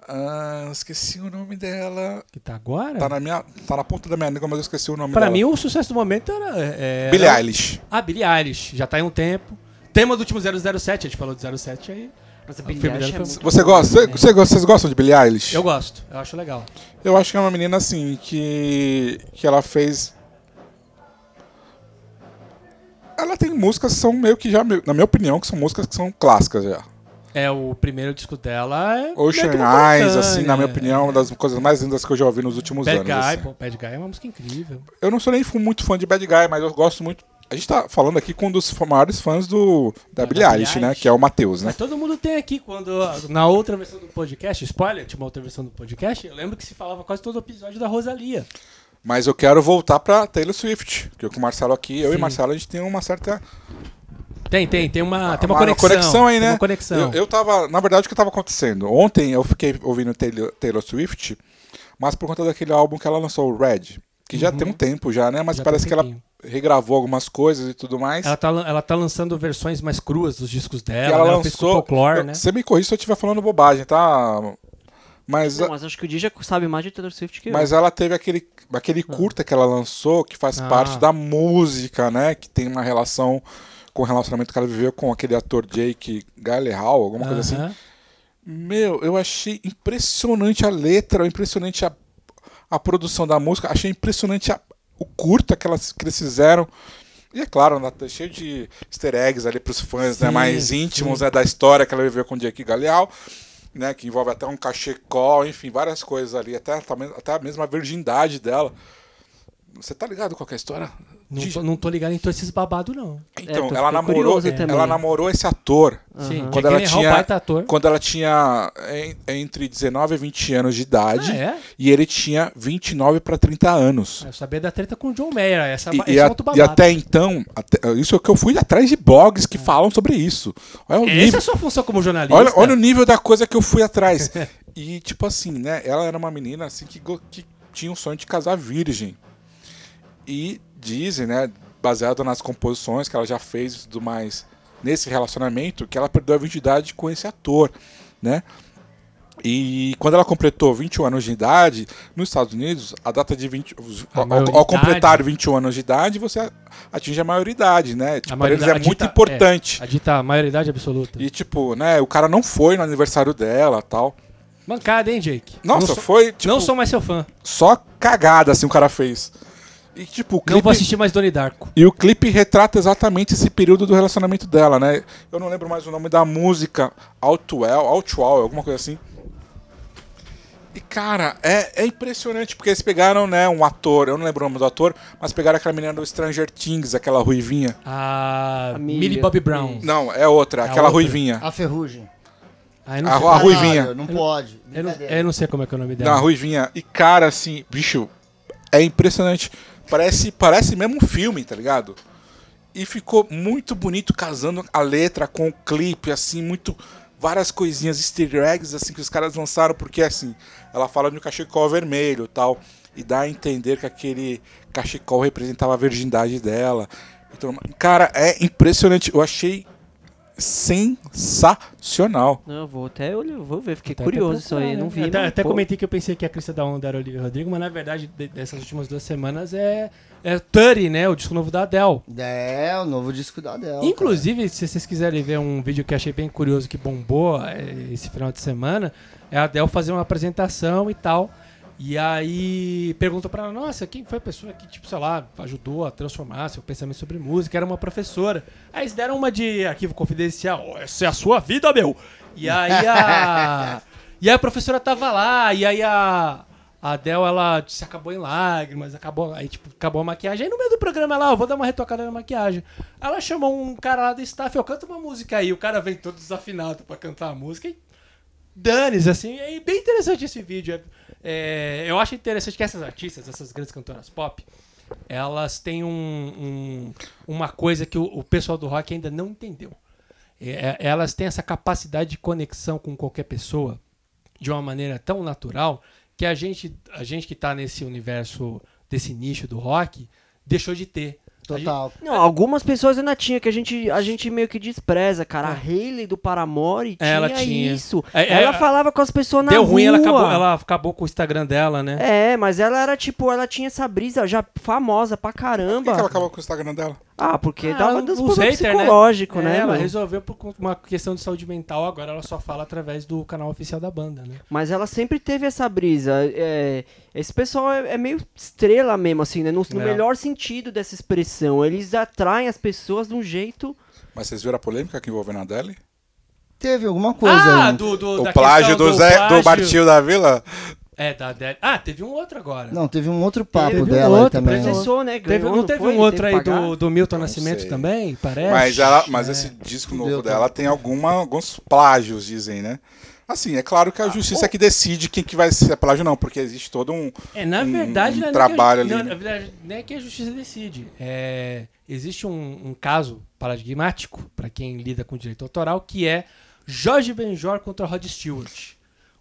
Ah, esqueci o nome dela. Que tá agora? Tá na, minha, tá na ponta da minha língua, mas eu esqueci o nome Pra dela. mim, o sucesso do momento era. É, Billie era- Eilish. Ah, Billie Eilish. Já tá em um tempo. Tema do último 007, a gente falou de 07 aí. Billie Eilish é muito Você gosta? Você, gosta- vocês gostam de Billie Eilish? Eu gosto, eu acho legal. Eu acho que é uma menina assim que que ela fez. Ela tem músicas que são meio que já, na minha opinião, que são músicas que são clássicas já. É, o primeiro disco dela é. Ocean Eyes, assim, na minha coletânea. opinião, uma das coisas mais lindas que eu já ouvi nos últimos Bad anos. Guy, assim. pô, Bad Guy é uma música incrível. Eu não sou nem muito fã de Bad Guy, mas eu gosto muito. A gente tá falando aqui com um dos maiores fãs do, da Da Billie Eilish, né? Que é o Matheus, né? Mas todo mundo tem aqui, quando. Na outra versão do podcast, spoiler, tinha uma outra versão do podcast, eu lembro que se falava quase todo episódio da Rosalia. Mas eu quero voltar pra Taylor Swift. Que eu com o Marcelo aqui, eu e o Marcelo, a gente tem uma certa Tem, tem, tem uma, tem uma, uma conexão. aí, tem né? Uma conexão. Eu, eu tava. Na verdade, o que tava acontecendo? Ontem eu fiquei ouvindo Taylor, Taylor Swift, mas por conta daquele álbum que ela lançou, o Red. Que já Uhum. tem um tempo já, né? Mas Já parece tem que ela regravou algumas coisas e tudo mais. Ela tá, ela tá lançando versões mais cruas dos discos dela. ela né? fez com lançou. folclore, eu- né? Você me corrija se eu estiver falando bobagem, tá? Mas, Não, mas acho que o Dija sabe mais de Taylor Swift que eu. mas ela teve aquele, aquele curta que ela lançou que faz Ah. parte da música, né? Que tem uma relação com o relacionamento que ela viveu com aquele ator Jake Gyllenhaal, alguma coisa assim. Meu, eu achei impressionante a letra, impressionante a, a produção da música, achei impressionante a- o curta que, elas, que eles fizeram. E é claro, né, tá cheio de easter eggs ali pros fãs né, Sim, mais íntimos né, da história que ela viveu com o Jake Galeal, né, que envolve até um cachecol, enfim, várias coisas ali, até, até a mesma virgindade dela. Você tá ligado qual que é a história? Não, De- tô, não tô ligado em todos esses babados, não. Então, tô ela namorou, ela namorou esse ator Sim, Aham. Quando Jake ela tinha- baita ator. quando ela tinha en- entre 19 e 20 anos de idade. Ah, é? E ele tinha 29 para 30 anos. Eu sabia da treta com o John Mayer. Essa, E, esse e é a- outro e até então, até- isso é o que eu fui atrás de blogs que falam sobre isso. Olha o, Essa nível, é a sua função como jornalista. olha, olha o nível da coisa que eu fui atrás. e, tipo assim, né? Ela era uma menina assim que, que tinha um sonho de casar virgem. E dizem, né? Baseado nas composições que ela já fez e tudo mais nesse relacionamento, que ela perdeu a virgindade com esse ator, né? E quando ela completou 21 anos de idade, nos Estados Unidos, a data de 20. os- A Ao, ao completar 21 anos de idade, você atinge a maioridade, né? Tipo, pra eles é muito dita- importante. A dita maioridade absoluta. E tipo, né, o cara não foi no aniversário dela tal. Mancada, hein, Jake? Nossa, não sou, foi tipo, não sou mais seu fã. só cagada assim o cara fez. E tipo, o Não vou clipe, assistir mais Donnie Darko. e o clipe retrata exatamente esse período do relacionamento dela, né? Eu não lembro mais o nome da música, Outwell, Outwell, alguma coisa assim. E cara, é, é impressionante porque eles pegaram, né, um ator, eu não lembro o nome do ator, mas pegaram aquela menina do Stranger Things, aquela ruivinha. A A Millie. Bobby Brown. Não, é outra, É aquela outra. ruivinha. A ferrugem. Ah, A sei. Ru- ruivinha. Não pode. Eu não, eu não sei como é que é o nome Da dela. ruivinha. E cara, assim, bicho, é impressionante. Parece, parece mesmo um filme, tá ligado? E ficou muito bonito casando a letra com o clipe, assim, muito. Várias coisinhas, easter eggs, assim, que os caras lançaram, porque assim, ela fala de um cachecol vermelho tal. E dá a entender que aquele cachecol representava a virgindade dela. Então, cara, é impressionante. Eu achei sensacional. Não, eu vou até olhar, vou ver, fiquei Até- curioso até isso aí, não né? vi. Até, mas, até comentei que eu pensei que a crista da onda era Olivia Rodrigo, mas na verdade, de- dessas últimas duas semanas é, é 30, né? O disco novo da Adele. É, o novo disco da Adele. Inclusive, se vocês quiserem ver um vídeo que eu achei bem curioso, que bombou é, esse final de semana, é a Adele fazer uma apresentação e tal. E aí perguntou pra ela, nossa, quem foi a pessoa que, tipo, sei lá, ajudou a transformar seu pensamento sobre música? Era uma professora. Aí eles deram uma de arquivo confidencial, "Ó, essa é a sua vida, meu! E aí a. e aí a professora tava lá, e aí a. A Adele, ela se acabou em lágrimas, acabou, aí tipo, acabou a maquiagem. Aí no meio do programa ela, ó, vou dar uma retocada na maquiagem. Ela chamou um cara lá do staff, eu canto uma música aí, o cara vem todo desafinado pra cantar a música e danes, assim, é bem interessante esse vídeo. É, é, eu acho interessante que essas artistas, essas grandes cantoras pop, elas têm um, um- uma coisa que o, o pessoal do rock ainda não entendeu. É, é, elas têm essa capacidade de conexão com qualquer pessoa de uma maneira tão natural que a gente, a gente que tá nesse universo, desse nicho do rock, deixou de ter. A gente- Total. Não, algumas pessoas ainda tinha que a gente, a gente meio que despreza, cara. A Hayley do Paramore tinha, Ela tinha. isso. É, é, ela falava com as pessoas na Deu rua. ruim, ela acabou, ela acabou com o Instagram dela, né? É, mas ela era tipo, ela tinha essa brisa já famosa pra Por caramba. que, que ela acabou com o Instagram dela? Ah, porque Ah, dava problemas hater, né? psicológicos, né? É, ela resolveu por conta- uma questão de saúde mental, agora ela só fala através do canal oficial da banda, né? Mas ela sempre teve essa brisa. é, esse pessoal é, é meio estrela mesmo, assim, né? No, no É. melhor sentido dessa expressão. Eles atraem as pessoas de um jeito. Mas vocês viram a polêmica que envolvendo a Adele? Teve alguma coisa ah, aí. do, do, O da plágio questão do, Zé, plágio. do Bartil da Vila? É, da Adele. Ah, teve um outro agora. Não, teve um outro papo Teve um dela aí outro, também. Processou, né? Teve- Ganhou, não teve foi? um outro Teve aí do, do Milton Não Nascimento sei. também, parece? Mas, ela, mas É. esse disco Deu novo também. dela tem alguma, alguns plágios, dizem, né? Assim, é claro que a justiça é que decide quem que vai ser plágio não, porque existe todo um... É, na um- verdade, um não é trabalho nem que a, ali, não, né? na verdade, nem é que a justiça decide. É, existe um, um caso paradigmático, para quem lida com direito autoral, que é Jorge Benjor contra Rod Stewart.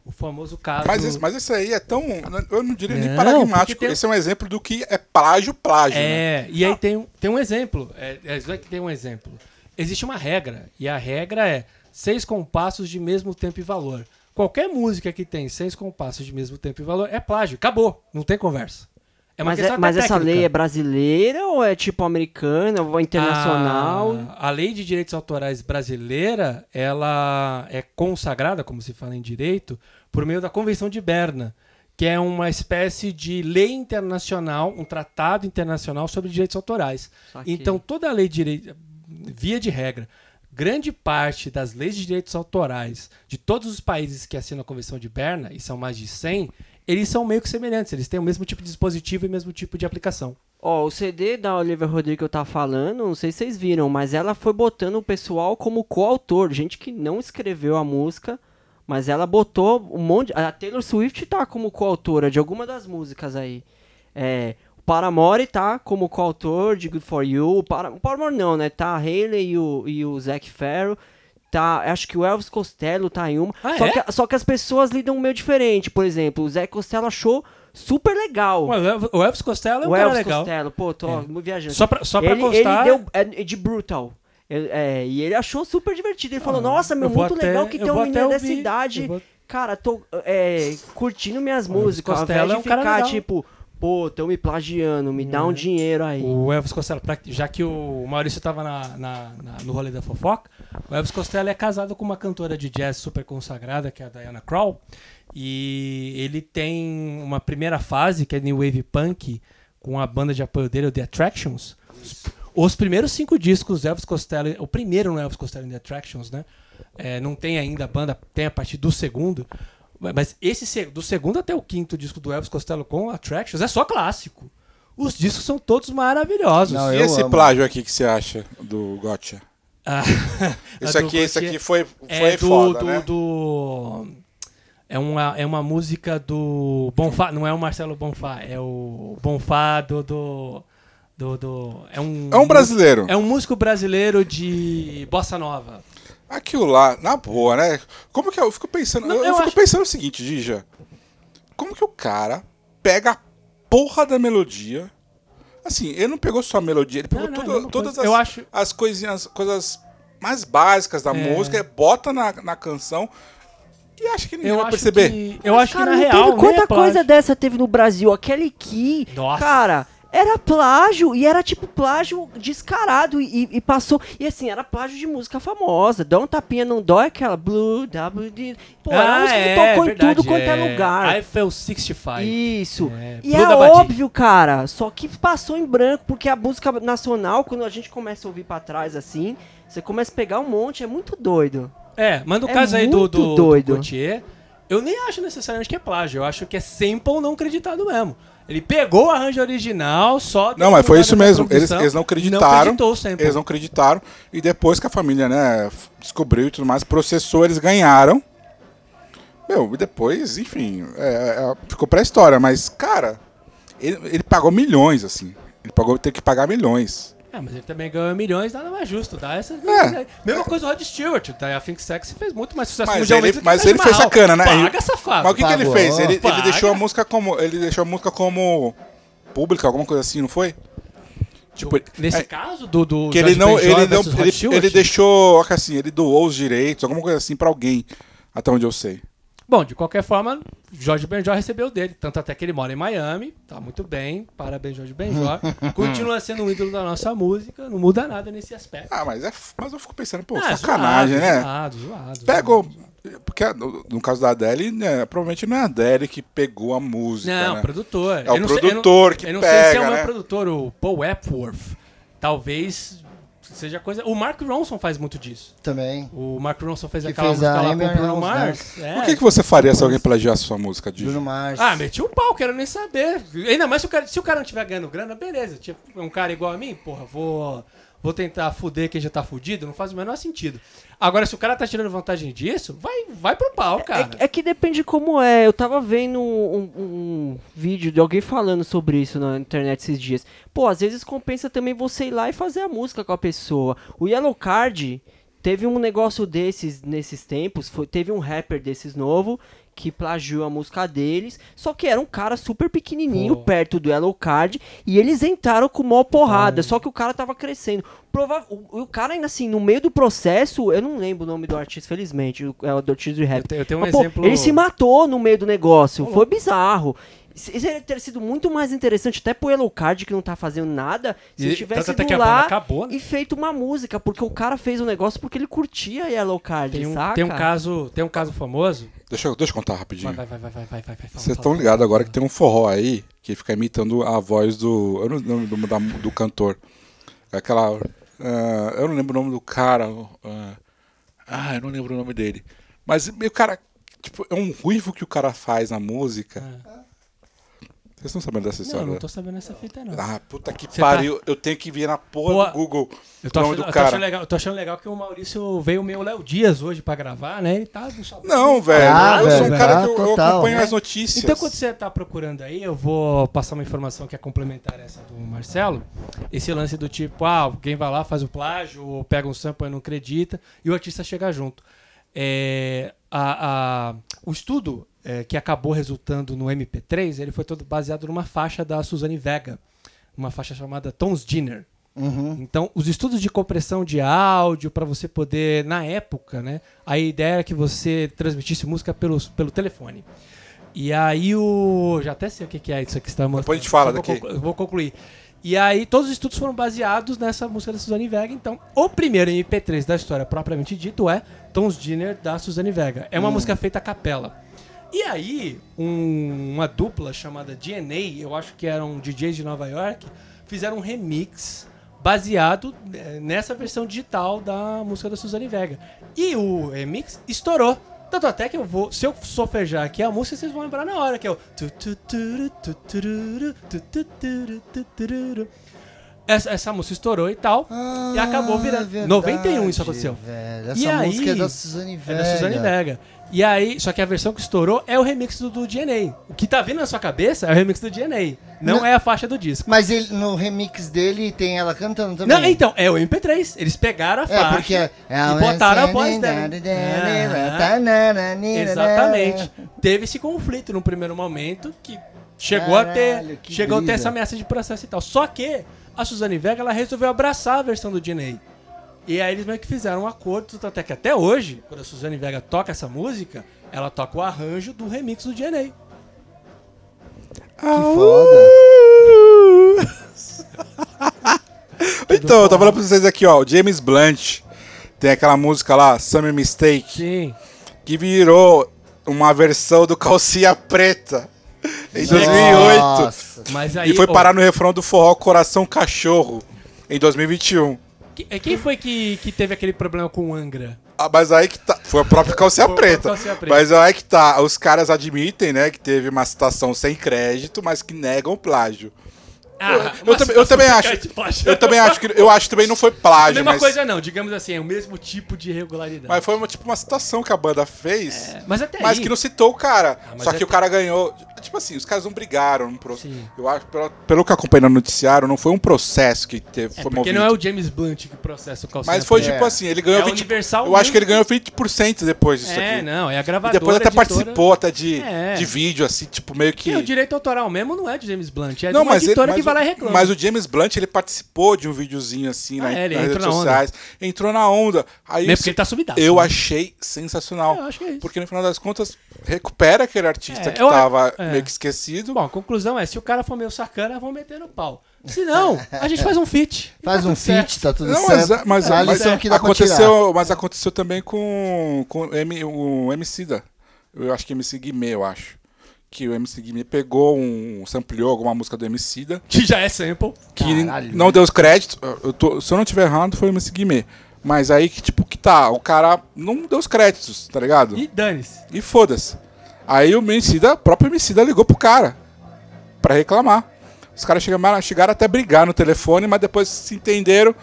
O famoso caso... Mas esse, mas esse aí é tão... Eu não diria nem Não, paradigmático. porque tem- Esse é um exemplo do que é plágio, plágio, né? É, e aí tem, um- tem um exemplo. É, é, isso aqui tem um exemplo. Existe uma regra, e a regra é seis compassos de mesmo tempo e valor. Qualquer música que tem seis compassos de mesmo tempo e valor é plágio. Acabou. Não tem conversa. É Mas, é- mas essa lei é brasileira ou é tipo americana ou internacional? A, a lei de direitos autorais brasileira, ela é consagrada, como se fala em direito, por meio da Convenção de Berna, que é uma espécie de lei internacional, um tratado internacional sobre direitos autorais. Então, toda a lei de direito, via de regra, grande parte das leis de direitos autorais de todos os países que assinam a Convenção de Berna, e são mais de 100, eles são meio que semelhantes, eles têm o mesmo tipo de dispositivo e o mesmo tipo de aplicação. Ó, o CD da Olivia Rodrigo que eu tava falando, não sei se vocês viram, mas ela foi botando o pessoal como coautor, gente que não escreveu a música, mas ela botou um monte. A Taylor Swift tá como coautora de alguma das músicas aí. É, o Paramore tá como coautor de Good For You. O, Para, o Paramore não, né? Tá a Hayley e o, e o Zac Farrow. Tá, acho que o Elvis Costello tá em uma. Ah, só, é? que, só que as pessoas lidam meio diferente. Por exemplo, o Zac Costello achou super legal. O Elvis- Costello é um O Elvis legal. Costello, pô, tô É. viajando. Só pra, só pra ele, constar. ele deu é, de Brutal. Ele- é, e ele achou super divertido. Ele falou, nossa, meu, Ah, muito até- legal que tem menina até dessa idade. vou- Cara, tô é, curtindo minhas músicas. Ao invés Costello de é um ficar, tipo, pô, tão me plagiando, me dá um dinheiro aí. O Elvis Costello, já que o Maurício tava na, na- na- no rolê da fofoca, o Elvis Costello é casado com uma cantora de jazz super consagrada, que é a Diana Krall. E ele tem uma primeira fase, que é New Wave Punk, com a banda de apoio dele, o The Attractions. Os, os primeiros cinco discos Elvis Costello, o primeiro no Elvis Costello The Attractions, né? É, não tem ainda a banda, tem a partir do segundo. Mas esse se- do segundo até o quinto disco do Elvis Costello com Attractions é só clássico. Os discos são todos maravilhosos. Não, E esse amo. plágio aqui que você acha do Gotcha? Ah, Isso a do aqui, isso aqui foi, foi é do, foda, do, né? do- é uma é uma música do Bonfá, não é o Marcelo Bonfá, é o Bonfá do do, do, do- é um É um brasileiro. é um músico brasileiro de bossa nova. Aquilo lá, na boa, né? Como que eu, eu fico pensando. Não, eu, eu fico acho- pensando o seguinte, Dija. Como que o cara pega a porra da melodia? Assim, ele não pegou só a melodia, ele pegou Não, não, tudo- é todas coisa. as, Eu acho- as coisinhas, coisas mais básicas da É. música, bota na, na canção e acha que ninguém Eu vai acho perceber. que eu acho cara, que na não real teve quanta coisa dessa teve no Brasil. Aquele Key, Nossa. cara, Era plágio, e era tipo plágio descarado, e, e passou. E assim, era plágio de música famosa. Dá um tapinha, não dói aquela Blue, WD. Pô, era uma música que tocou em tudo quanto é lugar. Eiffel 65. Isso. É, e Blue é óbvio, cara. Só que passou em branco, porque a música nacional, quando a gente começa a ouvir pra trás assim, você começa a pegar um monte, é muito doido. É, mas no É caso aí do, do, do. Gautier, eu nem acho necessariamente que é plágio. Eu acho que é sample não acreditado mesmo. Ele pegou o arranjo original, só... Não, mas foi isso mesmo. Eles, eles não Não acreditaram. acreditou o sample. Eles não acreditaram. E depois que a família, né, descobriu e tudo mais, processou, eles ganharam. Meu, e depois, enfim, é, é, ficou pra história. Mas, cara, ele, ele pagou milhões, assim. Ele pagou, teve que pagar milhões. É, mas ele também ganhou milhões, nada mais justo, tá? Essa, É. Mesma coisa o Rod Stewart, tá? A Think Sexy fez muito mais sucesso Mas mundialmente ele, do que mas ele fez sacana, né? Paga, safado. Mas o que, que ele fez? Ele, ele deixou a música como. Ele deixou a música como pública, alguma coisa assim, não foi? Tipo, Nesse é, caso do, do que ele não, ele não, ele, ele deixou, assim, ele doou os direitos, alguma coisa assim pra alguém, até onde eu sei. Bom, de qualquer forma, Jorge Benjor recebeu dele, tanto até que ele mora em Miami, tá muito bem, parabéns Jorge Benjor. Continua sendo um ídolo da nossa música, não muda nada nesse aspecto. Ah, mas é, mas eu fico pensando, pô, Ah, sacanagem, zoado, né? Zoado, zoado. Pegou, zoado. porque no, no caso da Adele, né, provavelmente não é a Adele que pegou a música, Não, né? produtor. É o Eu sei- eu não- produtor que Eu não sei se é pega, o meu né? produtor, o Paul Epworth. Talvez seja coisa. O Mark Ronson faz muito disso. Também. O Mark Ronson fez Que aquela fez música a lá com o Bruno Mars. É. O que, que você faria se alguém plagiasse sua música, Didi? Bruno Mars. Ah, meti um pau, quero nem saber. Ainda mais se o cara, se o cara não estiver ganhando grana, beleza. Tipo, um cara igual a mim, porra, vou, vou tentar fuder quem já tá fudido, não faz o menor sentido. Agora, se o cara tá tirando vantagem disso, vai, vai pro pau, cara. É, é que depende como é. Eu tava vendo um, um- um vídeo de alguém falando sobre isso na internet esses dias. Pô, às vezes compensa também você ir lá e fazer a música com a pessoa. O Yellow Card teve um negócio desses nesses tempos. Foi, teve um rapper desses novo que plagiou a música deles. Só que era um cara super pequenininho Pô. perto do Yellow Card. E eles entraram com mó porrada. Só que o cara tava crescendo. Prova o, o cara ainda assim, no meio do processo, eu não lembro o nome do artista, felizmente. o- É o do artista de rap. Eu tenho, eu tenho um Mas, pô, exemplo. ele se matou no meio do negócio. Ô, Foi bizarro. Isso ia ter sido muito mais interessante, até pro Yellow Card, que não tá fazendo nada, se E- ele tivesse ido que a banda lá acabou, né? e feito uma música, porque o cara fez o negócio porque ele curtia Yellow Card, Tem um, saca? tem um caso, tem um caso famoso. Deixa, eu- deixa eu contar rapidinho. Vai, vai, vai, vai, vai, vai, Vocês estão ligados agora que tem um forró aí que fica imitando a voz do. Eu não lembro do, da- do cantor. Aquela. ah, eu não lembro o nome do cara. ah, ah, eu não lembro o nome dele. Mas o cara. Tipo, é um ruivo que o cara faz na música. Vocês estão sabendo dessa história? Não, não tô sabendo essa fita, não. Ah, puta que Você pariu. Eu tenho que vir na porra Pô, do Google Eu tô, achando, do eu, tô achando cara. legal, eu tô achando legal que o Maurício veio meio Léo Dias hoje pra gravar, né? Ele tá. Não, velho. Ah, eu sou um cara que eu, eu total, acompanho né? as notícias. Então, quando você tá procurando aí, eu vou passar uma informação que é complementar essa do Marcelo. Esse lance do tipo, ah, alguém vai lá, faz o plágio, ou pega um sample e não acredita, e o artista chega junto. É, a- a- o estudo é, que acabou resultando no MP3, ele foi todo baseado numa faixa da Suzanne Vega, uma faixa chamada Tons Dinner. Uhum. Então, os estudos de compressão de áudio, para você poder, na época, né, a ideia era que você transmitisse música pelo, pelo telefone. E aí o. Já até sei o que é isso aqui que você tá mostrando. Depois a gente fala daqui. conclu- vou concluir. E aí, todos os estudos foram baseados nessa música da Suzane Vega. Então, o primeiro MP3 da história propriamente dito é Tons Dinner da Suzane Vega. É uma música feita a capela. E aí, um- uma dupla chamada DNA, eu acho que eram DJs de Nova York, fizeram um remix baseado eh, nessa versão digital da música da Suzane Vega. E o remix estourou. Tanto até que eu vou. Se eu sofejar aqui a música, vocês vão lembrar na hora, que é o. Essa, essa música estourou e tal. e acabou virando. Ah, é 91 isso verdade, aconteceu. velho. Essa E aí- música é da Suzane É Vega. da Suzane Vega. E aí, só que a versão que estourou é o remix do, do DNA. O que tá vindo na sua cabeça é o remix do DNA. Não, Não- é a faixa do disco. Mas ele, no remix dele tem ela cantando também. Não, então, é o MP3. Eles pegaram a É, faixa porque é e botaram a voz dela. Exatamente. Teve esse conflito no primeiro momento que chegou a Caralho, ter, que chegou a ter essa ameaça de processo e tal. Só que a Suzane Vega ela resolveu abraçar a versão do DNA. E aí eles meio que fizeram um acordo, até que até hoje, quando a Suzane Vega toca essa música, ela toca o arranjo do remix do DNA. Que foda. Então, eu tô falando pra vocês aqui, ó. O James Blunt tem aquela música lá, Summer Mistake, Sim. que virou uma versão do Calcinha Preta em 2008. Nossa. Mas aí. E foi parar no refrão do forró Coração Cachorro em 2021. É, Quem foi que, que teve aquele problema com o Angra? Ah, mas aí que tá. Foi a própria preta. calcinha preta. Mas aí que tá. Os caras admitem, né, que teve uma citação sem crédito, mas que negam o plágio. Ah, eu também- eu também acho. Eu também acho que. Eu acho que também não foi plágio, Mesma mas. coisa não, digamos assim, é o mesmo tipo de irregularidade. Mas foi uma, tipo uma citação que a banda fez. É, mas até Mas aí, que não citou o cara. Ah, Só é- que o cara ganhou. Tipo assim, os caras não brigaram. Não pro... Eu acho, pelo, pelo que eu acompanhei no noticiário, não foi um processo que teve, é foi porque movido. não é o James Blunt que processa o calcinha Mas foi tipo assim, ele ganhou É 20%. Universal eu acho que ele ganhou 20% depois disso É, aqui. não, é a E gravadora. depois até editora- participou até de, É. de vídeo, assim, tipo, meio que. E o direito autoral mesmo não é de James Blunt, é não, de uma mas, ele, editora mas, que vai lá e reclama. mas o James Blunt, ele participou de um videozinho assim Ah, na, é, ele nas entrou redes na onda. sociais. Entrou na onda. Aí Mesmo isso- porque ele tá subidaço. eu né? achei sensacional. Eu acho que é isso. Porque no final das contas, recupera aquele artista É, que eu- tava é. meio que esquecido. Bom, a conclusão é, se o cara for meio sacana, vão meter no pau. Se não, a gente faz um feat. E Faz tá um feat, tá tudo Não, mas, certo. mas, é a mas que dá pra aconteceu, mas aconteceu também com, com M- o MC da. Eu acho que MC Guimê, eu acho. Que o MC Guimê pegou um. sampleou alguma música do MC da. Que já é sample. que Caralho. não deu os créditos. Eu tô- se eu não tiver errado, foi o MC Guimê. Mas aí que, tipo, que tá, o cara não deu os créditos, tá ligado? E dane-se. E foda-se. Aí o Emicida, o próprio Emicida ligou pro cara pra reclamar. Os caras chegaram, chegaram até a brigar no telefone, mas depois se entenderam.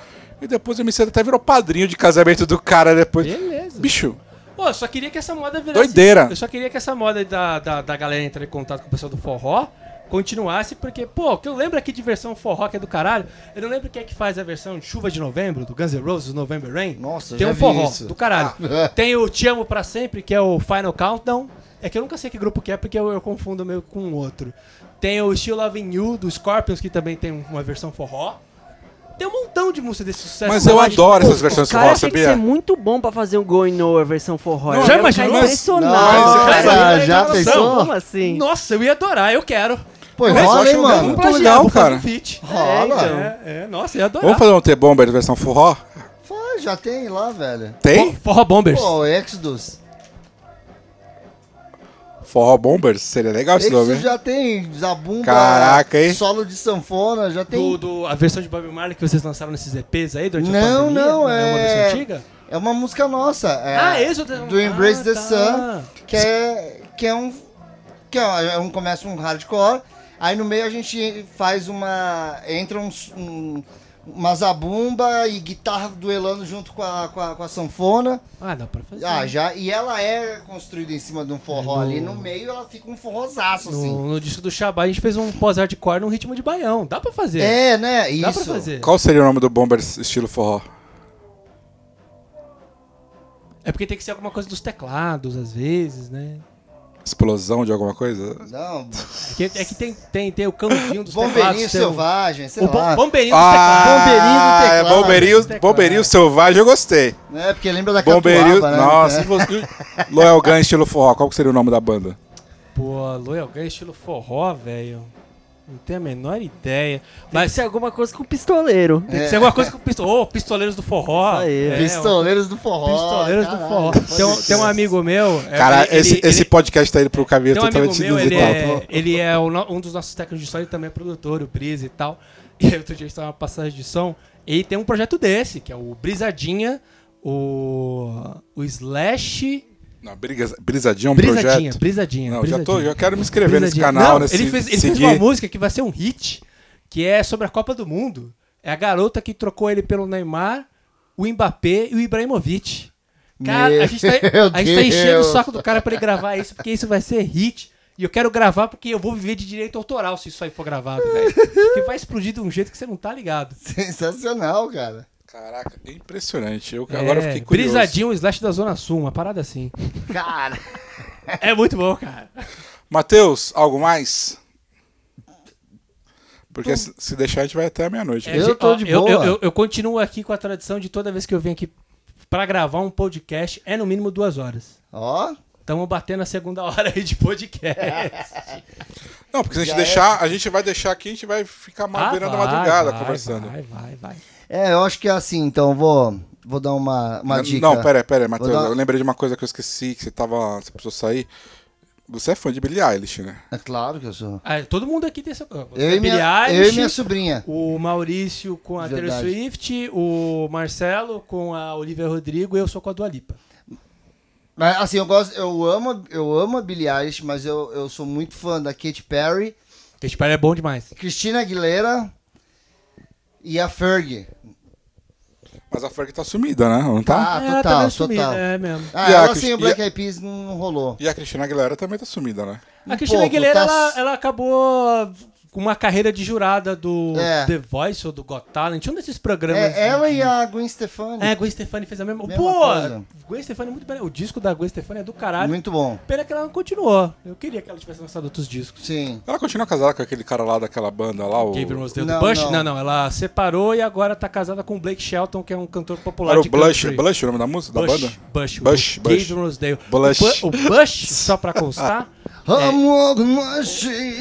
E depois o Emicida até virou padrinho de casamento do cara depois. Beleza. Bicho, Pô, eu só queria que essa moda virasse... Doideira. Eu só queria que essa moda da, da, da galera entrar em contato com o pessoal do forró continuasse, porque, pô, que eu lembro aqui de versão forró que é do caralho. Eu não lembro quem é que faz a versão de Chuva de Novembro, do Guns N' Roses, November Rain. Nossa, Tem já um vi forró isso. do caralho. Ah. Tem o Te Amo Pra Sempre, que é o Final Countdown. É que eu nunca sei que grupo que é, porque eu, eu confundo meio com o outro. Tem o Still Loving You, do Scorpions, que também tem uma versão forró. Tem um montão de música desse sucesso. mas eu Mas- adoro essas O versões cara forró, tem que sabia? ser muito bom pra fazer um Going Nowhere versão forró. Não, já é imaginou? cara impressionante. Nossa, cara. já pensou? Como assim? Nossa, eu ia adorar, eu quero. Pô, Mas eu rola, acho hein, um mano? muito legal, cara. Um feat. Rola. então. É, é, nossa, eu ia adorar. Vamos fazer um T-Bomber versão forró? Já tem lá, velho. Tem? For- Forró Bombers. Pô, Exodus. Forró Bombers? Seria legal esse nome, Exodus hein? já tem Zabumba, Caraca, hein? solo de sanfona, já tem. Do, do- a versão de Bob Marley que vocês lançaram nesses EPs aí durante a Não, pandemia? não, uma é- versão antiga? É uma música nossa. É, ah, Exodus. Do Embrace ah, the tá. Sun, que é, que é um. Que é um, começa um hardcore, aí no meio a gente faz uma. Entra um, um, uma zabumba e guitarra duelando junto com a, com a, com a sanfona. Ah, dá pra fazer. Ah, já, e ela é construída em cima de um forró No- ali, no meio ela fica um forrozaço, assim. No, no disco do Shabá a gente fez um pós-hardcore num ritmo de baião. Dá pra fazer. É, né? Isso. Dá pra fazer. Qual seria o nome do Bombers estilo forró? É porque tem que ser alguma coisa dos teclados, às vezes, né? Explosão de alguma coisa? Não, É que, é que tem, tem, tem o cãozinho dos bombeirinho teclados. tem o- selvagem, sei O bom- lá. bombeirinho dos Ah, Bombeirinho do é, teclado. bombeirinho, Teclado. bombeirinho selvagem eu gostei. É, porque lembra da Bombeirinho, Catuaba, né? nossa, É. você- Gun estilo forró, qual que seria o nome da banda? Pô, Loyal Gun estilo forró, velho. Não tenho a menor ideia. Tem Mas que ser alguma coisa com pistoleiro. tem que ser alguma coisa com pisto... Ô, pistoleiros do forró. Aí. É, Pistoleiros do forró. Pistoleiros do caralho, forró. pode Tem um, tem um amigo meu. é, Cara, ele- esse, ele- esse podcast tá indo pro caminho Tem um amigo totalmente meu, ele inusitado. é, ele é no- um dos nossos técnicos de som, ele também é produtor, o Brise e tal. E outro dia a gente tava numa passagem de som, e tem um projeto desse, que é o Brisadinha, o, o Slash... Não, briga- brisadinha é um Brisadinha, projeto. Brisadinha. Não, já, tô, Brisadinha. já quero me inscrever nesse Brisadinha. canal, Não, nesse ele fez, ele seguir. fez uma música que vai ser um hit, que é sobre a Copa do Mundo. É a garota que trocou ele pelo Neymar, o Mbappé e o Ibrahimovic. Cara, a gente, tá, Meu a gente tá enchendo o saco do cara pra ele gravar isso, porque isso vai ser hit. E eu quero gravar porque eu vou viver de direito autoral se isso aí for gravado, velho. Porque vai explodir de um jeito que você não tá ligado. Sensacional, cara. Caraca, é impressionante. Eu, agora É, fiquei curioso. Brisadinho, Slash da Zona Sul, uma parada assim. Cara. É muito bom, cara. Matheus, algo mais? Porque se, se deixar, a gente vai até a meia-noite. É, Eu tô de boa. Eu, eu- eu continuo aqui com a tradição de toda vez que eu venho aqui pra gravar um podcast, é no mínimo duas horas. Ó, Estamos batendo a segunda hora aí de podcast. Não, porque se a gente Já deixar, a gente vai deixar aqui, a gente vai ficar Ah, virando a vai, madrugada vai, conversando. Vai, vai, vai. É, eu acho que é assim, então vou, vou dar uma, uma dica. Não, pera pera aí, Matheus. Dar- Eu lembrei de uma coisa que eu esqueci, que você tava. Você precisou sair. Você é fã de Billie Eilish, né? É claro que eu sou. Ah, todo mundo aqui tem essa. Eu Billie e, minha, eu Eilish, e minha sobrinha. O Maurício com a Taylor. Swift, o Marcelo com a Olivia Rodrigo e eu sou com a Dua Lipa. Mas assim, eu gosto, eu amo, eu amo a Billie Eilish, mas eu, eu sou muito fã da Katy Perry, Katy Perry é bom demais. Christina Aguilera e a Fergie. Mas a Ferg tá sumida, né? Não tá? Ah, ela total, meio sumida, total. É mesmo. Ah, E a ela Christi- sem o Black Eyed Peas não rolou. E a Cristina Aguilera também tá sumida, né? A Cristina pouco, Aguilera, tá- ela, ela acabou uma carreira de jurada do É. The Voice ou do Got Talent, um desses programas. É, ela e a Gwen Stefani. É, Gwen Stefani fez a mesma. Mesma Pô, coisa. Gwen Stefani é muito bem. O disco da Gwen Stefani é do caralho. Muito bom. Pena que ela não continuou. Eu queria que ela tivesse lançado outros discos. Sim. Ela continua casada com aquele cara lá daquela banda lá, o. Gabriel Rosedale Não, do Bush? não. Não. não, Ela separou e agora tá casada com o Blake Shelton, que é um cantor popular Era o de Blush, country. Blush, o nome da música, da Bush, banda? Bush, Bush, Bush. Gabriel Rosedale. Blush. O, Bu- o Bush, só pra constar, I'm walking machine.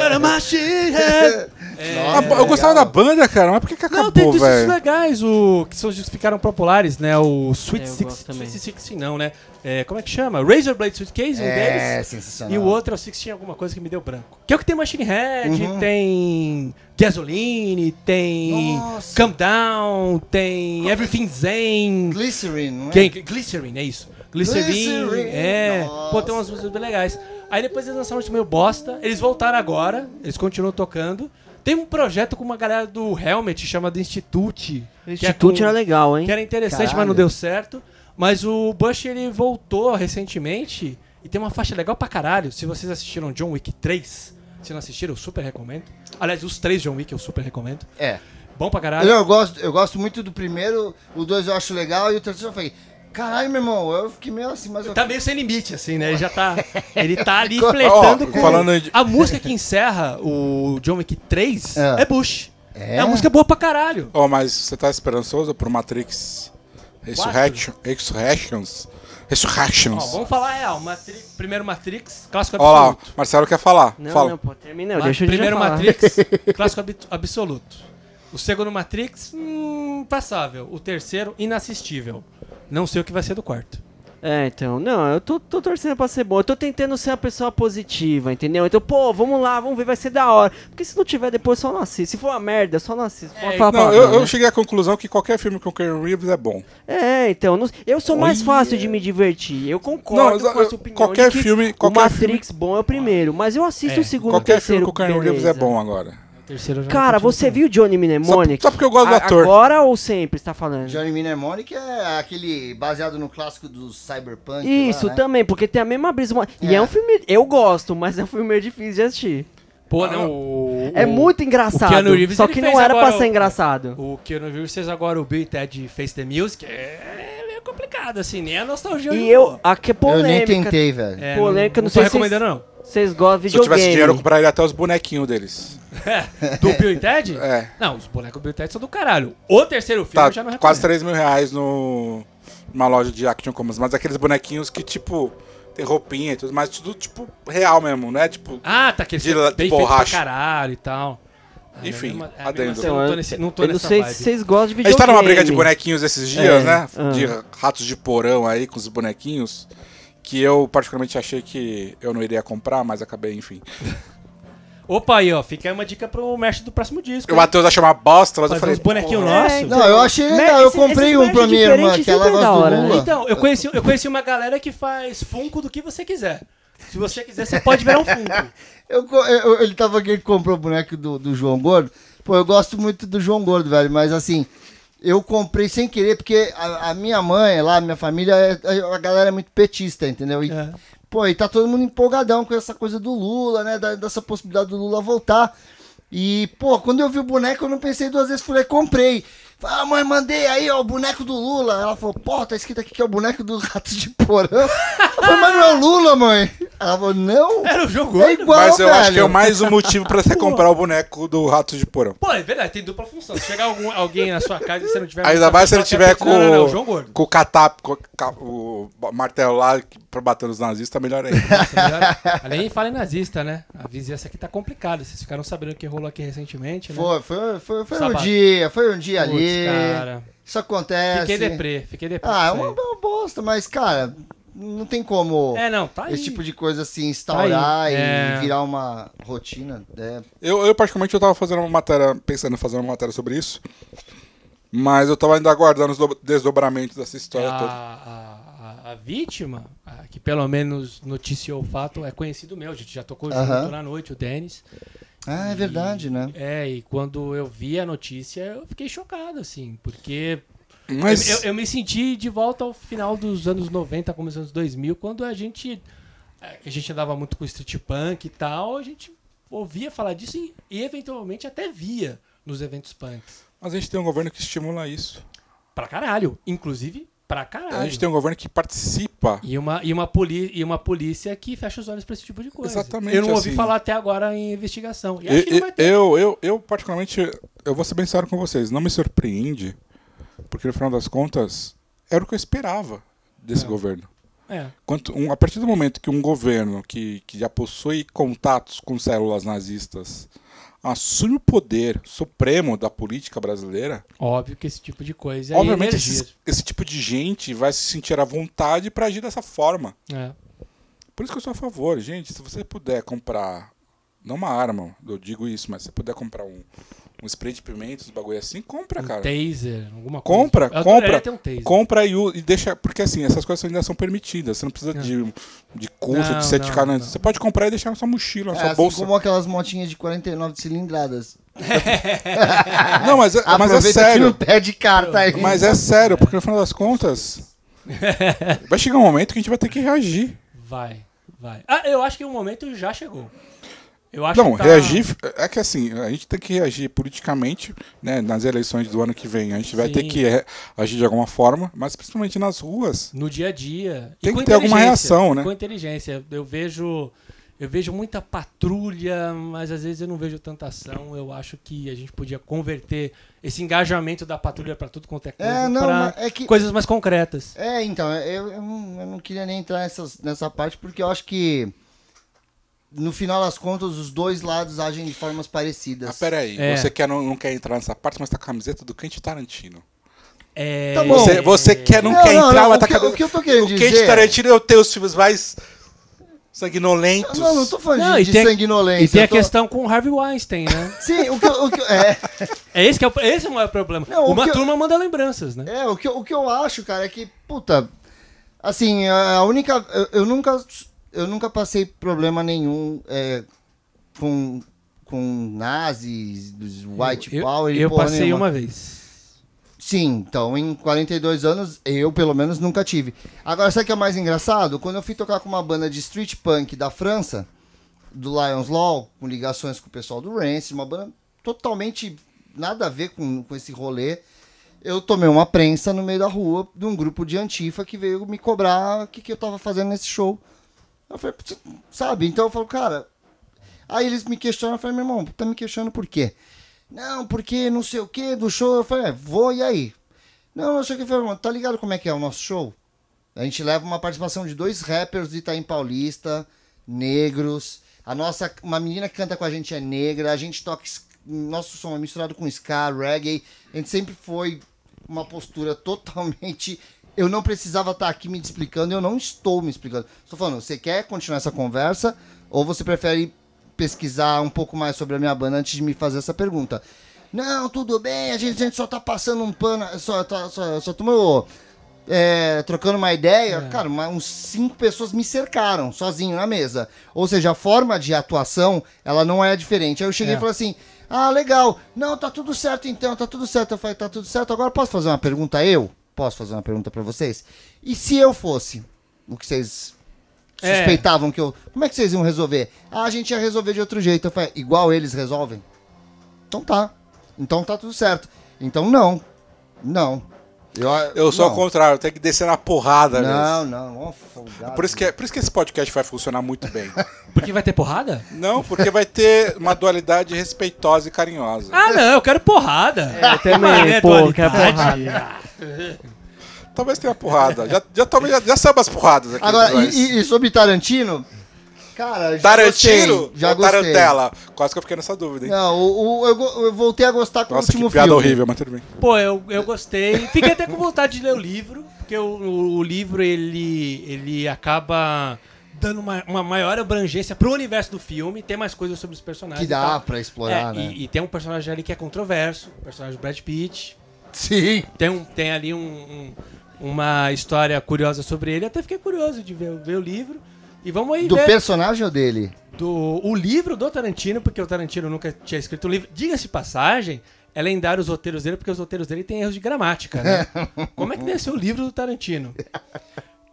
Era machine head. Ah, eu gostava da banda, cara, mas por que, que Não, tem acabou, discos velho? legais, o, que são, que ficaram populares, né? O Sweet É, eu Six, gosto também. Sweet Sixteen não, né? É, como é que chama? Razorblade Suitcase, um É, deles. sensacional. E o outro é o Sixteen alguma coisa que me deu branco. Que é o que tem Machine Head, Uhum. tem Gasoline, tem Nossa. Calm Down, tem Everything Zen. Glycerin, não é? Quem? Glycerin, é isso. Glycerin, Glycerin, é. nossa. Pô, tem umas músicas bem legais. Aí depois eles lançaram isso meio bosta. Eles voltaram agora, eles continuam tocando. Tem um projeto com uma galera do Helmet chamado Institute. O que é com- era legal, hein? Que era interessante, mas Caralho. não deu certo. Mas o Bush, ele voltou recentemente e tem uma faixa legal pra caralho. Se vocês assistiram John Wick 3, se não assistiram, eu super recomendo. Aliás, os três John Wick eu super recomendo. É. Bom pra caralho. Eu, eu gosto, eu gosto muito do primeiro, o dois eu acho legal e o terceiro eu falei, caralho, meu irmão, eu fiquei meio assim, mas eu... Tá meio sem limite, assim, né? Ele já tá. Ele tá ali Ó, flertando com. falando de- A música que encerra o John Wick 3 é, É. Bush. É? É uma música boa pra caralho. Ó, mas você tá esperançoso pro Matrix Resurrection, Resurrections? Ó, Resurrections. vamos falar real. Matri- Primeiro Matrix, clássico Ó lá, absoluto. Marcelo quer falar. Não, Fala. não, pô, termina, Ma- deixa eu Primeiro. Matrix, clássico absoluto. O segundo Matrix, hum, passável. O terceiro, inassistível. Não sei o que vai ser do quarto. É, então, não, eu tô, tô torcendo pra ser bom. Eu tô tentando ser uma pessoa positiva, entendeu? Então, pô, vamos lá, vamos ver, vai ser da hora. Porque se não tiver depois, só não assiste. Se for uma merda, só não assiste. Pode É, falar Não, eu, eu né? cheguei à conclusão que qualquer filme com o Keanu Reeves é bom. É, então, não- eu sou mais fácil de me divertir. Eu concordo Não, com a eu- sua opinião. qualquer filme- o qualquer Matrix bom é o primeiro, mas eu assisto É, o segundo, Qualquer filme terceiro, com o Keanu Reeves é bom agora. Terceiro não Cara, você viu Johnny Mnemonic? Só- só porque eu gosto do A- ator. Agora ou sempre, você tá falando? Johnny Mnemonic é aquele baseado no clássico do Cyberpunk. Isso, lá, né? também, porque tem a mesma brisa. E é. É. um filme. Eu gosto, mas é um filme meio difícil de assistir. Pô, não, o, É o- muito engraçado. o Keanu Reeves, só que não era pra ser o- engraçado. O Keanu Reeves fez agora o Bill e Ted Face the Music. É meio complicado, assim, nem a nostalgia E eu. Aqui é Eu nem polêmica. tentei, velho. É, polêmica, não tô sei se recomendando, não. Vocês gostam de Se eu tivesse dinheiro, eu videogame. compraria até os bonequinhos deles. Do Bill e Ted? É. Não, os bonecos do Bill e Ted são do caralho. O terceiro filme Tá eu já não recomendo. quase 3 mil reais no, numa loja de Action Commons. Mas aqueles bonequinhos que, tipo, tem roupinha e tudo mais, tudo, tipo, real mesmo, não é tipo. Ah, tá, aquele De bem de feito pra borracha. caralho e tal. Ah, Enfim, é a mesma- é a adendo. mesma- Então, não tô nesse- não tô eu não sei vibe. se vocês gostam de A videogame. gente tá numa briga de bonequinhos esses dias, É, né? ah. De ratos de porão aí com os bonequinhos. Que eu particularmente achei que eu não iria comprar, mas acabei, enfim. Opa, aí, ó. Fica aí uma dica pro mestre do próximo disco. O Matheus achou uma bosta, mas eu Fazer falei. uns bonequinhos nossos. É, então. Não, eu achei Mer- legal. Eu esse- comprei um pra minha irmã, que ela é gosta da do hora, né? Lula. Então, eu conheci, eu conheci uma galera que faz Funko do que você quiser. Se você quiser, você pode virar um Funko. Eu, eu- ele tava aqui que comprou o boneco do, do João Gordo. Pô, eu gosto muito do João Gordo, velho, mas assim, eu comprei sem querer, porque a, a minha mãe lá, a minha família, é- a galera é muito petista, entendeu? E, É. Pô, e tá todo mundo empolgadão com essa coisa do Lula, né? da- dessa possibilidade do Lula voltar. E, pô, quando eu vi o boneco, eu não pensei duas vezes, falei, comprei. Falei, ah, mãe, mandei aí, ó, o boneco do Lula. Ela falou, pô, tá escrito aqui que é o boneco dos ratos de porão. Eu falei, mas não é o Lula, mãe. Ela falou, não. Era o jogo É igual, Mas eu acho que é velho. mais um motivo pra você comprar o boneco do Rato de Porão. Pô, é verdade, tem dupla função. Se chegar algum, alguém na sua casa e você não tiver... Ainda mais se ele tiver com, Não, não, não, o João Gordo. com o catap, com o ca- o martelo lá que- pra bater nos nazistas, melhor ainda. Nossa, melhor- Além falei nazista, né? A vizinhança aqui tá complicada. Vocês ficaram sabendo o que rolou aqui recentemente, né? Foi, foi, foi, foi um dia, foi um dia Putz, ali. cara. Isso acontece. Fiquei deprê, fiquei deprê. Ah, é uma, aí. uma bosta, mas, cara, não tem como É, não, tá aí. esse tipo de coisa assim instaurar aí, e é. virar uma rotina. É, Eu, eu, particularmente, eu tava fazendo uma matéria, pensando em fazer uma matéria sobre isso, mas eu tava ainda aguardando os do- desdobramentos dessa história toda. a, a, vítima, a que pelo menos noticiou o fato, é conhecido meu. A gente já tocou junto na noite, o Denis. Ah, é verdade, né? É, e quando eu vi a notícia, eu fiquei chocado, assim, porque Mas, eu, eu- eu me senti de volta ao final dos anos 90, começo dos anos 2000, quando a gente, é, a gente andava muito com street punk e tal, a gente ouvia falar disso e, e eventualmente até via nos eventos punks. mas a gente tem um governo que estimula isso. Pra caralho, inclusive pra caralho. A gente tem um governo que participa. E uma, e, uma poli e uma polícia que fecha os olhos pra esse tipo de coisa. Exatamente, Eu não ouvi assim. falar até agora em investigação. E acho que não vai ter. eu, eu, eu, particularmente, eu vou ser bem sério com vocês, não me surpreende, porque no final das contas, era o que eu esperava desse É. governo. É. Quanto, um, a partir do momento que um governo que, que já possui contatos com células nazistas assume o poder supremo da política brasileira, Óbvio que esse tipo de coisa é obviamente esse, esse tipo de gente vai se sentir à vontade para agir dessa forma. É. Por isso que eu sou a favor, gente, se você puder comprar, não uma arma, eu digo isso, mas se você puder comprar um, um spray de pimentos, um bagulho assim, compra, Um cara. taser, alguma coisa. Compra, Eu compra. ter um taser. Compra e, e deixa. Porque assim, essas coisas ainda são permitidas. Você não precisa É. de, de curso, Não, de certificado. não, não, não. Você pode comprar e deixar na sua mochila, na É sua assim bolsa. como aquelas motinhas de 49 cilindradas. Não, mas, é- mas é Aproveita que sério. não pede carta aí. Mas é sério, porque no final das contas. vai chegar um momento que a gente vai ter que reagir. Vai, vai. Ah, eu acho que o momento já chegou. Eu acho Não, que tá... reagir. É que assim, a gente tem que reagir politicamente, né? Nas eleições do ano que vem. A gente vai ter Sim. que re- agir de alguma forma, mas principalmente nas ruas. no dia a dia. Tem e que ter alguma reação, né? Com inteligência. Eu vejo. Eu vejo muita patrulha, mas às vezes eu não vejo tanta ação. Eu acho que a gente podia converter esse engajamento da patrulha para tudo quanto é coisa É, não, pra mas é que. coisas mais concretas. É, então, eu, eu, não, eu não queria nem entrar nessas, nessa parte porque eu acho que. No final das contas, os dois lados agem de formas parecidas. Ah, peraí, É. você quer, não, não quer entrar nessa parte, mas tá com a camiseta do Quentin Tarantino. É... Tá bom. Você, você quer, não, Não, quer não, entrar, não, mas o tá com a- o que eu tô querendo O dizer- Quentin Tarantino eu tenho os filmes mais sanguinolentos. Não, não tô falando Não, de, e de tem- sanguinolência. E tem a tô- questão com o Harvey Weinstein, né? Sim, o que, eu- o que, eu- é, É esse que é o, esse é o maior problema. Não, o Uma que eu- turma manda lembranças, né? é o, que, eu- o que eu acho, cara, é que, puta, assim, a única. Eu, eu nunca. Eu nunca passei problema nenhum é, com, com nazis, white eu, power e Eu porra passei nenhuma. uma vez. Sim, então em 42 anos eu pelo menos nunca tive. Agora, sabe o que é mais engraçado? Quando eu fui tocar com uma banda de street punk da França, do Lions Law, com ligações com o pessoal do Rancid, uma banda totalmente nada a ver com, com esse rolê, eu tomei uma prensa no meio da rua de um grupo de antifa que veio me cobrar o que, que eu tava fazendo nesse show. Eu falei, sabe? Então eu falo, cara. Aí eles me questionam, eu falei, meu irmão, tá me questionando por quê? Não, porque não sei o que do show. Eu falei, é, vou e aí? Não, não sei o que. Eu falei, "Mano, tá ligado como é que é o nosso show? A gente leva uma participação de dois rappers de Itaim Paulista, negros. A nossa, uma menina que canta com a gente é negra. A gente toca, nosso som é misturado com ska, reggae. A gente sempre foi uma postura totalmente. Eu não precisava estar aqui me explicando, eu não estou me explicando. Estou falando, você quer continuar essa conversa ou você prefere pesquisar um pouco mais sobre a minha banda antes de me fazer essa pergunta? Não, tudo bem, a gente, a gente só tá passando um pano, só, tá, só, só tomou, é, trocando uma ideia. É. Cara, uma- uns cinco pessoas me cercaram sozinho na mesa. Ou seja, a forma de atuação, ela não é diferente. Aí eu cheguei É. e falei assim, ah, legal, não, tá tudo certo então, tá tudo certo. Eu falei, tá tudo certo, agora posso fazer uma pergunta eu? Posso fazer uma pergunta pra vocês? E se eu fosse o que vocês É. suspeitavam que eu. Como é que vocês iam resolver? Ah, a gente ia resolver de outro jeito. Eu falei, igual eles resolvem? Então tá. Então tá tudo certo. Então não. Não. Eu, Eu sou não. ao contrário, tenho que descer na porrada. Não, não. Por isso, que, é- por isso que esse podcast vai funcionar muito bem. Porque vai ter porrada? Não, porque vai ter uma dualidade respeitosa e carinhosa. Ah, não, eu quero porrada. Eu também, É, pô, quero dualidade. porrada. Talvez tenha porrada. Já, já, já, já sabe as porradas aqui. Agora, e, e- e sobre Tarantino? Cara, já Tarantino gostei, já ou gostei. Tarantela? Quase que eu fiquei nessa dúvida, hein? Não, o, o- eu, eu voltei a gostar com Nossa, o último que piada filme. horrível, mas tudo bem. Pô, eu, eu gostei. Fiquei até com vontade de ler o livro, porque o, o, o livro ele, ele acaba dando uma, uma maior abrangência pro universo do filme. Tem mais coisas sobre os personagens. Que dá pra explorar, É, né? e, e tem um personagem ali que é controverso, o personagem do Brad Pitt. Sim. Tem, um, tem ali um, um- uma história curiosa sobre ele. Até fiquei curioso de ver, ver o livro. E vamos aí Do ver personagem ou dele? do, o livro do Tarantino, porque o Tarantino nunca tinha escrito um livro. Diga-se de passagem, é lendário os roteiros dele, porque os roteiros dele têm erros de gramática, né? Como é que deve ser o livro do Tarantino?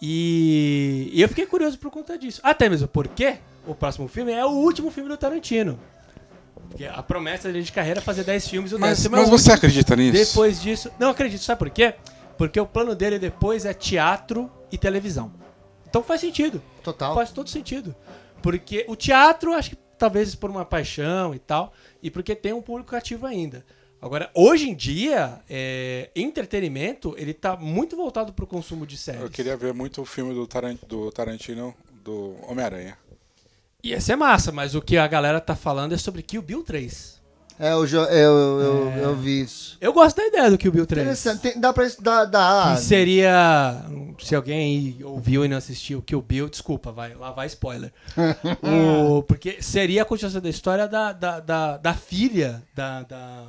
E, e eu fiquei curioso por conta disso. Até mesmo porque o próximo filme é o último filme do Tarantino. Porque a promessa dele de carreira é fazer 10 filmes o Mas, é mas o você último. acredita nisso? Depois disso. Não acredito, sabe por quê? Porque o plano dele depois é teatro e televisão. Então faz sentido. Total. Faz todo sentido. Porque o teatro, acho que talvez por uma paixão e tal, e porque tem um público ativo ainda. Agora, hoje em dia, é, entretenimento, ele tá muito voltado pro consumo de séries. Eu queria ver muito o filme do, do Tarantino, do Homem-Aranha. Ia ser massa, mas o que a galera tá falando é sobre Kill Bill 3. É, eu, eu, eu, É. eu vi isso. Eu gosto da ideia do Kill Bill 3. Interessante. Tem- dá pra. Dá, dá, Que seria. Se alguém ouviu e não assistiu Kill Bill, desculpa, vai, lá vai spoiler. O- porque seria a continuação da história da, da, da, da filha da, da,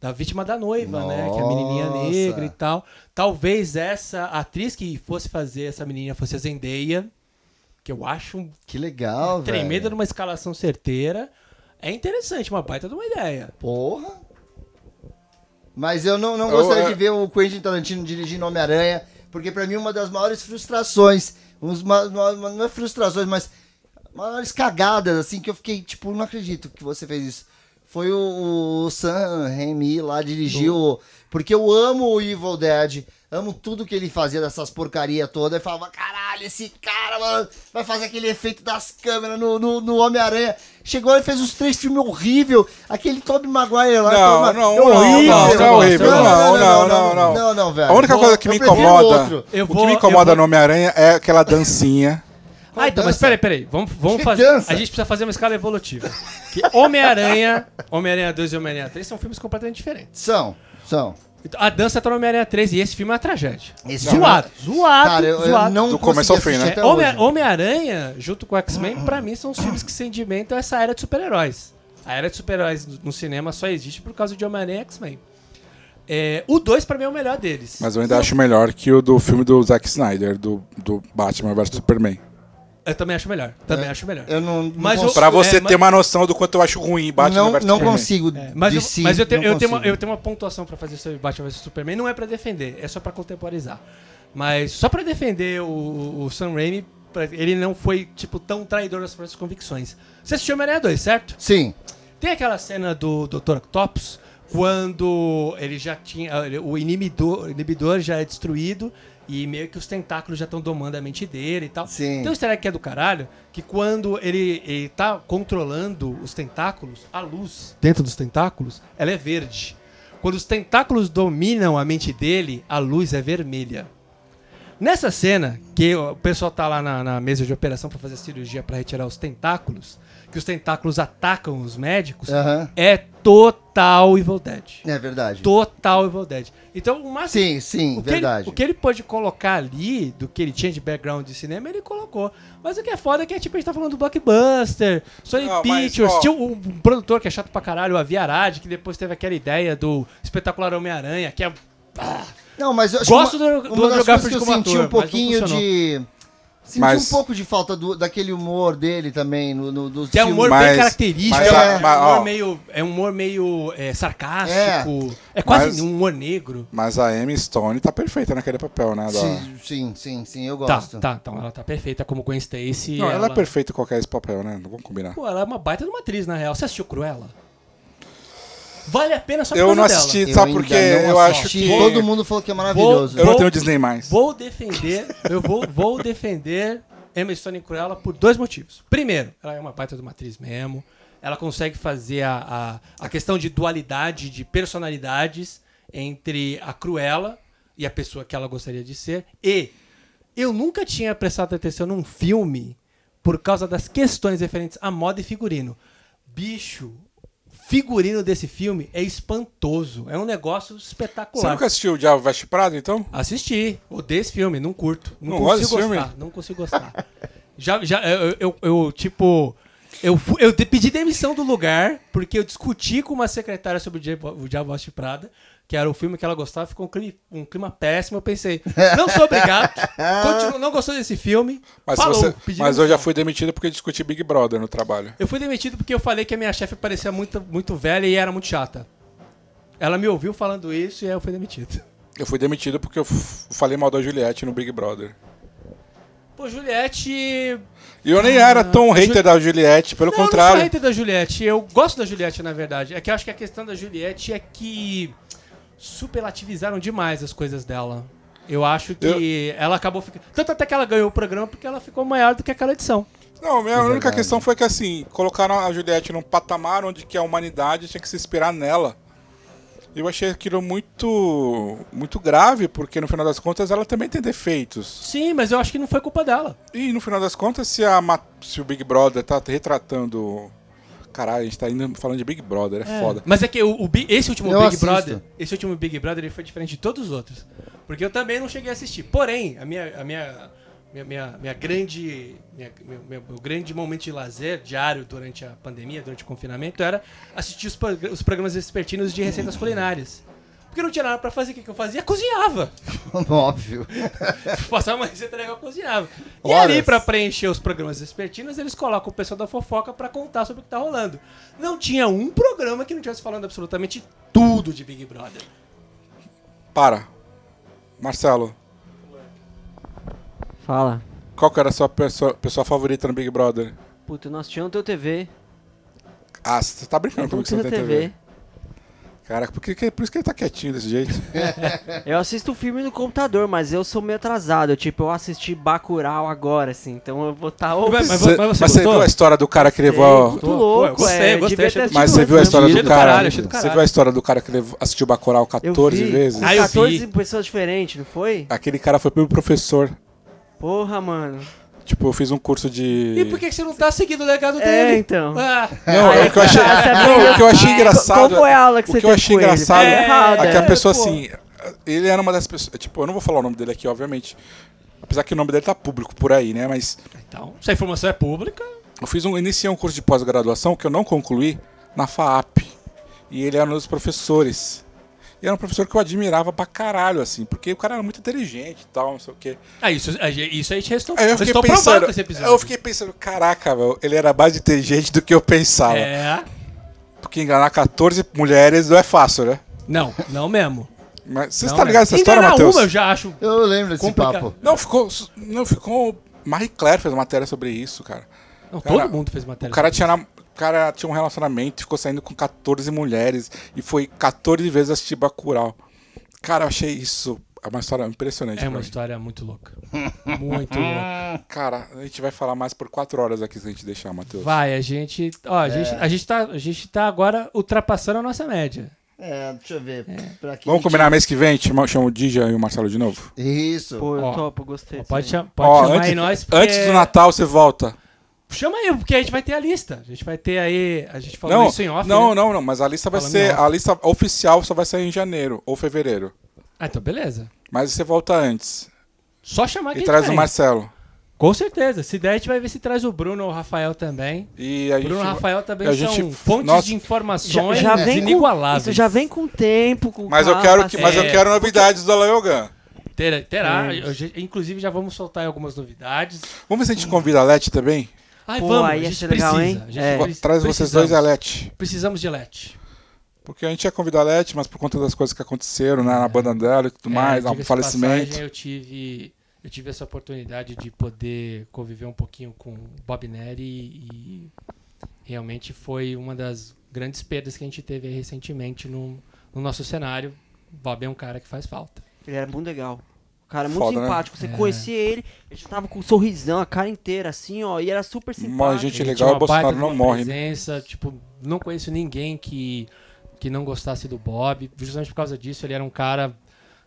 da vítima da noiva, né? Que é a menininha Nossa. negra e tal. Talvez essa atriz que fosse fazer essa menininha fosse a Zendaya, que eu acho Que legal, velho. tremenda numa escalação certeira. É interessante, uma baita de uma ideia. Porra. Mas eu não, não Eu, gostaria é- de ver o Quentin Tarantino dirigindo Homem-Aranha, porque pra mim uma das maiores frustrações, uns, ma- ma- ma- não é frustrações, mas maiores cagadas, assim, que eu fiquei, tipo, não acredito que você fez isso. Foi o, o Sam Raimi lá dirigiu, porque eu amo o Evil Dead, amo tudo que ele fazia dessas porcaria toda, e falava, caralho, esse cara, mano, vai fazer aquele efeito das câmeras no, no, no Homem-Aranha. Chegou e fez uns três filmes horríveis, aquele Tobey Maguire lá. Não, Tobey- não, é não, horrível. não, não é horrível. Não, Não, não, não, não. Não, não, velho. A única coisa que eu me incomoda, o que me incomoda vou- no Homem-Aranha é aquela dancinha. Qual ah, então, mas dança? peraí, peraí. Vamos, vamos fazer. dança? A gente precisa fazer uma escala evolutiva. Que Homem-Aranha, Homem-Aranha 2 e Homem-Aranha 3 são filmes completamente diferentes. São, são. Então, A dança tá no Homem-Aranha 3 e esse filme é uma tragédia. Esse zoado, zoado, Cara, eu, eu zoado. não Do começo ao fim, né? Homem-. Homem-Aranha, junto com o X-Men, pra mim são os filmes que sedimentam essa era de super-heróis. A era de super-heróis no- cinema só existe por causa de Homem-Aranha e X-Men. É, o 2 pra mim é o melhor deles. Mas eu ainda acho melhor que o do filme do Zack Snyder, do, do Batman vs Superman. Eu também acho melhor. Também É, acho melhor. Eu não, não Mas consigo, Pra você É, ter mas- uma noção do quanto eu acho ruim Batman não, vs não Superman. consigo. É, mas, de eu, si, mas eu, te- não eu tenho uma, consigo. eu tenho uma pontuação pra fazer sobre Batman vs Superman. Não é pra defender, é só pra contemporizar. Mas só pra defender o, o Sam Raimi, ele não foi, tipo, tão traidor das próprias convicções. Você assistiu Homem-Aranha 2, certo? Sim. Tem aquela cena do Dr. Octopus, quando ele já tinha. O inibidor, o inibidor já é destruído e meio que os tentáculos já estão domando a mente dele e tal. Sim. Tem um easter egg que é do caralho, que quando ele, ele tá controlando os tentáculos, a luz dentro dos tentáculos, ela é verde. Quando os tentáculos dominam a mente dele, a luz é vermelha. Nessa cena, que o pessoal tá lá na, na mesa de operação para fazer a cirurgia para retirar os tentáculos, que os tentáculos atacam os médicos, Aham. é total Evil Dead. É verdade. Total Evil Dead. Então, o máximo Sim, sim, o que, verdade. ele, o que ele pôde colocar ali, do que ele tinha de background de cinema, ele colocou. Mas o que é foda é que tipo, a gente tá falando do Blockbuster, Sony Não, mas, Pictures, ó. tinha um, um produtor que é chato pra caralho, o Aviarad, que depois teve aquela ideia do espetacular Homem-Aranha, que é. Não, mas eu acho Gosto que do- uma, do uma das coisas que eu senti ator, um mas pouquinho de... Senti Mas- um pouco de falta do, daquele humor dele também, no, no, dos Que é um humor Mas- bem característico, mas a- é, um mas, humor ó. meio, é um humor meio é, sarcástico, é, quase Mas- um humor negro. Mas a Amy Stone tá perfeita naquele papel, né? da- Sim, sim, sim, sim, eu Tá, gosto. tá, então ela tá perfeita como Gwen Stacy. Não, ela é perfeita em qualquer esse papel, né? Não vamos combinar. Pô, ela é uma baita de uma atriz, na real. Você assistiu Cruella? Vale a pena só por Eu não dela. assisti, Eu sabe ainda por quê? não Eu acho que. Todo mundo falou que é maravilhoso. Eu não Vou- tenho Disney mais. Vou defender, eu vou, vou defender Emma Stone Cruella por dois motivos. Primeiro, ela é uma baita de uma atriz mesmo. Ela consegue fazer a, a, a questão de dualidade de personalidades entre a Cruella e a pessoa que ela gostaria de ser. E eu nunca tinha prestado atenção num filme por causa das questões referentes a moda e figurino. Bicho, figurino desse filme é espantoso. É um negócio Você espetacular. nunca assistiu o Diabo Veste Prado, então? Assisti. Odeio esse filme, não curto. Não, Não consigo gostar. filme? Não consigo gostar. já, já, eu, eu, eu, tipo. Eu, fu- eu pedi demissão do lugar porque eu discuti com uma secretária sobre o Diabo Veste Prada, que era o filme que ela gostava, ficou um clima, um clima péssimo. Eu pensei, não sou obrigado, continuo, não gostou desse filme. Mas, falou, você- mas eu já fui demitido porque discuti Big Brother no trabalho. Eu fui demitido porque eu falei que a minha chefe parecia muito, muito velha e era muito chata. Ela me ouviu falando isso e aí eu fui demitido. Eu fui demitido porque eu falei mal da Juliette no Big Brother. Pô, Juliette. E eu nem era tão Ah, hater Ju- da Juliette, pelo Não, Eu não contrário. sou hater da Juliette. Eu gosto da Juliette, na verdade. É que eu acho que a questão da Juliette é que superlativizaram demais as coisas dela. Eu acho que ela acabou ficando. Tanto até que ela ganhou o programa porque ela ficou maior do que aquela edição. Não, a minha É única verdade. questão foi que assim, colocaram a Juliette num patamar onde que a humanidade tinha que se inspirar nela. Eu achei aquilo muito muito grave, porque no final das contas ela também tem defeitos. Sim, mas eu acho que não foi culpa dela. E no final das contas, se, a, se o Big Brother tá retratando. Caralho, a gente tá indo falando de Big Brother, é, foda. Mas é que o, o esse último Eu Big assisto. Brother, esse último Big Brother ele foi diferente de todos os outros. Porque eu também não cheguei a assistir. Porém, a minha, a minha, minha, minha, minha grande, minha- meu, meu- meu grande momento de lazer diário durante a pandemia, durante o confinamento, era assistir os, os programas vespertinos de receitas culinárias. Porque não tinha nada pra fazer, o que, que eu fazia? Cozinhava. Óbvio. Passava uma receita legal, eu cozinhava. E Horas. ali, pra preencher os programas vespertinos, eles colocam o pessoal da fofoca pra contar sobre o que tá rolando. Não tinha um programa que não tivesse falando absolutamente tudo de Big Brother. Para. Marcelo, Fala. qual que era a sua pessoa, pessoa favorita no Big Brother? Puta, assisti no teu TV. Ah, você tá brincando comigo que você não tem TV. TV. Caraca, por, que, por isso que ele tá quietinho desse jeito. Eu assisto filme no computador, mas eu sou meio atrasado. Tipo, eu assisti Bacurau agora, assim. Então eu vou estar... Tá Mas- mas- mas você mas você gostou? viu a história do cara que levou. Muito louco, eu gostei, é. eu gostei, achei Mas você viu a história do Achei do cara? caralho, Você viu a história do cara que levou- assistiu Bacurau Eu 14 vi. vezes? Ah, eu 14 vi. pessoas diferentes, não foi? Aquele cara foi meu professor. Porra, mano. Tipo, eu fiz um curso de. E por que você não tá seguindo o legado É, dele? então. Ah, Não, é o que eu achei, não, o que eu achei engraçado. Qual foi a aula que o você que eu achei engraçado é- é que a é. pessoa assim. Ele era uma das pessoas. Tipo, eu não vou falar o nome dele aqui, obviamente. Apesar que o nome dele tá público por aí, né? Mas então, se a informação é pública, eu fiz um. Iniciei um curso de pós-graduação que eu não concluí na FAAP. E ele era um dos professores. E era um professor que eu admirava pra caralho, assim, porque o cara era muito inteligente e tal, não sei o quê. ah, isso, a gente- isso aí te restou. Aí eu fiquei provando pensando. esse episódio. Eu fiquei pensando, caraca, meu, ele era mais inteligente do que eu pensava. É. Porque enganar 14 mulheres não é fácil, né? Não, não mesmo. Mas você está ligado nessa história, Matheus? uma eu já acho Eu lembro desse Complicado. papo. Não, ficou. Não, ficou. Marie Claire fez matéria sobre isso, cara. Não, Cara, todo mundo fez matéria. O cara tinha, cara tinha um relacionamento, ficou saindo com 14 mulheres e foi 14 vezes assistir Bacurau. Cara, eu achei isso é uma história impressionante. É uma mim. história muito louca. Muito louca. Cara, a gente vai falar mais por 4 horas aqui se a gente deixar, Matheus. Vai, a gente. Ó, a, gente, a, gente tá, a gente tá agora ultrapassando a nossa média. É, deixa eu ver. Quem Vamos combinar mês que vem? Chama, chama o Dija e o Marcelo de novo? Isso. Pô, eu Ó, topo, gostei. Ó, pode cham- pode Ó, chamar antes, aí nós. porque- antes do Natal você volta. Chama aí, porque a gente vai ter a lista. A gente vai ter aí. A gente falou Não, isso em off. não, né? não, não, mas a lista vai Falando ser. A lista oficial só vai sair em janeiro ou fevereiro. Ah, então beleza. Mas você volta antes. Só chamar E quem traz o. Marcelo. Com certeza. Se der, a gente vai ver se traz o Bruno ou o Rafael também. E a gente. Bruno e o Rafael também a são gente- fontes nossa, de informações Já, já vem com, inigualáveis. isso já vem com tempo, com Mas eu calma, quero que, mas eu É, quero novidades do Alayogan. Terá, terá. É. Eu inclusive, já vamos soltar aí algumas novidades. Vamos ver se a gente convida a Leti também? Ai, Pô, vamos. aí a gente legal, precisa. hein? A gente É. pre- Traz vocês dois a Leti. Precisamos de Let. Porque a gente ia convidar a Leti, mas por conta das coisas que aconteceram né, na banda dela e tudo mais, É, o diga-se de falecimento. passagem, eu tive, eu tive essa oportunidade de poder conviver um pouquinho com Bob Neri e, realmente foi uma das grandes perdas que a gente teve recentemente no, no nosso cenário. Bob é um cara que faz falta. Ele era muito legal. O cara muito Foda, né? simpático. Você É. conhecia ele, ele já tava com um sorrisão, a cara inteira, assim, ó. E era super simpático. Mas, gente, Ele legal, o Bolsonaro não morre, né? Presença, tipo, não conheço ninguém que, que não gostasse do Bob. Justamente por causa disso, ele era um cara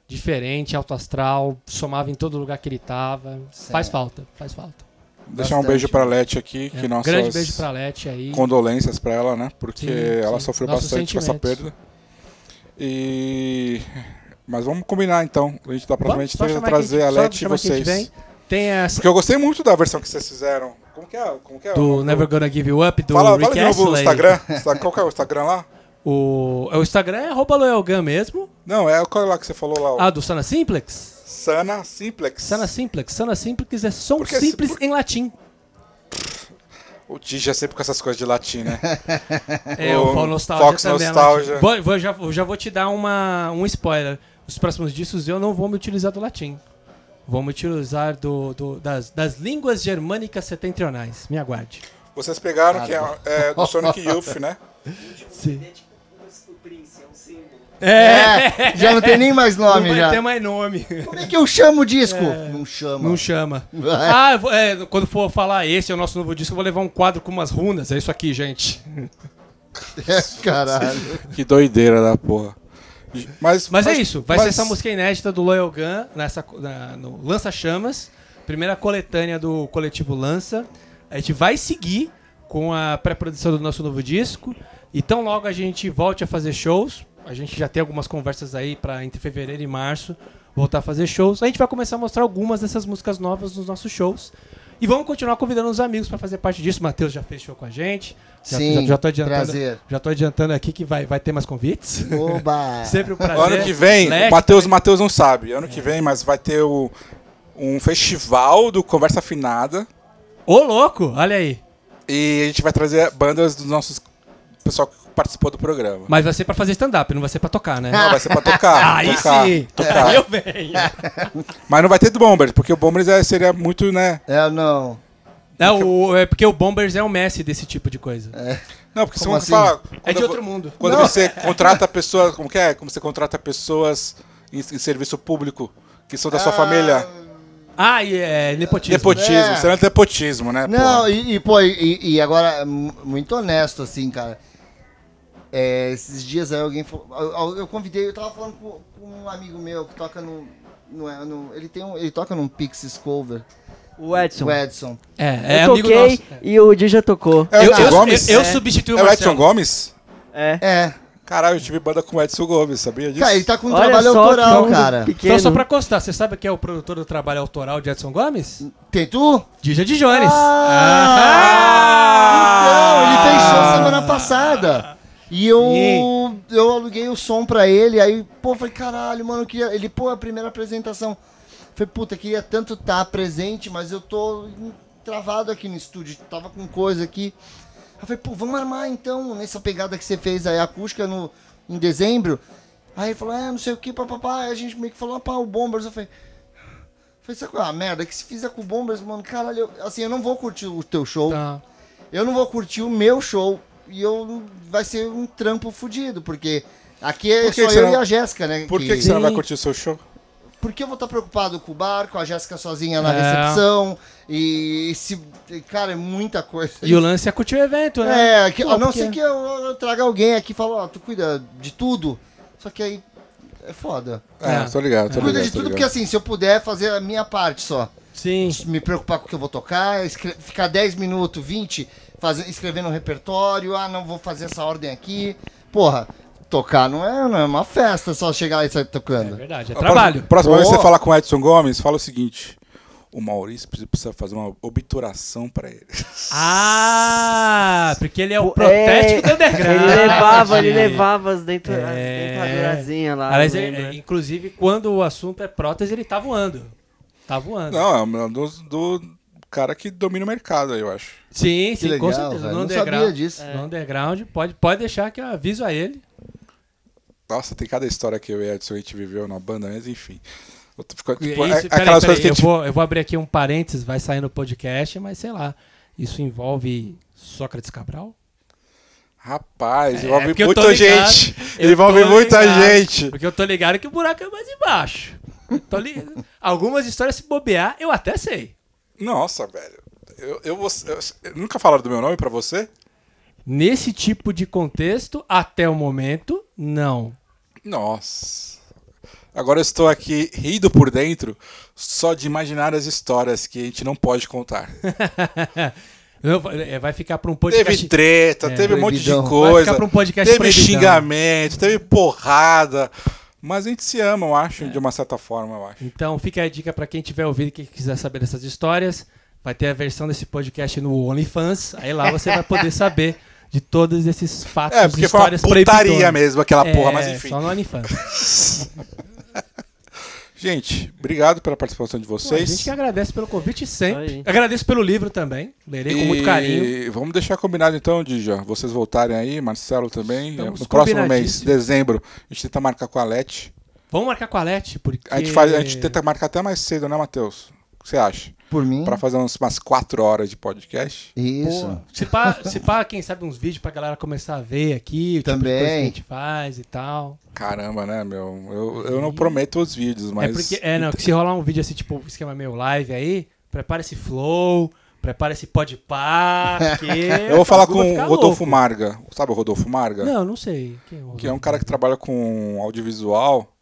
diferente, alto astral, somava em todo lugar que ele tava. Faz falta, faz falta. Deixar um Bastante, beijo pra né? Leti aqui, que É, nossas Grande beijo pra Leti aí. condolências pra ela, né? Porque Sim, ela sim. sofreu Nossos bastante com essa perda. E... Mas vamos combinar então. A gente da próxima a gente só tenta chamar trazer a Leti e vocês. Tem essa Porque eu gostei muito da versão que vocês fizeram. Como que é? Como que é? o do nome Never Gonna Give You Up, do Fala, Rick fala de novo o. Instagram. Insta- Qual que é o Instagram lá? O, o Instagram é arroba Loyalgun mesmo. Não, é qual é lá que você falou lá? o Ah, do Sana Simplex? Sana Simplex. Sana Simplex. Sana Simplex é som Porque- simples por- em latim. O Digi é sempre com essas coisas de latim, né? É, O o Fall Nostalgia Fox também é Nostalgia. latim. Vou, vou- já, eu já vou te dar uma, um spoiler. Os próximos discos eu não vou me utilizar do latim. Vou me utilizar do, do- das, das línguas germânicas setentrionais. Me aguarde. Vocês pegaram que é, é do Sonic Youth, né? Sim. É um símbolo. É, já não tem nem mais Não nome vai já. ter mais nome. Como é que eu chamo o disco? Não chama. Não chama. Ah, é, quando for falar esse é o nosso novo disco, eu vou levar um quadro com umas runas. É isso aqui, gente. Caralho. Que doideira da porra. Mas, Mas é isso, vai ser mas- essa música inédita do Loyal Gun nessa, na- no Lança Chamas, primeira coletânea do coletivo Lança. A gente vai seguir com a pré-produção do nosso novo disco. E tão logo a gente volte a fazer shows. A gente já tem algumas conversas aí para entre fevereiro e março voltar a fazer shows. A gente vai começar a mostrar algumas dessas músicas novas nos nossos shows. E vamos continuar convidando os amigos para fazer parte disso. O Matheus já fez show com a gente. Já, Sim, já, já tô adiantando, prazer. já tô adiantando aqui que vai, vai ter mais convites. Oba. Sempre um prazer. Ano que vem, Leste o Matheus, Matheus não sabe. Ano que vem, mas vai ter o, um festival do Conversa Afinada. Ô, louco, olha aí. E a gente vai trazer bandas dos nossos. pessoal que participou do programa. Mas vai ser pra fazer stand-up, não vai ser pra tocar, né? Não, vai ser pra tocar. Aí tocar, sim. tocar. Aí eu venho. Mas não vai ter do Bombers, porque o Bombers é- seria muito, né? É, não. Não, o- é porque o Bombers é o Messi desse tipo de coisa. Não, porque Como você assim? fala. É de outro mundo. Quando Não. você contrata pessoas. Como que é? Como você contrata pessoas em, em serviço público que são da sua família. Ah, e é nepotismo. Nepotismo, É. será nepotismo, né? Não, porra? e, e, pô, e, e agora, mu- muito honesto, assim, cara. É, esses dias aí alguém falou. Eu, eu convidei, eu tava falando com, com um amigo meu que toca no. no, no ele, tem um, ele toca num Pixies cover, O Edson. o Edson. É, é eu amigo toquei nosso. e o Di já tocou. É o Eu, Edson eu, Gomes? eu, eu É. substituí o É o Marcelo. Edson Gomes? É. É. Caralho, eu tive banda com o Edson Gomes, sabia disso? Cara, ele tá com um Olha trabalho autoral, que cara. Pequeno. Então, só pra constar, você sabe quem é o produtor do trabalho autoral de Edson Gomes? Tem tu? Dija de Jones. Então, ele fez show Ah. semana passada. E eu, eu aluguei o som pra ele, aí, pô, falei, caralho, mano, eu queria. Ele, pô, a primeira apresentação. Falei, puta, queria tanto estar presente, mas eu tô travado aqui no estúdio, tava com coisa aqui. Aí falei, pô, vamos armar então, nessa pegada que você fez aí, acústica no, em dezembro. Aí ele falou, é, não sei o que, papapá. Aí a gente meio que falou, ah, pá, o Bombers. Eu falei, falei, sabe qual é a merda? Que se fizer com o Bombers, mano, caralho, eu- assim, eu não vou curtir o teu show. Tá. Eu não vou curtir o meu show e eu vai ser um trampo fudido, porque aqui é Por que só que eu não- e a Jéssica, né? Por que, que você não vai curtir o seu show? Porque eu vou estar preocupado com o bar, com a Jéssica sozinha na É. recepção e se cara, é muita coisa. E o lance é curtir o evento, né? É, que, Pô, a não porque- ser que eu, eu traga alguém aqui e fale, ó, tu cuida de tudo. Só que aí é foda. É, É. tô ligado, tô Tu cuida ligado. de tudo porque ligado. assim, se eu puder fazer a minha parte só, Sim. me preocupar com o que eu vou tocar, ficar 10 minutos, 20, fazer, escrevendo um repertório, ah, não vou fazer essa ordem aqui. Porra, tocar não é, não é uma festa só chegar lá e sair É tocando. verdade, é trabalho. Próxima, próxima vez que você falar com o Edson Gomes, fala o seguinte. O Maurício precisa- fazer uma obturação pra ele. Ah, porque ele é o protético é, do underground. Ele levava, ele levava as dentro, as É. dentadurazinhas lá. Aliás, ele- é, inclusive, quando o assunto é prótese, ele tá voando. Tá voando. Não, é um do, do cara que domina o mercado aí, eu acho. Sim, Que sim, legal, com certeza. velho. No Não sabia underground. disso. No underground, pode, pode deixar que eu aviso a ele. Nossa, tem cada história que eu e Edson a gente viveu na banda, mas enfim. Eu tô ficando, tipo, isso- peraí, aquelas peraí, coisas que a eu, vou, eu vou abrir aqui um parênteses, vai sair no podcast, mas sei lá. Isso envolve Sócrates Cabral? Rapaz, É, envolve muita ligado, gente. Envolve muita ligado. gente. Porque eu tô ligado que o buraco é mais embaixo. Li- Algumas histórias, se bobear, eu até sei. Nossa, velho. Eu, eu, vou- eu- eu- nunca falaram do meu nome pra você? Nesse tipo de contexto, até o momento, não. Nossa. Agora eu estou aqui rindo por dentro só de imaginar as histórias que a gente não pode contar. Não, vai- é, Vai ficar pra um podcast. Teve treta, É. teve um monte de coisa. um podcast teve proibidão. xingamento, teve porrada. Mas a gente se ama, eu acho, de uma certa forma, eu acho. Então fica a dica pra quem tiver ouvido e quem quiser saber dessas histórias. Vai ter a versão desse podcast no OnlyFans. Aí lá você vai poder saber de todos esses fatos É, porque e foi uma histórias putaria mesmo aquela porra, É, mas enfim. Só no OnlyFans. Gente, obrigado pela participação de Pô, a vocês. gente que agradece pelo convite sempre. Aí. Agradeço pelo livro também. Lerei com muito carinho. E vamos deixar combinado então, Dija. Vocês voltarem aí, Marcelo também. Estamos no próximo mês, dezembro, a gente tenta marcar com a Leti. Vamos marcar com a Leti, porque... A gente, faz, a gente tenta marcar até mais cedo, né, Matheus? Que você acha? Por mim, Pra fazer uns, umas quatro horas de podcast. isso. Pô, se, pá, se pá, quem sabe uns vídeos pra galera começar a ver aqui, o tipo de Também. coisa que a gente faz e tal. Caramba, né, meu? Eu, eu não prometo os vídeos, mas. É porque, é, não, que se rolar um vídeo assim, tipo, esquema meio live aí, prepara esse flow, prepara esse podpar, porque... Eu vou falar com o Rodolfo louco. Marga. Sabe o Rodolfo Marga? Não, não sei. Quem é o Que é um cara que trabalha com audiovisual.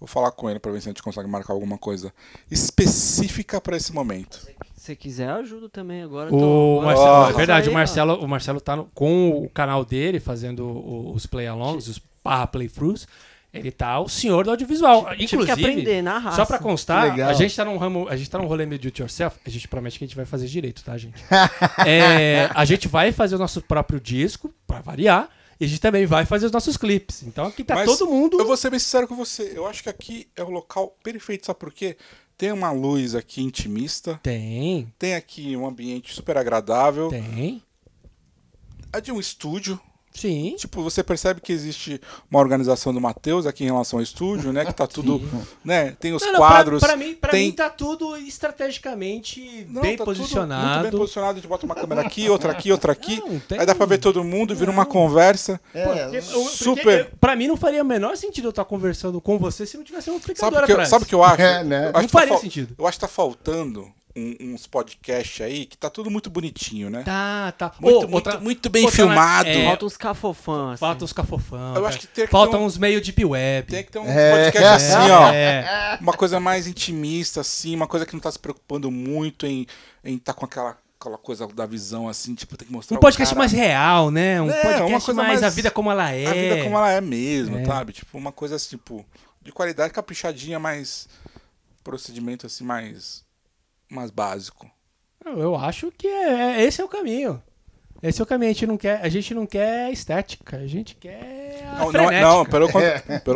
Vou falar com ele pra ver se a gente consegue marcar alguma coisa específica pra esse momento. Se quiser, eu ajudo também agora. O tô- Marcelo, é verdade, Aí, o ó. Marcelo, o Marcelo tá no- com o canal dele, fazendo os play-alongs, os barra playthroughs. Ele tá o senhor do audiovisual. Tive que Inclusive, aprender na raça. só pra constar, a gente tá num ramo, a gente tá num rolê meio do it yourself, a gente promete que a gente vai fazer direito, tá, gente? É, a gente vai fazer o nosso próprio disco, pra variar, e a gente também vai fazer os nossos clipes. Então aqui tá Mas todo mundo. Eu vou ser bem sincero com você. Eu acho que aqui é o local perfeito, sabe por quê? Tem uma luz aqui intimista. Tem, Tem aqui um ambiente super agradável. tem. É de um estúdio. Sim. Tipo, você percebe que existe uma organização do Matheus aqui em relação ao estúdio, né? Que tá tudo. né? Tem os Não, não, pra- quadros. Pra, mim, pra tem... mim tá tudo estrategicamente Não, bem tá tudo posicionado. Muito bem posicionado. A gente bota uma câmera aqui, outra aqui, outra aqui. Não, tem- Aí dá pra ver todo mundo, vira uma conversa. É, Porque- eu- porque super. eu- pra mim não faria o menor sentido eu estar conversando com você se não tivesse um Sabe amplificador o que, atrás. sabe o que eu acho? É, né? Eu acho Não tá faria fal- sentido. Eu acho que tá faltando um- uns podcasts aí que tá tudo muito bonitinho, né? Tá, tá. Muito, Ô, muito, outra- muito bem outra- filmado. é, Falta uns cafofãs. Assim. Falta uns cafofão. Eu cara. acho que tem que Faltam ter um- uns meio deep web. Tem que ter um É. podcast assim, ó. É. Uma coisa mais intimista, assim, uma coisa que não tá se preocupando muito em em tá com aquela, aquela coisa da visão, assim, tipo, tem que mostrar Um o podcast cara- mais real, né? Um É, podcast uma coisa mais, mais- a vida como ela é. A vida como ela é mesmo, É. sabe? Tipo, uma coisa assim, tipo, de qualidade caprichadinha, mais procedimento assim, mais mais básico. Eu acho que é, esse é o caminho. Esse é o caminho. A gente não quer, a gente não quer estética, a gente quer a Não, não, é- não, pelo,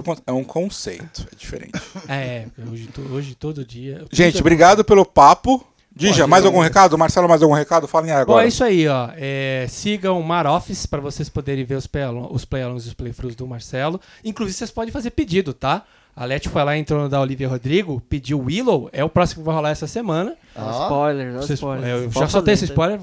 con- é um conceito, é diferente. É, hoje, to- hoje todo dia. Gente, é obrigado pelo papo. Dija, mais algum recado? Marcelo, mais algum recado? Falem aí Bom, agora. é isso aí, ó. É, sigam o Mar Office para vocês poderem ver os play-alongs os play e os playthroughs do Marcelo. Inclusive, vocês podem fazer pedido, tá? A Leti foi lá, entrou no da Olivia Rodrigo, pediu Willow, é o próximo que vai rolar essa semana. Ó, Spoiler, dá Vocês- spoiler. é, eu já soltei esse spoiler.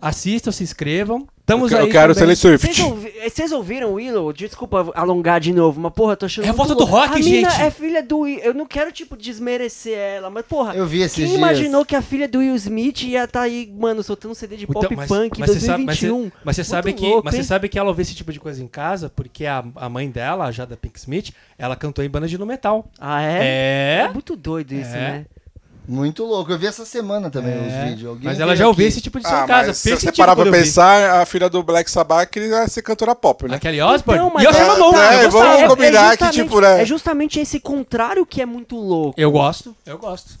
Assistam, se inscrevam. Estamos eu, aí. eu quero também. Swift. Vocês ouvi- Vocês ouviram o Willow? Desculpa alongar de novo, mas porra, tô achando É a volta do rock, a mina gente. é filha do Will. Eu não quero, tipo, desmerecer ela, mas porra, Eu vi esses quem dias. imaginou que a filha do Will Smith ia tá aí, mano, soltando CD de pop Então, mas- punk em mas você sabe- mas você- 2021? Mas você sabe que, louco, mas você sabe que ela ouve esse tipo de coisa em casa, porque a, a mãe dela, a Jada Pink Smith, ela cantou em banda de no metal. Ah, é? É. muito doido isso, É. né? Muito louco. Eu vi essa semana também É, os vídeos. Alguém Mas ela já ouviu esse tipo de Ah, casa. mas se você sentido parar pra pensar, a filha do Black Sabbath queria ser cantora pop, né? A Kelly Osbourne? Então, e eu mas achava é- bom, é, eu vamos combinar que, justamente- tipo, né? É justamente esse contrário que é muito louco. Eu gosto, eu gosto.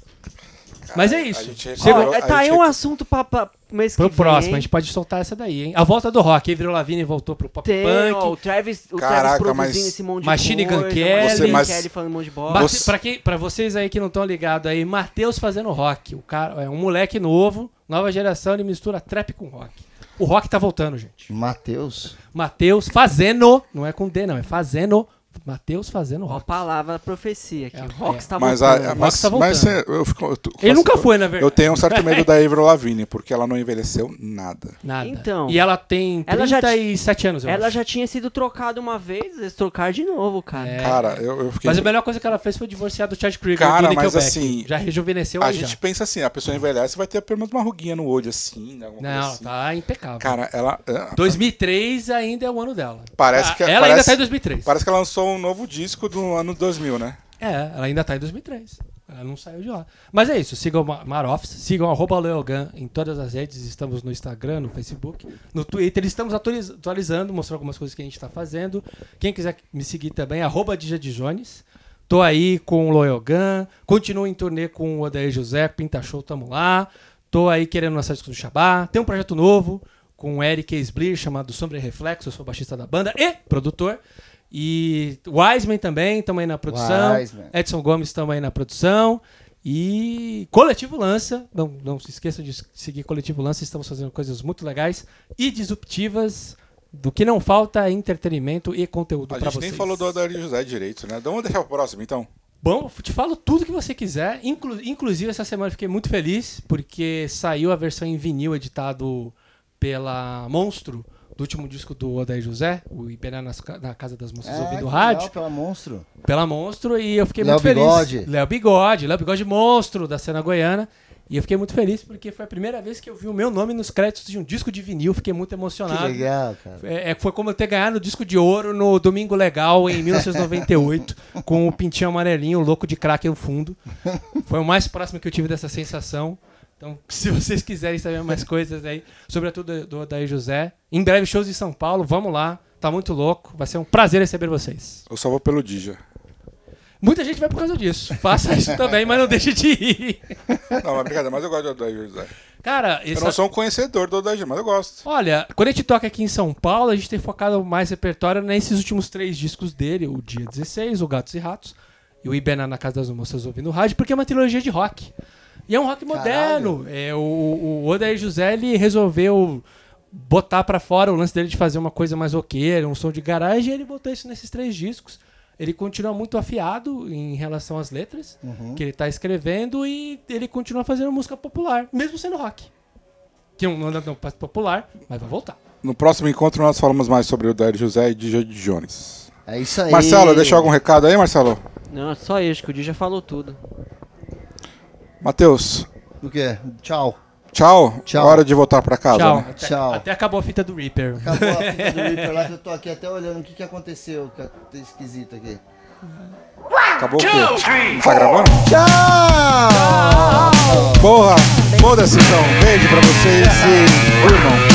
Mas é isso. A gente Chegou- é, tá a aí gente um assunto pra, pra mês que Pro próximo, a gente pode soltar essa daí, hein? A volta do rock. Avril Lavigne voltou pro pop Tem, punk. ó, o Travis, o Caraca, Travis mas- produzindo esse monte Machine de Gun coisa. Kelly. Machine Gun Mas- Kelly falando um monte de Você- pra, quem, pra vocês aí que não estão ligados aí, Matheus fazendo rock. O cara é um moleque novo, nova geração, ele mistura trap com rock. O rock tá voltando, gente. Matheus. Matheus fazendo, não é com D não, é fazendo Matheus fazendo rock. palavra profecia aqui. É, o Rox é. tá Mas, voltando. a, Rock mas, tá mas voltando. eu, eu fico- eu tô- Ele nunca foi, na verdade. Eu tenho um certo medo da Avril Lavigne, porque ela não envelheceu nada. Nada. Então. E ela tem Ela já 37 anos, eu Ela acho. já tinha sido trocada uma vez, eles trocaram de novo, cara. É. Cara, eu, eu fiquei. Mas a melhor coisa que ela fez foi divorciar do Chad Krieger Cara, do mas assim, já rejuvenesceu a aí gente já. pensa assim, a pessoa envelhece vai ter pelo menos uma ruguinha no olho, assim, né, alguma Não, coisa assim. tá impecável. Cara, ela. é, 2003 ainda é o ano dela. Parece Ah, que- Ela ainda tá em 2003. Parece que ela lançou um novo disco do ano 2000, né? É, ela ainda tá em 2003. Ela não saiu de lá. Mas é isso, sigam Marofs, sigam Leogan em todas as redes. Estamos no Instagram, no Facebook, no Twitter. Estamos atualiz- atualizando, mostrando algumas coisas que a gente está fazendo. Quem quiser me seguir também, arroba Jones. Tô aí com o Loyogan. Continuo em turnê com o Odair José, Pinta Show, tamo lá. Tô aí querendo lançar disco do Shabá. Tem um projeto novo com o Eric Esblir chamado Sombra e Reflexo. Eu sou baixista da banda e produtor. E Wiseman também, estamos aí na produção. Wiseman. Edson Gomes estamos aí na produção. E Coletivo Lança, não, não se esqueçam de seguir Coletivo Lança, estamos fazendo coisas muito legais e disruptivas. Do que não falta é entretenimento e conteúdo A para gente vocês. nem falou do Adair José direito, né? Então vamos deixar pro próximo, então. Bom, eu te falo tudo que você quiser. Inclu- inclusive, essa semana eu fiquei muito feliz porque saiu a versão em vinil editado pela Monstro, do último disco do Odair José, o Iberá nas na Casa das Moças É, Ouvindo que Rádio. legal, pela monstro. pela Monstro e eu fiquei Léo muito feliz. Bigode. Léo Bigode, Léo Bigode Monstro da cena goiana. E eu fiquei muito feliz porque foi a primeira vez que eu vi o meu nome nos créditos de um disco de vinil. Fiquei muito Que emocionado. legal, cara. É, é, foi como eu ter ganhado o disco de ouro no Domingo Legal em 1998, com o pintinho amarelinho, o louco de crack no fundo. Foi o mais próximo que eu tive dessa sensação. Então, se vocês quiserem saber mais coisas aí, sobretudo do Odair José, em breve shows em São Paulo, vamos lá. Tá muito louco. Vai ser um prazer receber vocês. Eu só vou pelo Dija. Muita gente vai por causa disso. Faça isso também, mas não deixe de ir. Não, mas brincadeira, mas eu gosto do Adair José. Cara, Eu não sou um conhecedor do Adair, mas eu gosto. olha, quando a gente toca aqui em São Paulo, a gente tem focado mais repertório nesses últimos três discos dele: o Dia 16, o Gatos e Ratos, e o Ibena na Casa das Moças ouvindo rádio, porque é uma trilogia de rock. E é um rock moderno. É, o, o Odair José ele resolveu botar pra fora o lance dele de fazer uma coisa mais roqueira, um som de garagem, e ele botou isso nesses três discos. Ele continua muito afiado em relação às letras que ele tá escrevendo e ele continua fazendo música popular, mesmo sendo rock. Que não anda tão popular, mas vai voltar. No próximo encontro nós falamos mais sobre o José e de Jones. É isso aí. Marcelo, deixou algum recado aí, Marcelo? Não, só isso, que o Di já falou tudo. Matheus, O quê? Tchau. tchau. Tchau. Hora de voltar pra casa. Tchau. né? Até, Tchau. até acabou a fita do Reaper. Acabou a fita do Reaper lá que eu tô aqui até olhando o que, que aconteceu. Que tá esquisito aqui. Acabou o quê? Tá gravando? Tchau! Porra, foda-se então. Beijo pra vocês e. Irmão.